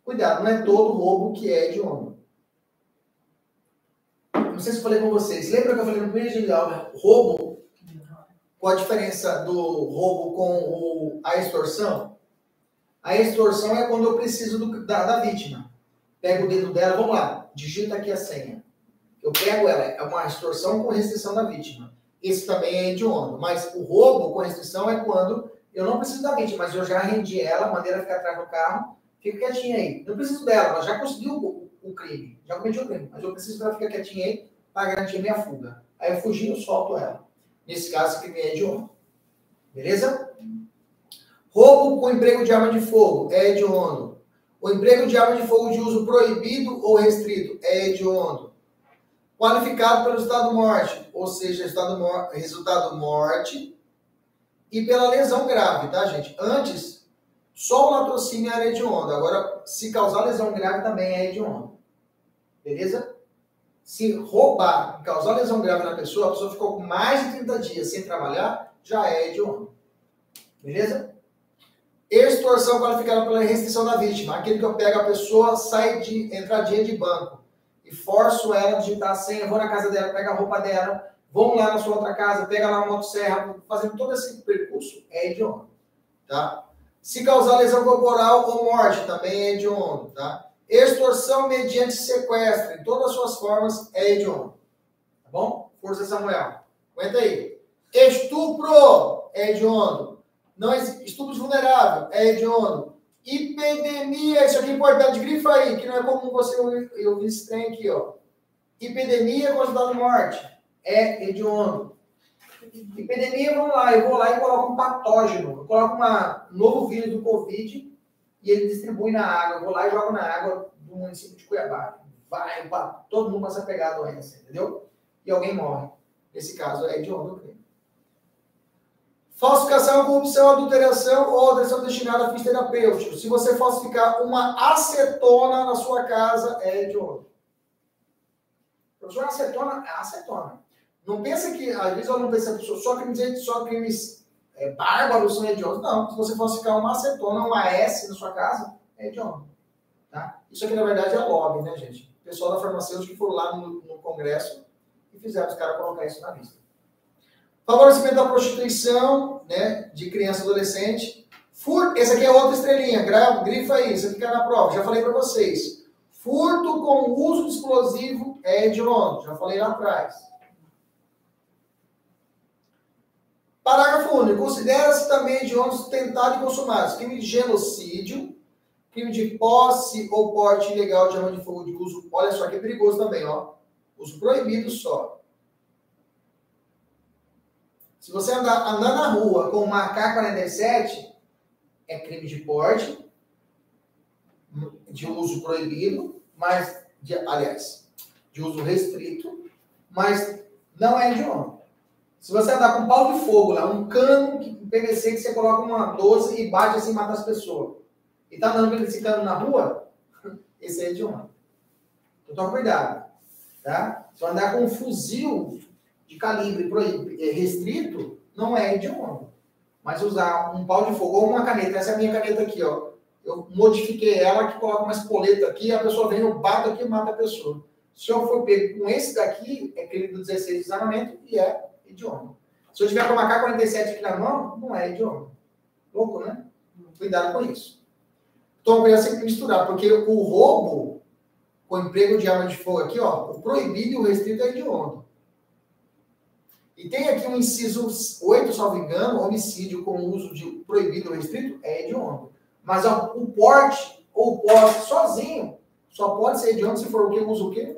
Cuidado, não é todo roubo que é hediondo. Não sei se eu falei com vocês. Lembra que eu falei no primeiro dia de aula? Roubo, qual a diferença do roubo com o, a extorsão? A extorsão é quando eu preciso do, da, da vítima. Pego o dedo dela, vamos lá, digita aqui a senha. Eu pego ela, é uma extorsão com restrição da vítima. Esse também é hediondo. Mas o roubo com restrição é quando eu não preciso da vítima, mas eu já rendi ela, mandei ela ficar atrás do carro, fica quietinha aí. Não preciso dela, ela já conseguiu o, o crime, já cometi o crime, mas eu preciso que ela fique quietinha aí para garantir minha fuga. Aí eu fugi, eu solto ela. Nesse caso, crime é hediondo. Beleza? Roubo com emprego de arma de fogo é hediondo. O emprego de arma de fogo de uso proibido ou restrito é hediondo qualificado pelo estado morte, ou seja, estado mor resultado morte, e pela lesão grave, tá, gente? Antes, só o latrocínio era hediondo. Agora, se causar lesão grave, também é hediondo. Beleza? Se roubar, causar lesão grave na pessoa, a pessoa ficou mais de 30 dias sem trabalhar, já é hediondo. Beleza? Extorsão qualificada pela restrição da vítima. Aquele que eu pego a pessoa, sai de entradinha de banco e forço ela a digitar a senha, vou na casa dela, pego a roupa dela, vamos lá na sua outra casa, pega lá uma motosserra, fazendo todo esse percurso, é hediondo, tá? Se causar lesão corporal ou morte, também é hediondo, tá? Extorsão mediante sequestro, em todas as suas formas, é hediondo. Tá bom? Força Samuel. Aguenta aí. Estupro é hediondo. Não, estupro vulnerável é hediondo. Epidemia, isso aqui é importante, grifa aí, que não é comum você ouvir, esse trem aqui, ó. Epidemia considerada morte. É hediondo. Epidemia, vamos lá, eu vou lá e coloco um patógeno. Eu coloco um novo vírus do Covid e ele distribui na água. Eu vou lá e jogo na água do município de Cuiabá. Vai, todo mundo vai a pegar a doença, entendeu? E alguém morre. Nesse caso, é hediondo o crime. Falsificação, corrupção, adulteração ou adulteração destinada a fins terapêuticos. Se você falsificar uma acetona na sua casa, é hediondo. Professor, acetona é acetona. Não pensa que, às vezes eu não penso que só crimes, só crimes é, bárbaros são hediondos. Não, se você falsificar uma acetona, uma S na sua casa, é hediondo. Tá? Isso aqui, na verdade, é lobby, né, gente? O pessoal da farmacêutica que foram lá no, no congresso e fizeram os caras colocar isso na lista. Favorecimento da prostituição, né, de criança e adolescente. Furto, essa aqui é outra estrelinha, grava, grifa aí, isso aqui cai na prova, já falei para vocês. Furto com uso de explosivo é hediondo, já falei lá atrás. Parágrafo único. Considera-se também hediondo tentado e consumado. Crime de genocídio, crime de posse ou porte ilegal de arma de fogo de uso. Olha só que é perigoso também, ó. Uso proibido só. Se você andar, andar na rua com uma AK-47, é crime de porte, de uso proibido, mas, de, aliás, de uso restrito, mas não é de homem. Se você andar com um pau de fogo lá, um cano de PVC que você coloca uma 12 e bate assim e mata as pessoas, e tá andando com esse cano na rua, esse é de homem. Então toma cuidado. Tá? Se andar com um fuzil de calibre é restrito não é hediondo. Mas usar um pau de fogo ou uma caneta, essa é a minha caneta aqui, ó. Eu modifiquei ela, que coloca uma espoleta aqui, a pessoa vem, eu bato aqui e mata a pessoa. Se eu for pego com esse daqui, é aquele do 16 de desarmamento e é idioma. Se eu tiver com uma K-47 aqui na mão, não é idioma. Louco, né? Cuidado com isso. Então, eu sempre misturar, porque o roubo, com emprego de arma de fogo aqui, ó, o proibido e o restrito é idioma. E tem aqui um inciso 8, salvo engano, homicídio com uso de proibido ou restrito é hediondo. Mas ó, o porte ou o porte sozinho só pode ser hediondo se for o que usa o quê?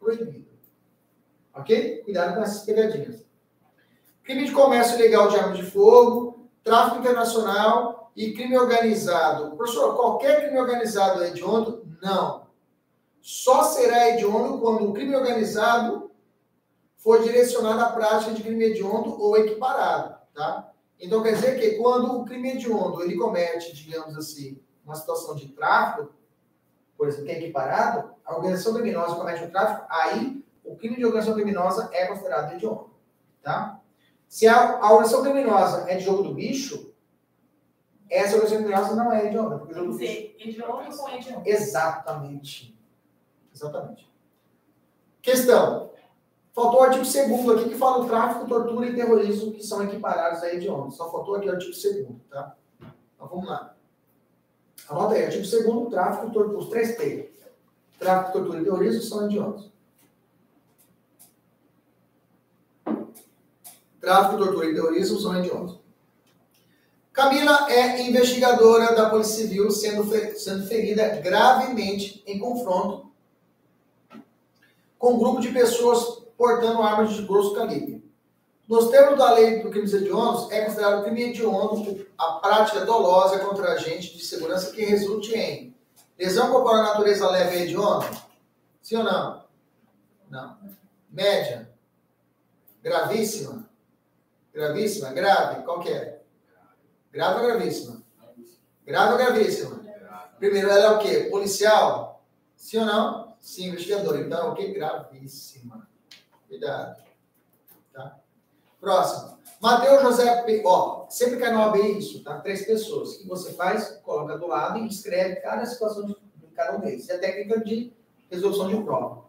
Proibido. Ok? Cuidado com essas pegadinhas. Crime de comércio ilegal de arma de fogo, tráfico internacional e crime organizado. Professor, qualquer crime organizado é hediondo? Não. Só será hediondo quando o crime organizado for direcionado à prática de crime hediondo ou equiparado, tá? Então quer dizer que quando o crime hediondo ele comete, digamos assim, uma situação de tráfico, por exemplo, que é equiparado, a organização criminosa comete o tráfico, aí o crime de organização criminosa é considerado hediondo, tá? Se a, a organização criminosa é de jogo do bicho, essa organização criminosa não é hedionda, porque o jogo do bicho... Hediondo com hediondo. Exatamente. Exatamente. Questão. Faltou o artigo 2 aqui que fala o tráfico, tortura e terrorismo que são equiparados a hediondos. Só faltou aqui o artigo 2 tá? Então vamos lá. Anota aí, artigo 2 tráfico, tortura, os três T. Tráfico, tortura e terrorismo são hediondos. Tráfico, tortura e terrorismo são hediondos. Camila é investigadora da Polícia Civil, sendo, sendo ferida gravemente em confronto com um grupo de pessoas portando armas de grosso calibre. Nos termos da lei do crimes hediondos, é considerado crime hediondo a prática dolosa contra agente de segurança que resulte em lesão corporal natureza leve e hedionda? Sim ou não? Não. Média? Gravíssima? Gravíssima? Grave? Qual que é? Grave ou gravíssima? Grave ou gravíssima? Primeiro, ela é o quê? Policial? Sim ou não? Sim, investigador. Então, o que? Gravíssima. Cuidado. Tá? Próximo. Mateus José P. Ó, sempre cai no AB isso, tá? Três pessoas. O que você faz? Coloca do lado e escreve cada situação de, de cada um deles. É a técnica de resolução de prova.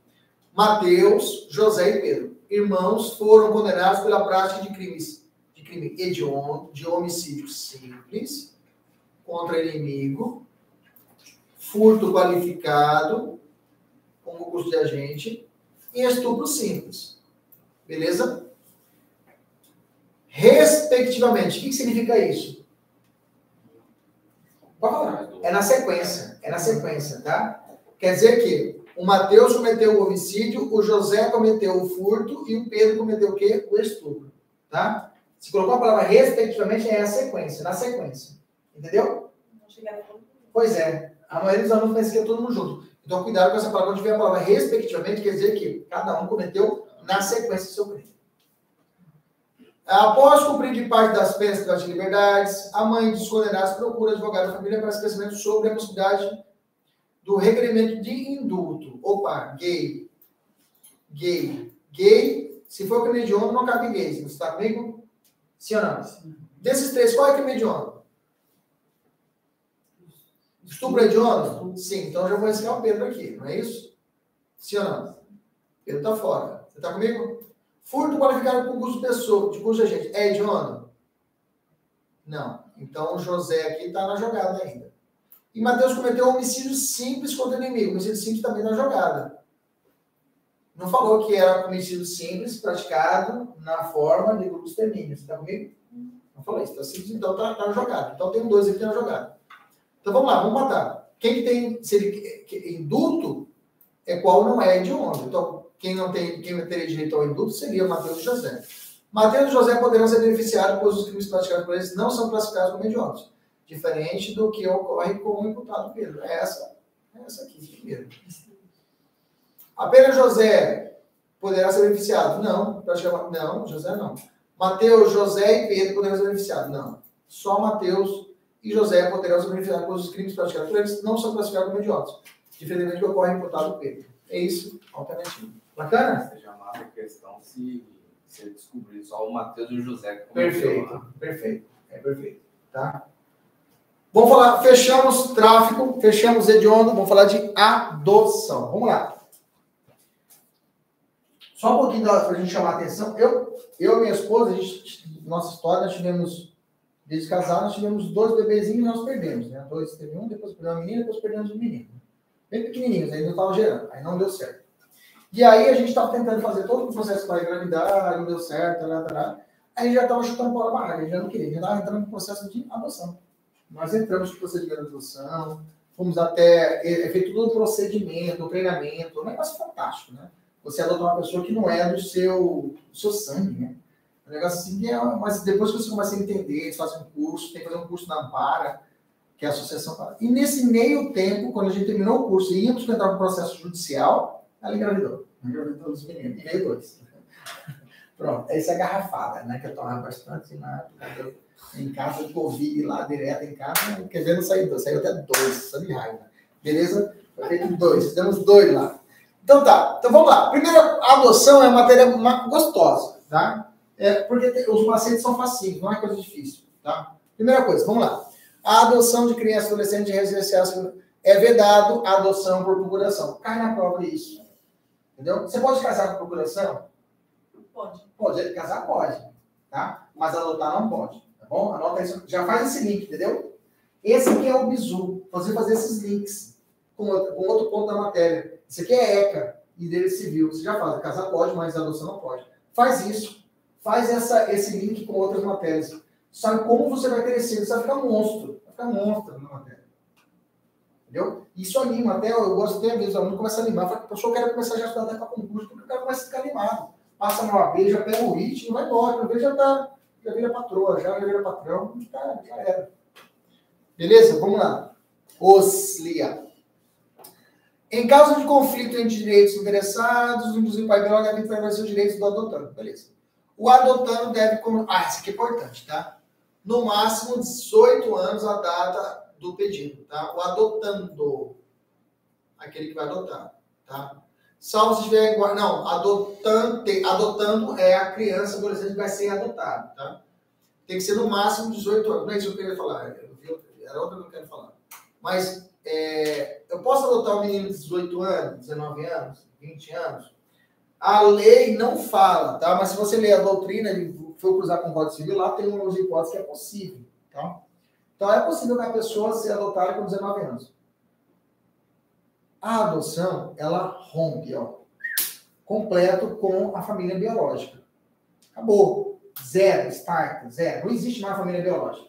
Mateus, José e Pedro. Irmãos foram condenados pela prática de crimes de crime hediondo, de homicídio simples contra inimigo, furto qualificado com o custo de agente e estupro simples. Beleza? Respectivamente. O que significa isso? Pode falar. É na sequência. É na sequência, tá? Quer dizer que o Mateus cometeu o homicídio, o José cometeu o furto e o Pedro cometeu o quê? O estupro. Tá? Se colocou a palavra respectivamente, é a sequência, na sequência. Entendeu? Pois é. A maioria dos alunos pensa que é todo mundo junto. Então, cuidado com essa palavra. Quando tiver a palavra respectivamente, quer dizer que cada um cometeu na sequência do seu crime. Após cumprir de parte das penas de liberdades, a mãe dos condenados procura advogado da família para esclarecimento sobre a possibilidade do requerimento de indulto. Opa, gay. Gay. Gay, se for crime de honra, não cabe gay. Você está comigo? Sim ou não? Desses três, qual é crime de honra? Estupro é honra? Sim, então já vou ensinar o Pedro aqui, não é isso? Sim ou não? Pedro está fora. Você está comigo? Furto qualificado por custo de pessoa, de custo de agente. É hediondo? Não. Então o José aqui está na jogada ainda. E Mateus cometeu um homicídio simples contra o inimigo. Homicídio simples também na jogada. Não falou que era homicídio simples praticado na forma de grupos termínios. Está comigo? Não falei isso. Tá simples, então está tá na jogada. Então tem dois aqui na jogada. Então vamos lá, vamos matar. Quem que tem, se ele, indulto é qual não é hediondo. Então, quem não tem, quem teria direito ao indulto seria Mateus e José. Mateus e José poderão ser beneficiados, pois os crimes praticados por eles não são classificados como hediondos. Diferente do que ocorre com o imputado Pedro. É essa, é essa aqui, primeiro. Apenas José poderá ser beneficiado? Não, praticamente, não, José não. Mateus, José e Pedro poderão ser beneficiados? Não. Só Mateus e José poderão ser beneficiados, pois os crimes praticados por eles não são classificados como hediondos. Diferentemente do que ocorre imputado Pedro. É isso, alternativa. Bacana? Você já a questão se, se descobrir só o Mateus e o José. Perfeito, perfeito. É, perfeito. Tá? Vamos falar, fechamos tráfico, fechamos hediondo, vamos falar de adoção. Vamos lá. Só um pouquinho para a gente chamar a atenção. Eu, eu e minha esposa, gente, nossa história, nós tivemos, desde casar, nós tivemos dois bebezinhos e nós perdemos. Né? Dois teve um, depois perdemos uma menina, depois perdemos um menino. Bem pequenininhos, ainda estava gerando, aí não deu certo. E aí a gente estava tentando fazer todo o processo para engravidar, não deu certo, lá, lá. Aí já estava chutando bola barraca, já não queria, já estava entrando no processo de adoção. Nós entramos no procedimento de adoção, fomos até, é, é feito todo o procedimento, o treinamento, um negócio fantástico, né? Você adotar uma pessoa que não é do seu, do seu sangue, né? Um negócio assim, é, mas depois que você começa a entender, você faz um curso, tem que fazer um curso na Ampara, que é a Associação. E nesse meio tempo, quando a gente terminou o curso e íamos entrar no processo judicial, ela engravidou. Engravidou dos meninos. E veio dois. Pronto, essa é garrafada, né? Que eu tomava bastante na em casa de Covid, lá direto em casa, quer dizer, não saiu dois, saiu até dois, só de raiva. Beleza? Foi feito dois, fizemos dois lá. Então tá, então vamos lá. Primeiro, a adoção é uma matéria gostosa, tá? É, porque os pacientes são facinhos, não é coisa difícil, tá? Primeira coisa, vamos lá. A adoção de crianças e adolescentes residenciais é vedado a adoção por procuração. Cai na prova isso. Entendeu? Você pode casar com procuração? Pode. Pode, casar pode, tá? Mas adotar não pode, bom? Anota isso, já faz esse link, entendeu? Esse aqui é o bizu, você fazer esses links com outro, ponto da matéria. Isso aqui é ECA e direito civil, você já faz, casar pode, mas adoção não pode. Faz isso, faz essa, esse link com outras matérias. Sabe como você vai crescer, você vai ficar monstro, vai ficar monstro na matéria. Entendeu? Isso anima, até eu gosto até vezes, o aluno começa a animar, fala, professor, eu quero começar a já estudar para concurso, porque o cara começa a ficar animado. Passa no AB, já pega o ritmo, vai embora, o já tá, já vira patroa, já, vira patrão, já, já era. Beleza? Vamos lá. Oslia. Em caso de conflito entre direitos interessados, inclusive o pai biológico deve prevalecer os direitos do adotando. Beleza. O adotando deve. Ah, isso aqui é importante, tá? No máximo 18 anos a data do pedido, tá? O adotando. Aquele que vai adotar, tá? Salvo se estiver. Não, adotante, adotando é a criança, adolescente que vai ser adotado, tá? Tem que ser no máximo 18 anos. Não é isso que eu queria falar. Era outra que eu quero falar. Mas é, eu posso adotar um menino de 18 anos, 19 anos, 20 anos? A lei não fala, tá? Mas se você ler a doutrina e for cruzar com o Código Civil, lá tem umas hipóteses que é possível, tá? Então é possível que a pessoa seja adotada com 19 anos. A adoção, ela rompe, ó, completo com a família biológica. Acabou. Zero, start, zero. Não existe mais família biológica.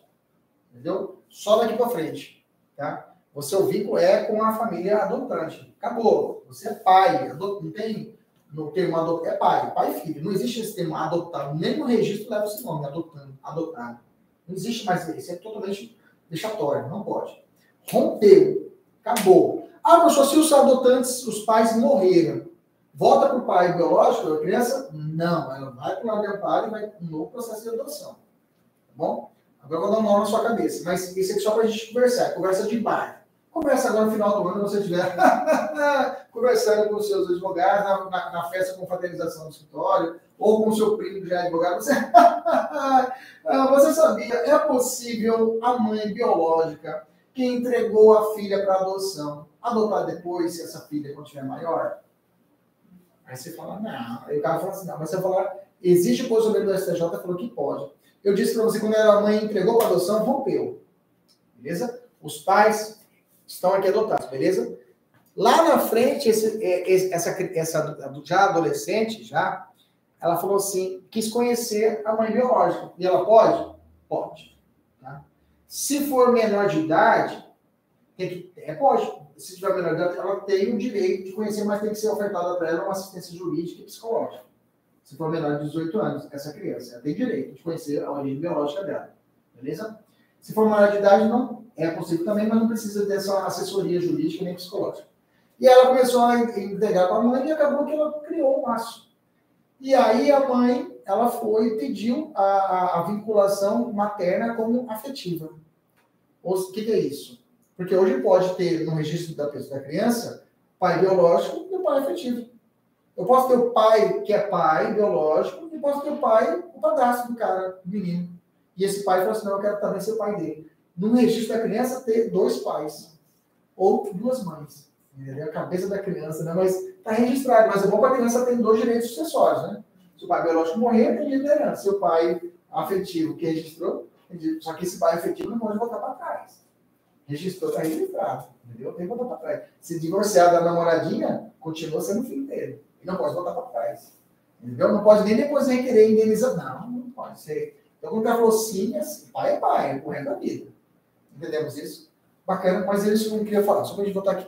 Entendeu? Só daqui para frente, tá? O seu vínculo é com a família adotante. Acabou. Você é pai. Adot... Não tem no termo adotar. É pai, pai e filho. Não existe esse termo adotado. Nem no registro leva esse nome, adotando, adotado. Não existe mais isso. É totalmente deixatório. Não pode. Rompeu. Acabou. Ah, professor, se os adotantes, os pais morreram, volta para o pai biológico da criança? Não, ela vai para o lado do pai e vai um novo processo de adoção. Tá bom? Agora eu vou dar um nó na sua cabeça. Mas isso aqui é só para a gente conversar. Conversa de bar. Conversa agora no final do ano, você estiver conversando com seus advogados, na, na, na festa com fraternização do escritório, ou com seu primo que já é advogado. Você, ah, você sabia, é possível a mãe biológica que entregou a filha para adoção adotar depois, se essa filha quando tiver maior? Aí você fala, não. Aí o cara fala assim, não, mas você fala, existe o posicionamento do STJ falou que pode. Eu disse para você, quando a mãe entregou para adoção, rompeu. Beleza? Os pais estão aqui adotados, beleza? Lá na frente, esse, é, essa, essa já adolescente, já, ela falou assim, quis conhecer a mãe biológica. E ela pode? Pode. Tá? Se for menor de idade, tem que, é, pode. Se tiver menor de idade, ela tem o direito de conhecer, mas tem que ser ofertada para ela uma assistência jurídica e psicológica. Se for menor de 18 anos, essa criança ela tem direito de conhecer a origem biológica dela. Beleza? Se for maior de idade, não é possível também, mas não precisa dessa assessoria jurídica nem psicológica. E ela começou a integrar com a mãe e acabou que ela criou um laço. E aí a mãe, ela foi e pediu a, a, a, vinculação materna como afetiva. O que, que, é isso? Porque hoje pode ter no registro da, pessoa, da criança pai biológico e pai afetivo. Eu posso ter o pai que é pai biológico e posso ter o pai, o padrasto do cara, do menino. E esse pai falou assim: não, eu quero também ser pai dele. No registro da criança, ter dois pais ou duas mães. Entendeu? A cabeça da criança, né? Mas está registrado. Mas é bom para a criança ter dois direitos sucessórios, né? Se o pai biológico morrer, tem herança. Se o pai afetivo que registrou, só que esse pai afetivo não pode voltar para trás. Registrou, está registrado. Entendeu? Tem que voltar para trás. Se divorciar da namoradinha, continua sendo filho dele. E não pode voltar para trás. Entendeu? Não pode nem depois requerer indenizar. Não, não pode ser. Então, quando cara falou sim, assim, pai é pai, é o resto da vida. Entendemos isso? Bacana, mas eles não queria falar, só para a gente voltar aqui.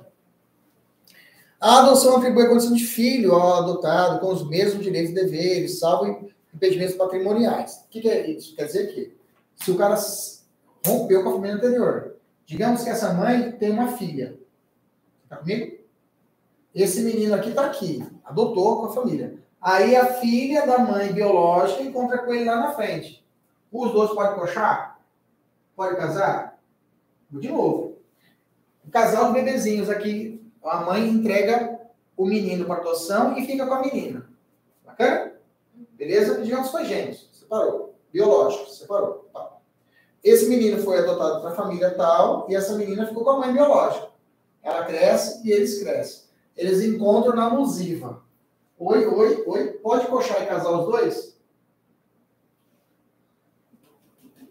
A adoção atribui a condição de filho ao adotado com os mesmos direitos e deveres, salvo impedimentos patrimoniais. O que, que é isso? Quer dizer que se o cara rompeu com a família anterior, digamos que essa mãe tem uma filha. Tá comigo? Esse menino aqui está aqui, adotou com a família. Aí a filha da mãe biológica encontra com ele lá na frente. Os dois podem coxar? Pode casar? De novo. O casal de bebezinhos aqui, a mãe entrega o menino para adoção e fica com a menina. Bacana? Beleza? Digamos que foi gêmeos. Separou. Biológico. Separou. Tá. Esse menino foi adotado para a família tal e essa menina ficou com a mãe biológica. Ela cresce e eles crescem. Eles encontram na musiva. Oi, oi, oi. Pode coxar e casar os dois?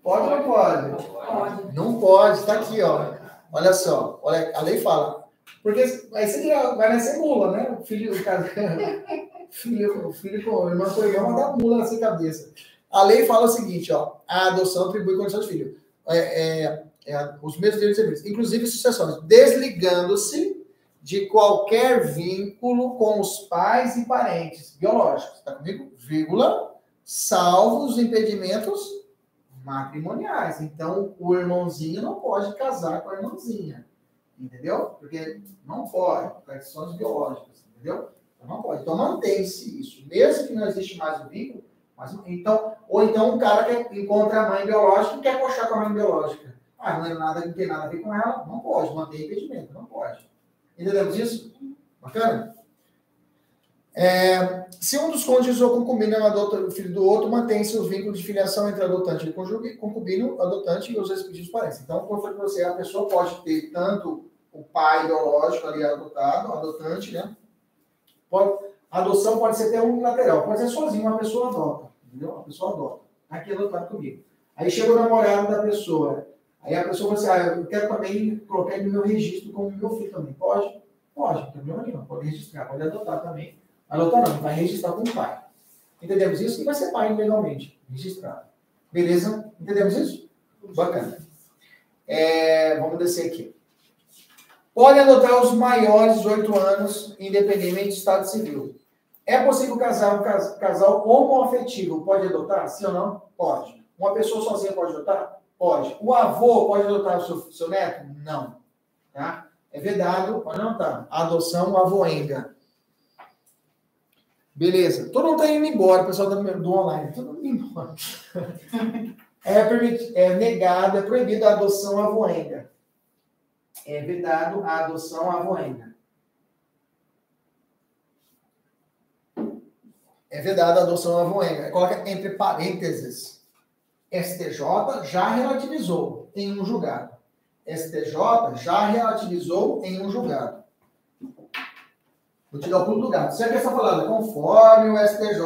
Pode ou não pode? Pode. Não pode, está aqui, ó. Olha só, olha, a lei fala. Porque aí você vai nascer mula, né? O filho, o cara, filho, o filho com o irmão com o irmão vai dar mula nessa cabeça. A lei fala o seguinte, ó. A adoção atribui condição de filho. É, é, é, os mesmos direitos e deveres, inclusive sucessões, desligando-se de qualquer vínculo com os pais e parentes biológicos. Está comigo? Vírgula, salvo os impedimentos matrimoniais. Então, o irmãozinho não pode casar com a irmãzinha. Entendeu? Porque não pode, por questões biológicas. Entendeu? Então, não pode. Então, mantém-se isso. Mesmo que não existe mais o vínculo, mas, então, ou então um cara que encontra a mãe biológica e quer coxar com a mãe biológica. Ah, não, é nada, não tem nada a ver com ela, não pode, mantém impedimento, não pode. Entendemos isso? Bacana? É, se um dos cônjuges ou concubino adota o filho do outro, mantém-se o vínculo de filiação entre adotante e concubino, adotante e os respectivos parentes. Então, como falei para você, a pessoa pode ter tanto o pai biológico ali adotado, adotante, né? Pode, a adoção pode ser até unilateral, pode ser sozinho, uma pessoa adota, entendeu? A pessoa adota. Tá aqui adotado comigo. Aí chega o namorado da pessoa. Aí a pessoa fala assim, ah, eu quero também colocar ele no meu registro como meu filho também. Pode? Pode, não tem problema nenhum. Pode registrar, pode adotar também. Adotar não, vai registrar com o pai. Entendemos isso? E vai ser pai legalmente, registrado. Beleza? Entendemos isso? Bacana. É, vamos descer aqui. Pode adotar os maiores de 8 anos, independentemente do estado civil. É possível casar um casal homoafetivo? Pode adotar? Sim ou não? Pode. Uma pessoa sozinha pode adotar? Pode. O avô pode adotar o seu, seu neto? Não. Tá? É vedado, pode adotar. Adoção avoenga. Beleza. Todo mundo está indo embora, o pessoal tá do online. Todo mundo indo embora. é, permit, é negado, é proibido a adoção avoenga. É vedado a adoção avoenga. É vedado a adoção avoenga. Coloca entre parênteses. STJ já relativizou em um julgado. STJ já relativizou em um julgado. Vou te dar o pulo do gato. Se a questão falando conforme o STJ,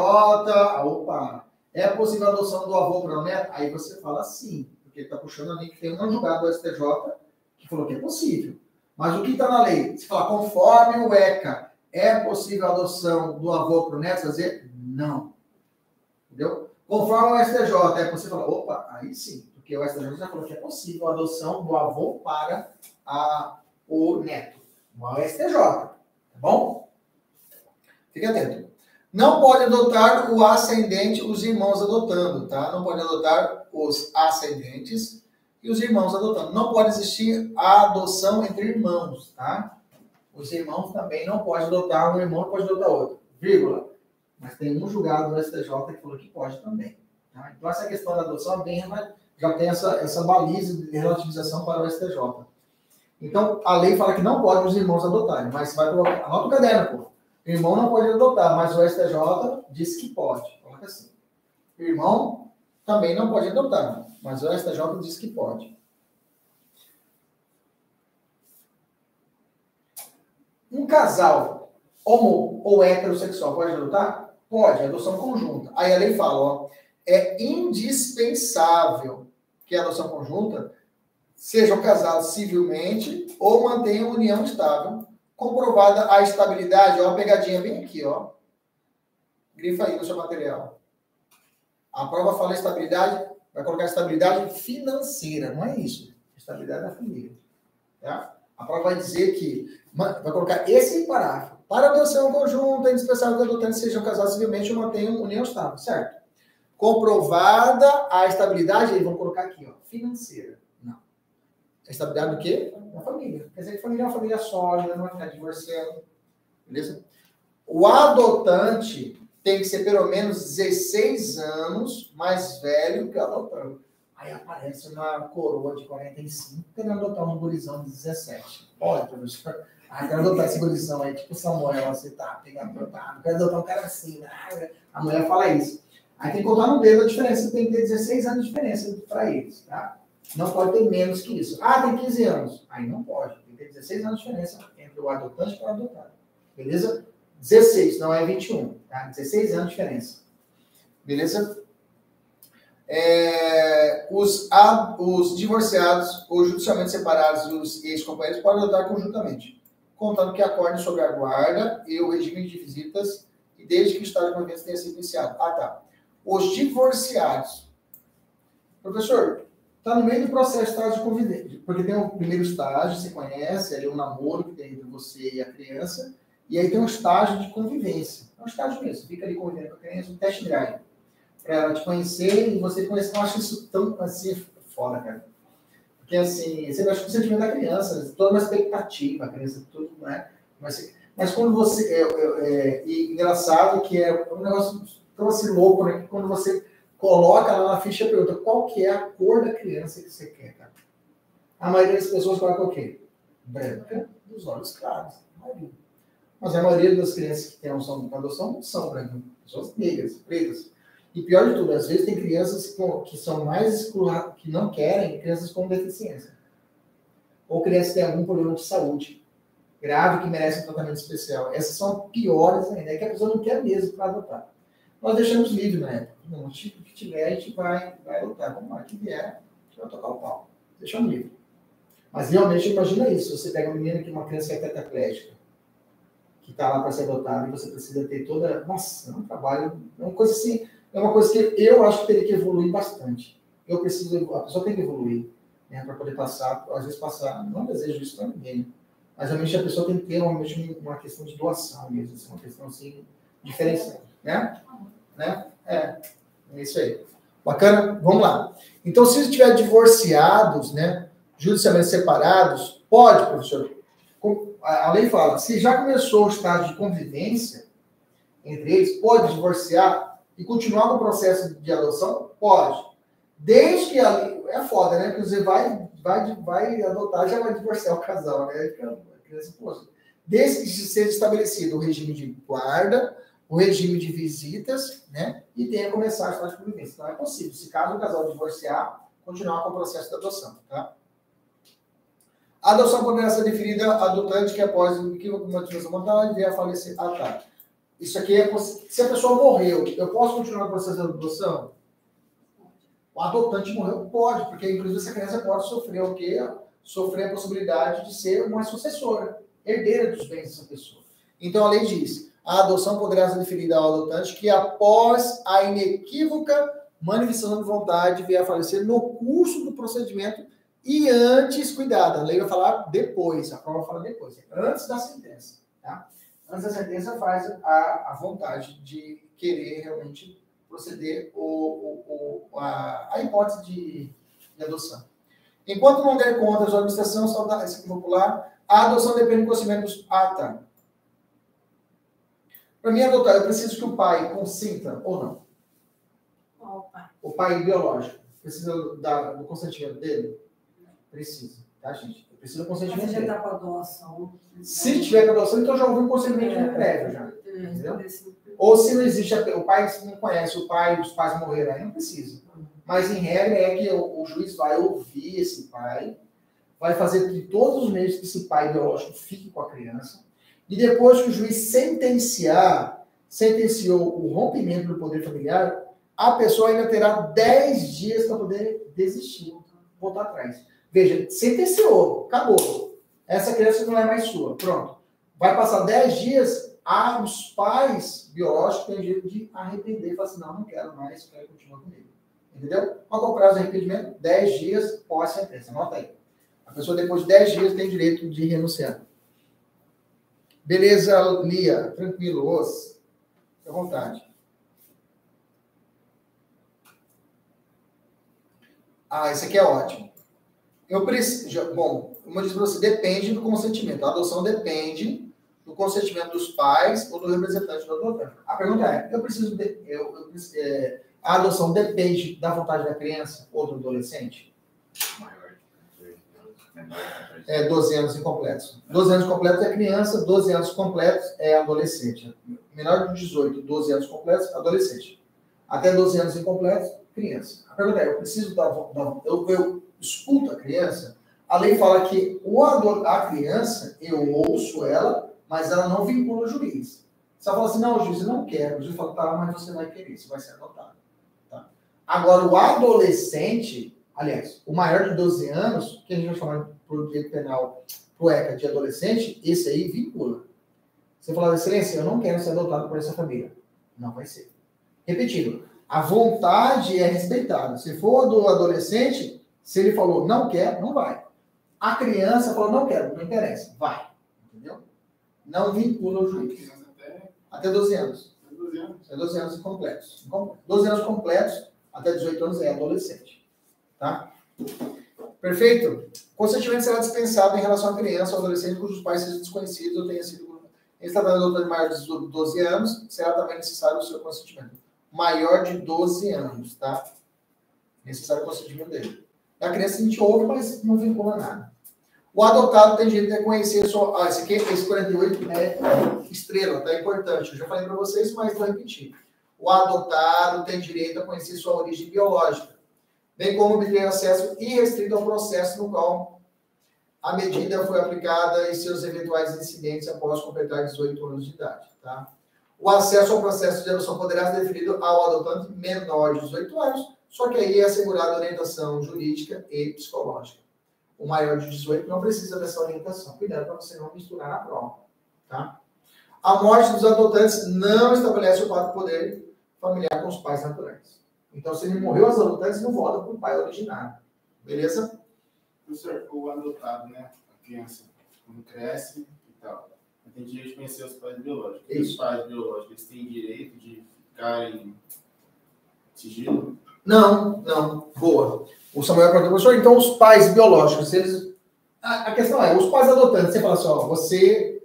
opa, é possível a adoção do avô para neto? Aí você fala sim, porque ele está puxando ali que tem um julgado do STJ que falou que é possível. Mas o que está na lei? Se falar conforme o ECA, é possível a adoção do avô para o neto? Fazer? Não. Entendeu? Conforme o STJ, é possível falar, opa, aí sim, porque o STJ já falou que é possível a adoção do avô para a, o neto. O STJ, tá bom? Fique atento. Não pode adotar o ascendente os irmãos adotando, tá? Não pode adotar os ascendentes e os irmãos adotando. Não pode existir a adoção entre irmãos, tá? Os irmãos também não podem adotar, um irmão pode adotar outro. Vírgula. Mas tem um julgado no STJ que falou que pode também. Tá? Então, essa questão da adoção bem, já tem essa, essa baliza de relativização para o STJ. Então, a lei fala que não pode os irmãos adotarem, mas vai colocar. Anota o caderno, pô. Irmão não pode adotar, mas o STJ diz que pode. Coloca assim. Irmão também não pode adotar, mas o STJ diz que pode. Um casal homo ou heterossexual pode adotar? Pode, adoção conjunta. Aí a lei fala, ó, é indispensável que a adoção conjunta sejam casados civilmente ou mantenham união estável, comprovada a estabilidade, ó, a pegadinha bem aqui, ó. Grifa aí no seu material. A prova fala estabilidade, vai colocar estabilidade financeira, não é isso. Estabilidade da família. Tá? A prova vai dizer que, vai colocar esse parágrafo. Para adoção conjunta, é indispensável que adotantes sejam casados civilmente ou mantenham união estável, certo? Comprovada a estabilidade, eles vão colocar aqui, ó, financeira. Não. A estabilidade do quê? Da família. Quer dizer que família é uma família sólida, não vai ficar divorciando. Beleza? O adotante tem que ser pelo menos 16 anos mais velho que o adotante. Aí aparece uma coroa de 45 querendo adotar um gurizão de 17. Olha, professor. Ah, quero adotar esse gurizão aí, tipo Samuel, você tá pegando adotar. Quero adotar um cara assim. Né? A mulher fala isso. Aí tem que contar no dedo a diferença, tem que ter 16 anos de diferença para eles, tá? Não pode ter menos que isso. Ah, tem 15 anos. Aí não pode. Tem que ter 16 anos de diferença entre o adotante e o adotado. Beleza? 16, não é 21. Tá? 16 anos de diferença. Beleza? É, os, a, os divorciados ou judicialmente separados e os ex-companheiros podem adotar conjuntamente, contando que acordem sobre a guarda e o regime de visitas e desde que o estado de convivência tenha sido iniciado. Ah, tá. Os divorciados. Professor, está no meio do processo de estágio de convivência, porque tem o primeiro estágio, você conhece, ali o um namoro que tem entre você e a criança, e aí tem um estágio de convivência. É um estágio mesmo, fica ali convivendo com a criança, um test drive. Para ela te conhecer e você conhecer. Eu acho isso tão assim, foda, cara. Porque assim, você acha que o sentimento da criança, toda uma expectativa, a criança tudo, né? Mas, mas quando você. É, é, é, e engraçado que é um negócio tão assim louco, né? Que quando você coloca lá na ficha pergunta qual que é a cor da criança que você quer, cara. A maioria das pessoas coloca o quê? Branca, dos olhos claros. Mas a maioria das crianças que têm noção de adoção não são brancas, pessoas negras, pretas. E pior de tudo, às vezes tem crianças que são mais excluídas, que não querem, crianças com deficiência. Ou crianças que têm algum problema de saúde grave que merece um tratamento especial. Essas são piores ainda, é que a pessoa não quer mesmo para adotar. Nós deixamos livre na época. Não, o tipo que tiver, a gente vai, vai adotar. Vamos lá, que vier, a gente vai tocar o pau. Deixamos livre. Mas realmente imagina isso. Você pega uma menina que é uma criança que é tetraplégica, que está lá para ser adotada, e você precisa ter toda. Nossa, é um trabalho, é uma coisa assim, é uma coisa que eu acho que teria que evoluir bastante. Eu preciso, a pessoa tem que evoluir, né, para poder passar, às vezes passar, não desejo isso para ninguém, mas realmente a pessoa tem que ter realmente uma questão de doação mesmo, assim, uma questão assim, diferenciada, né? né? É, é isso aí. Bacana? Vamos lá. Então, se estiver divorciados, né, judicialmente separados, pode, professor, a lei fala, se já começou o estágio de convivência entre eles, pode divorciar e continuar no processo de adoção? Pode. Desde que a lei. É foda, né? Porque você vai, vai, vai adotar, já vai divorciar o casal, né? Desde que seja estabelecido o regime de guarda, o regime de visitas, né? E tenha começado a estágio de convivência. Então é possível, se caso o casal divorciar, continuar com o processo de adoção, tá? A adoção poderá ser deferida a adotante que após equívoco de motivação vontade vier a falecer. Ah, tá. Isso aqui é se a pessoa morreu, eu posso continuar o processo de adoção? O adotante morreu? Pode, porque inclusive essa criança pode sofrer o quê? Sofrer a possibilidade de ser uma sucessora, herdeira dos bens dessa pessoa. Então a lei diz: a adoção poderá ser deferida ao adotante que após a inequívoca manifestação de vontade vier a falecer no curso do procedimento e antes, cuidado, a lei vai falar depois, a prova fala depois, antes da sentença. Tá? Antes da sentença faz a, a vontade de querer realmente proceder o, o, o a, a, hipótese de, de, adoção. Enquanto não der conta da administração saudável popular, a adoção depende do conhecimento dos. Ah, tá. Para mim adotar, eu preciso que o pai consinta ou não? O pai. O pai biológico. Precisa da, do consentimento dele? Precisa, tá, gente? Precisa do consentimento Mas já tá com a doação. Se tiver com a doação, então já houve um consentimento É. prévio já. É, Entendeu? Ou se não existe, o pai não conhece o pai, os pais morreram aí, não precisa. Mas, em regra, é que o, o juiz vai ouvir esse pai, vai fazer que todos os meios que esse pai biológico fique com a criança, e depois que o juiz sentenciar, sentenciou o rompimento do poder familiar, a pessoa ainda terá 10 dias para poder desistir, voltar atrás. Veja, sentenciou, acabou. Essa criança não é mais sua, pronto. Vai passar 10 dias, ah, os pais biológicos têm direito de arrepender, falar assim, não, não quero mais, quero continuar comigo. Entendeu? Qual é o prazo de arrependimento? 10 dias pós sentença, anota aí. A pessoa depois de 10 dias tem direito de renunciar. Beleza, Lia, tranquilo, os. Fique à vontade. Ah, esse aqui é ótimo. Eu preciso. Bom, como eu disse para você, depende do consentimento. A adoção depende do consentimento dos pais ou do representante do adotante. A pergunta é: eu preciso. De, eu, eu, é, a adoção depende da vontade da criança ou do adolescente? É 12 anos incompletos. 12 anos completos é criança, 12 anos completos é adolescente. Menor de 18, 12 anos completos, adolescente. Até 12 anos incompletos, criança. A pergunta é: eu preciso da. da eu, eu escuto a criança? A lei fala que o a criança, eu ouço ela, mas ela não vincula o juiz. Você fala assim: não, juiz, eu não quero. O juiz fala: tá, mas você vai querer, você vai ser adotado. Tá? Agora, o adolescente, aliás, o maior de 12 anos, que a gente vai chamar por direito penal pro ECA de adolescente, esse aí vincula. Você fala, excelência, eu não quero ser adotado por essa família. Não vai ser. Repetindo, a vontade é respeitada. Se for do adolescente, se ele falou não quer, não vai. A criança falou não quero, não interessa, vai. Entendeu? Não vincula o juiz. Até 12 anos. Até 12 anos completos. 12 anos completos, até 18 anos é adolescente. Tá? Perfeito? Consentimento será dispensado em relação à criança ou adolescente cujos pais sejam desconhecidos ou tenham sido. Ele está dando doutor de maior de 12 anos, será também necessário o seu consentimento maior de 12 anos, tá? Necessário o consentimento dele. A criança a gente ouve, mas não vincula nada. O adotado tem direito de reconhecer sua. Ah, esse aqui, esse 48 é estrela, tá? Importante. Eu já falei para vocês, mas vou repetir. O adotado tem direito a conhecer sua origem biológica, bem como obter acesso irrestrito ao processo no qual a medida foi aplicada e seus eventuais incidentes após completar 18 anos de idade, tá? O acesso ao processo de adoção poderá ser definido ao adotante menor de 18 anos, só que aí é assegurada orientação jurídica e psicológica. O maior de 18 não precisa dessa orientação. Cuidado para você não misturar na prova. Tá? A morte dos adotantes não estabelece o pacto poder familiar com os pais naturais. Então, se ele morreu, os adotantes não voltam para o pai originário. Beleza? Professor, o adotado, né? A criança, quando cresce e tal tem direito de conhecer os pais biológicos. Isso. Os pais biológicos eles têm direito de ficar em sigilo? Não, não. Boa. O Samuel perguntou, professor, então os pais biológicos, eles. A, a, questão é, os pais adotantes, você fala assim, ó, você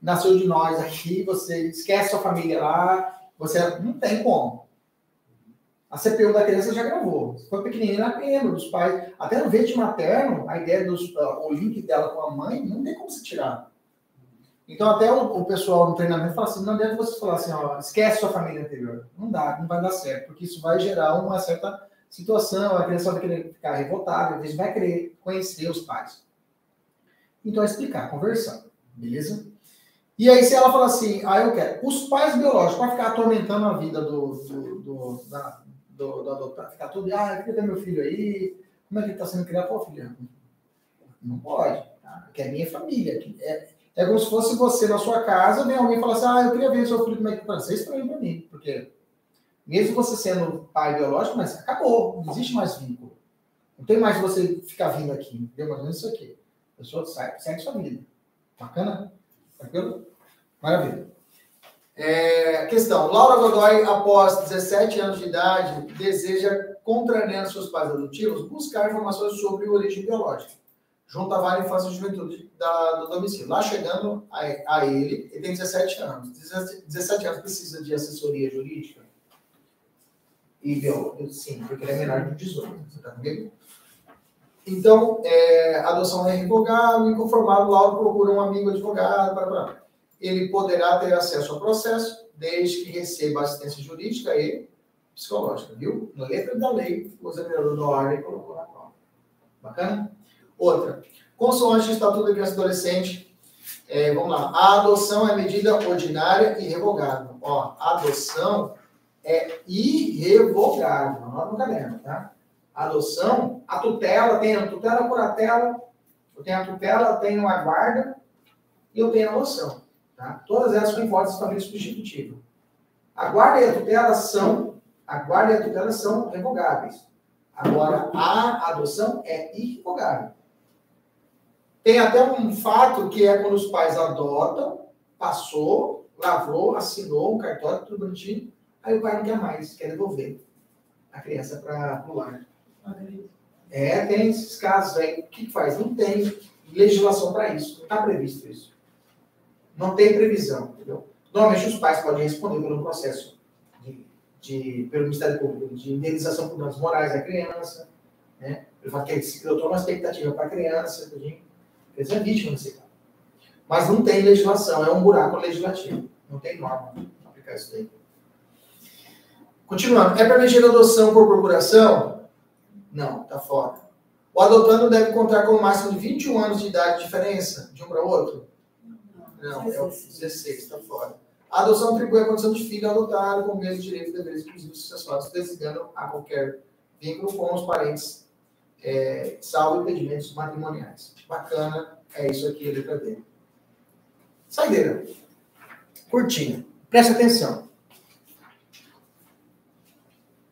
nasceu de nós aqui, você esquece sua família lá, você não tem como. A CPU da criança já gravou. For pequenininha, ela lembra dos pais. Até no verde materno, a ideia dos, uh, o link dela com a mãe, não tem como se tirar. Então, até o, o, pessoal no treinamento fala assim: não adianta você falar assim, ó, esquece sua família anterior. Não dá, não vai dar certo, porque isso vai gerar uma certa situação, a criança vai querer ficar revoltada, vezes vai querer conhecer os pais. Então, é explicar, conversar, beleza? E aí, se ela fala assim, ah, eu quero, os pais biológicos, para ficar atormentando a vida do, do, do, da, do, do adotado, ficar tudo, ah, ter meu filho aí, como é que ele está sendo criado? Pô, filho, não pode, tá? Porque é minha família, é, é como se fosse você na sua casa, vem alguém e fala assim: ah, eu queria ver seu filho como é que. Isso é estranho para mim, porque mesmo você sendo pai biológico, mas acabou, não existe mais vínculo. Não tem mais você ficar vindo aqui, entendeu? Mais ou menos isso aqui. A pessoa sai, segue sua vida. Bacana? Tranquilo? Maravilha. É, questão: Laura Godoy, após 17 anos de idade, deseja, contrariando seus pais adotivos, buscar informações sobre origem biológica junto à Vara Infância e Juventude da, do domicílio. Lá chegando a, a, ele, ele tem 17 anos. 17 anos precisa de assessoria jurídica? E eu, sim, porque ele é menor de 18. Você está comigo? Então, é, a adoção é revogável, inconformado, Lauro procura um amigo advogado, para, para. ele poderá ter acesso ao processo, desde que receba assistência jurídica, ele, psicológica, viu? Na letra da lei, o examinador da ordem colocou na prova. Bacana? Outra. Consoante o Estatuto da Criança e Adolescente, é, vamos lá. A adoção é medida ordinária e revogável. Ó, adoção é irrevogável. Anota no caderno, tá? Adoção, a tutela, tem a tutela por tela, eu tenho a tutela, tenho a guarda e eu tenho a adoção. Tá? Todas elas são hipóteses de família substitutiva. A guarda e a tutela são, a guarda e a tutela são revogáveis. Agora, a adoção é irrevogável. Tem até um fato que é quando os pais adotam, passou, lavrou, assinou um cartório, tudo bonitinho, aí o pai não quer mais, quer devolver a criança para o lar. É, tem esses casos aí. O que faz? Não tem legislação para isso, não está previsto isso. Não tem previsão, entendeu? Normalmente os pais podem responder pelo processo de, pelo Ministério Público de indenização por danos morais da criança, né? Ele fala que ele criou uma expectativa para a criança, porque eles é vítima nesse caso. Mas não tem legislação, é um buraco legislativo. Não tem norma para aplicar isso daí. Continuando. É permitida adoção por procuração? Não, tá fora. O adotando deve contar com o máximo de 21 anos de idade de diferença de um para o outro? Não, é o 16, está fora. A adoção atribui a condição de filho adotado com o mesmo direito e deveres inclusivos sucessórios, designando a qualquer vínculo com os parentes, é, salvo impedimentos matrimoniais. Bacana, é isso aqui a letra D. Saideira. Curtinha. Preste atenção.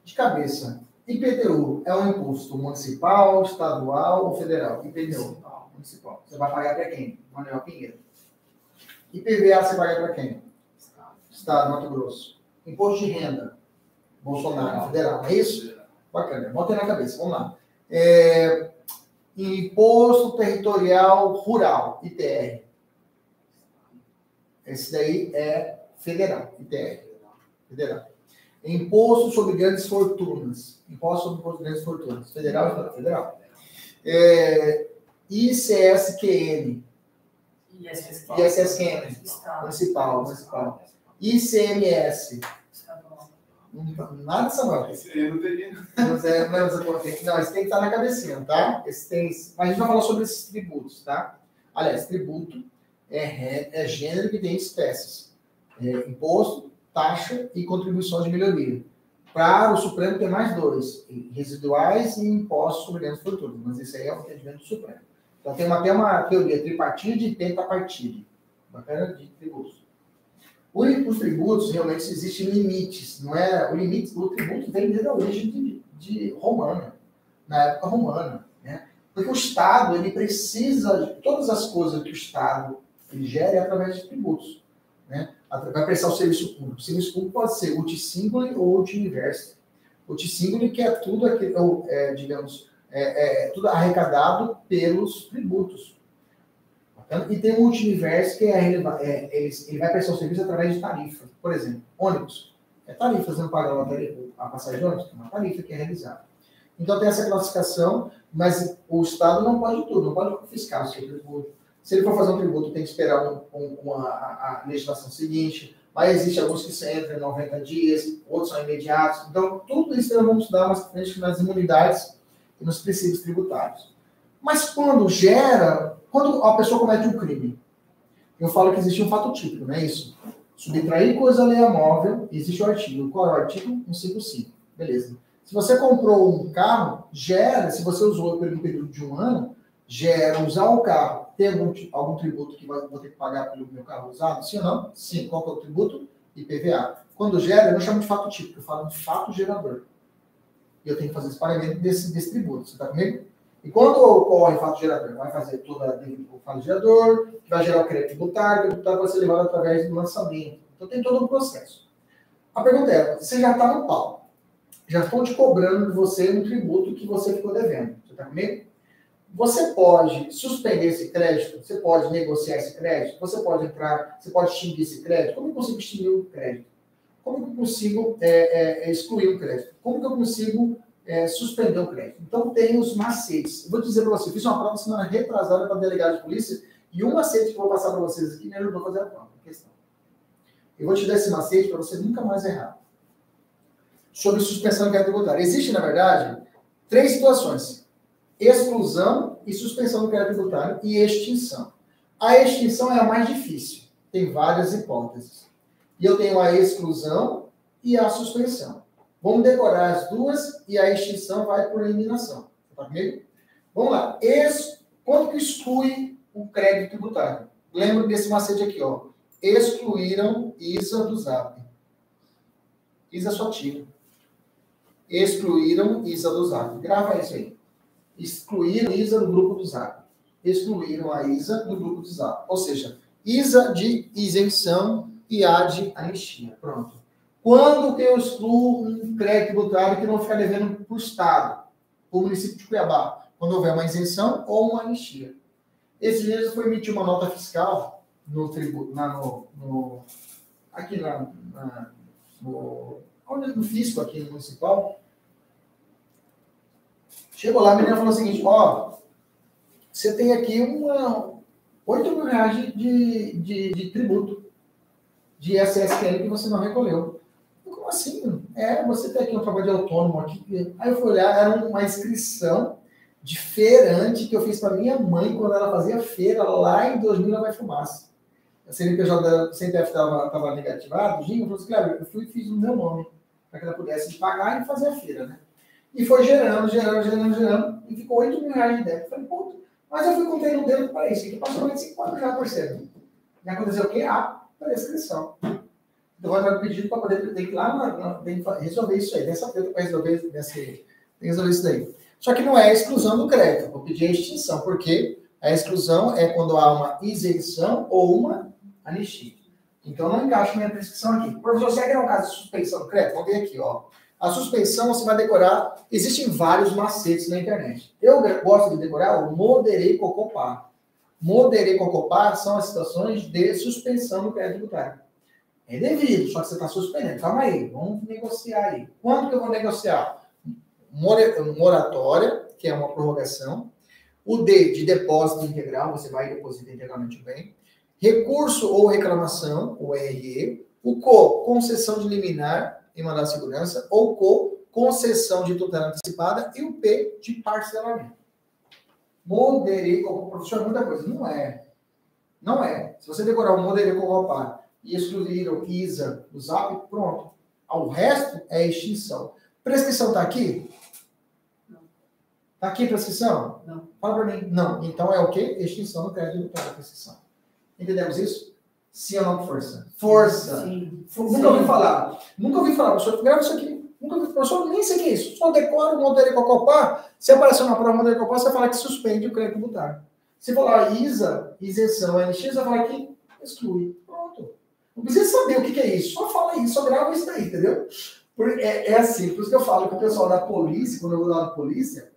De cabeça. IPTU é um imposto municipal, estadual ou federal? IPTU. Municipal. Você vai pagar para quem? Manuel Pinheiro. IPVA você paga para quem? Estado, Mato Grosso. Imposto de renda, Bolsonaro, federal. É isso? Bacana. Bota na cabeça. Vamos lá. É, imposto Territorial Rural, ITR. Esse daí é federal, ITR. Federal. Imposto sobre grandes fortunas. Imposto sobre grandes fortunas. Federal, federal. É, ICSQN. ISSQN. Municipal, municipal. ICMS. Nada Samuel. Esse aí não teria. Mas é, não, não, esse tem que estar na cabecinha, tá? Esse tem, mas a gente vai falar sobre esses tributos, tá? Aliás, tributo é, é gênero que tem espécies. É, imposto, taxa e contribuição de melhoria. Para o Supremo tem mais dois, residuais e impostos sobre grandes fortunas, mas esse aí é o entendimento do Supremo. Então tem uma, tem uma teoria tripartite e pentapartite. Bacana de tributos. Os tributos, realmente, existem limites, não é? O limite, o tributo vem desde a origem de, de romana, na época romana, né? Porque o Estado, ele precisa, de todas as coisas que o Estado é através de tributos, né? Vai prestar o serviço público. O serviço público pode ser multisingule ou multiuniverso. Multisingule que é tudo, aquilo, é, digamos, é, é, tudo arrecadado pelos tributos. E tem um multiverso que é, é, ele, ele vai prestar o serviço através de tarifa. Por exemplo, ônibus. É tarifa, você não paga a passagem de ônibus, é uma tarifa que é realizada. Então tem essa classificação, mas o Estado não pode tudo, não pode confiscar o seu tributo. Se ele for fazer um tributo, tem que esperar um, um, uma, a, a, legislação seguinte, mas existe alguns que se entram em 90 dias, outros são imediatos. Então, tudo isso nós vamos estudar mais nas imunidades e nos princípios tributários. Mas quando gera quando a pessoa comete um crime, eu falo que existe um fato típico, não é isso? Subtrair coisa alheia móvel, existe o artigo. Qual é o artigo? 155. Beleza. Se você comprou um carro, gera, se você usou pelo período de um ano, gera usar o carro. Tem algum, algum tributo que vou ter que pagar pelo meu carro usado? Sim ou não? Sim. Qual é o tributo? IPVA. Quando gera, eu não chamo de fato típico, eu falo de fato gerador. E eu tenho que fazer esse pagamento desse, desse tributo. Você está comigo? E quando ocorre fato gerador, vai fazer toda o fato gerador, que vai gerar o crédito tributário, o tributário vai ser levado através do lançamento. Então tem todo um processo. A pergunta é: você já está no pau? Já estão te cobrando de você um tributo que você ficou devendo. Você está comigo? Você pode suspender esse crédito, você pode negociar esse crédito, você pode entrar, você pode extinguir esse crédito. Como eu consigo extinguir o crédito? Como eu consigo é, é, excluir o crédito? Como eu consigo é, suspender o crédito. Então, tem os macetes. Eu vou dizer para você, fiz uma prova semana retrasada para delegado de polícia e um macete que eu vou passar para vocês aqui me ajudou a fazer a prova. Questão. Eu vou te dar esse macete para você nunca mais errar. sobre suspensão de crédito tributário. Existe, na verdade, três situações: exclusão e suspensão do crédito tributário e extinção. A extinção é a mais difícil, tem várias hipóteses. E eu tenho a exclusão e a suspensão. Vamos decorar as duas e a extinção vai por eliminação. Tá comigo? Vamos lá. Ex... Quanto que exclui o crédito tributário? Lembra desse macete aqui, ó. Excluíram ISA do ZAP. ISA só tira. Excluíram ISA do ZAP. Grava isso aí. Excluíram ISA do grupo do ZAP. Excluíram a ISA do grupo do ZAP. Ou seja, ISA de isenção e A de anistia. Pronto. Quando que eu excluo um crédito tributário que não fica devendo para o Estado, para o município de Cuiabá? Quando houver uma isenção ou uma anistia. Esses dias foi emitir uma nota fiscal no tributo, no, no, aqui na, na no, no fisco aqui no municipal. Chegou lá, a menina falou o seguinte, ó, você tem aqui uma 8 mil reais de, de, de, tributo de ISSQL que você não recolheu. Assim? É, você tem aqui um trabalho de autônomo aqui. Aí eu fui olhar, era uma inscrição de feirante que eu fiz para minha mãe quando ela fazia feira lá em 2000 na Vai Fumaça. A CNPJ da CNPF estava negativado, Ginho falou assim, claro, eu fui e fiz o meu nome para que ela pudesse pagar e fazer a feira, né? E foi gerando, gerando, gerando, gerando, e ficou 8 mil reais de débito. Falei, puta, mas eu fui contendo o dedo para isso, que passou mais de 5 anos já percebe. E aconteceu o quê? A prescrição. Então vai dar um pedido para poder ter que ir lá na, na, resolver isso aí. Dessa feita para resolver, resolver isso daí. Só que não é a exclusão do crédito, vou pedir a extinção, porque a exclusão é quando há uma isenção ou uma anistia. Então não encaixa minha prescrição aqui. Professor, você quer um caso de suspensão do crédito? Vamos ver aqui, ó. A suspensão você vai decorar, existem vários macetes na internet. Eu gosto de decorar o moderei cocopar. Moderei cocopar são as situações de suspensão do crédito tributário. É devido, só que você está suspendendo. Calma aí, vamos negociar aí. Quando que eu vou negociar? moratória, que é uma prorrogação, o D de depósito integral, você vai e deposita integralmente o bem, recurso ou reclamação, o RE, o CO, concessão de liminar em mandado de segurança, ou CO, concessão de tutela antecipada, e o P de parcelamento. Moderei, professor, muita coisa. Não é. Não é. Se você decorar o moderei como par e excluir o ISA do ZAP, pronto. O resto é extinção. Prescrição está aqui? Está aqui prescrição? Não. Fala para mim. Não. Então é o quê? Extinção do crédito para prescrição. Entendemos isso? Sim ou não, força? Força. Sim. Nunca Sim. ouvi falar. Nunca ouvi falar. Professor, grava isso aqui. Nunca ouvi. Professor, nem sei o que é isso. Só decora o modelo Cocopá. Se apareceu na prova modelo Cocopá, você vai falar que suspende o crédito tributário. Se falar ISA, isenção, NX, você vai falar que exclui. Não precisa saber o que, que é isso. Só fala isso, só grava isso daí, entendeu? É, é assim, por isso que eu falo que o pessoal da polícia, quando eu vou lá da polícia,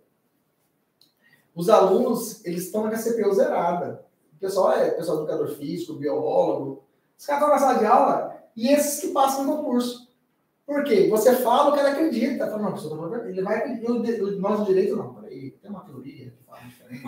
os alunos, eles estão na CPU zerada. O pessoal é pessoal educador físico, biólogo. Os caras estão na sala de aula e esses que passam no concurso. Por quê? Você fala o que ele acredita. Fala, não, professor, ele vai acreditar. Nós, o direito, não. Peraí, tem uma teoria que fala diferente.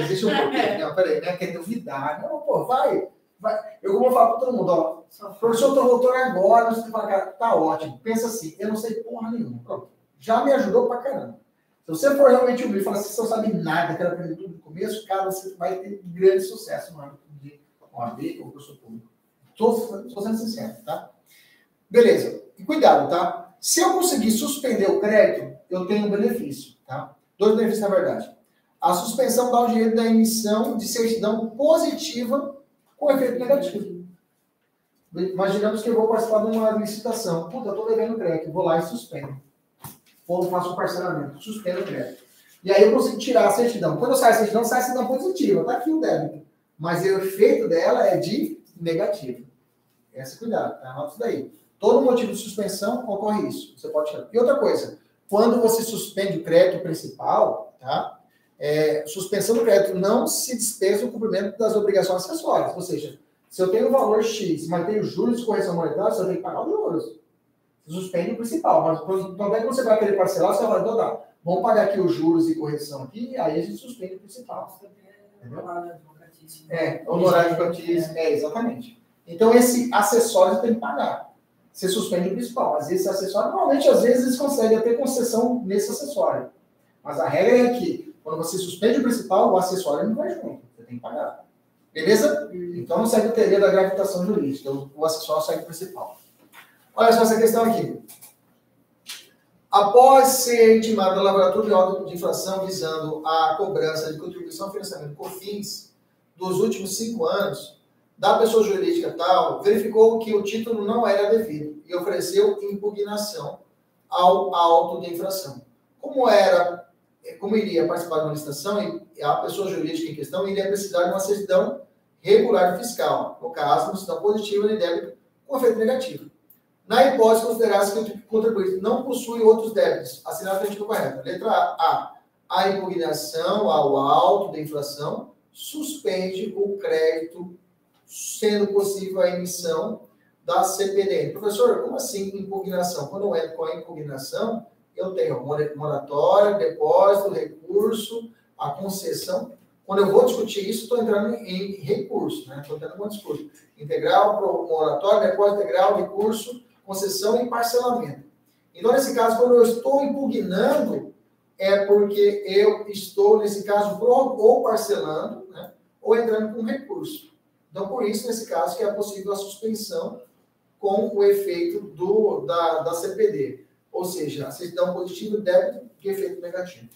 Existe um pouquinho. Não, peraí, né? Quer duvidar. Não, pô, vai. Vai. Eu vou falar para todo mundo, ó. Professor, estou voltando agora. Fala, cara, tá ótimo. Pensa assim, eu não sei porra nenhuma. Pronto. Já me ajudou pra caramba. Se você for realmente humilde e falar assim, você não sabe nada, quero aprender tudo no começo, cara, você vai ter grande sucesso no âmbito de OAB ou curso público. Estou sendo sincero, tá? Beleza. E cuidado, tá? Se eu conseguir suspender o crédito, eu tenho um benefício, tá? Dois benefícios, na verdade. A suspensão dá o direito da emissão de certidão positiva com efeito negativo. Imaginamos que eu vou participar de uma licitação. Puta, estou devendo crédito, vou lá e suspendo ou faço o parcelamento, suspendo o crédito. E aí eu consigo tirar a certidão. Quando eu saio a certidão, sai a certidão positiva, está aqui o débito. Mas o efeito dela é de negativo. Esse cuidado, tá? Anota isso daí. Todo motivo de suspensão ocorre isso. Você pode tirar. E outra coisa, quando você suspende o crédito principal, tá? É, suspensão do crédito não se dispensa o cumprimento das obrigações acessórias. Ou seja, se eu tenho o valor X, mas tenho juros de correção monetária, você tem que pagar os juros suspende o principal. Mas quando é que você vai querer parcelar, você vai dar. Vamos pagar aqui os juros e correção aqui, aí a gente suspende o principal. É, honorário de advocatício, é, exatamente. Então, esse acessório você tem que pagar. você suspende o principal. Vezes, esse acessório, normalmente, às vezes, eles conseguem ter concessão nesse acessório. Mas a regra é que, quando você suspende o principal, o acessório não vai junto. Você tem que pagar. Beleza? Então, não segue o teoria da gravitação jurídica. O acessório segue o principal. Olha só essa questão aqui. Após ser intimado o laboratório de ordem de inflação visando a cobrança de contribuição financiamento COFINS dos últimos cinco anos, da pessoa jurídica tal, verificou que o título não era devido e ofereceu impugnação ao auto de infração. Como era, como iria participar de uma licitação, a pessoa jurídica em questão iria precisar de uma certidão regular fiscal, no caso, uma certidão positiva de débito com efeito negativo. Na hipótese, considerar-se que o contribuinte não possui outros débitos, assinado o correto. Letra A. A impugnação ao alto da inflação suspende o crédito, sendo possível a emissão da CPDM. Professor, como assim impugnação? Quando eu entro com a impugnação, eu tenho moratória, depósito, recurso, a concessão. Quando eu vou discutir isso, estou entrando em recurso, né? Estou entrando em discurso. Integral, moratória, depósito integral, recurso, concessão e parcelamento. Então, nesse caso, quando eu estou impugnando, é porque eu estou, nesse caso, ou parcelando, né, ou entrando com recurso. Então, por isso, nesse caso, que é possível a suspensão com o efeito do, da, da CPD. Ou seja, a certidão positiva débito de efeito negativo.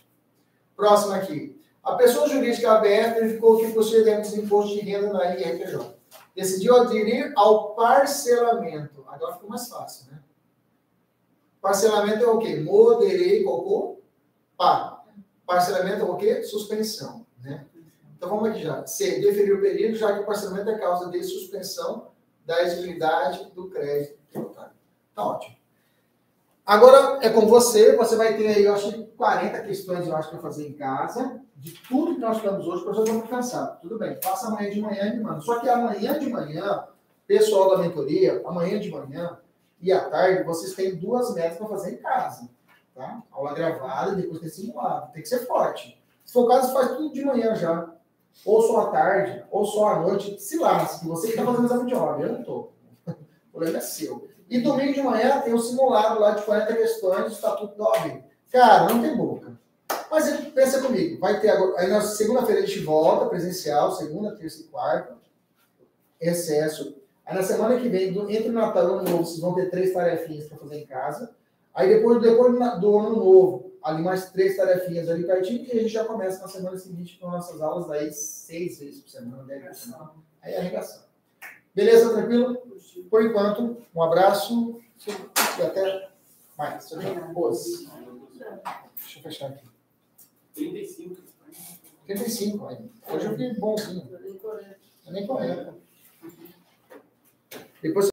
Próximo aqui. A pessoa jurídica ABF verificou que possui débitos de imposto de renda na IRPJ decidiu aderir ao parcelamento. Agora ficou mais fácil, né? Parcelamento é o quê? Moderei, cocô, pá. Parcelamento é o quê? Suspensão, né? Então vamos aqui já. C. Deferir o período, já que o parcelamento é causa de suspensão da exigibilidade do crédito tributário. Tá ótimo. Agora é com você, você vai ter aí, eu acho, 40 questões, eu acho, para fazer em casa de tudo que nós estamos hoje, está muito cansado. Tudo bem, faça amanhã de manhã manda. Só que amanhã de manhã, pessoal da mentoria, amanhã de manhã e à tarde, vocês têm duas metas para fazer em casa. Tá? Aula gravada depois tem simulado. Tem que ser forte. Se for o caso, faz tudo de manhã já. Ou só à tarde, ou só à noite. Se lasque, você está fazendo exame de ordem, eu não estou. O problema é seu. E domingo de manhã tem um simulado lá de 40 questões do Estatuto da OAB. Cara, não tem boca. Mas pensa comigo, vai ter agora. Aí na segunda-feira a gente volta presencial, segunda, terça e quarta, excesso. Aí na semana que vem, entre o Natal e o Ano Novo, vocês vão ter três tarefinhas para fazer em casa. Aí depois, depois do Ano Novo, ali mais três tarefinhas ali pertinho, e a gente já começa na semana seguinte com nossas aulas aí seis vezes por semana, dez por semana. Aí é arregação. Beleza, tranquilo? Por enquanto, um abraço e até mais. Deixa eu fechar aqui. 35. 35 ainda. Hoje eu fiquei bonzinho. 40. Nem 40. Depois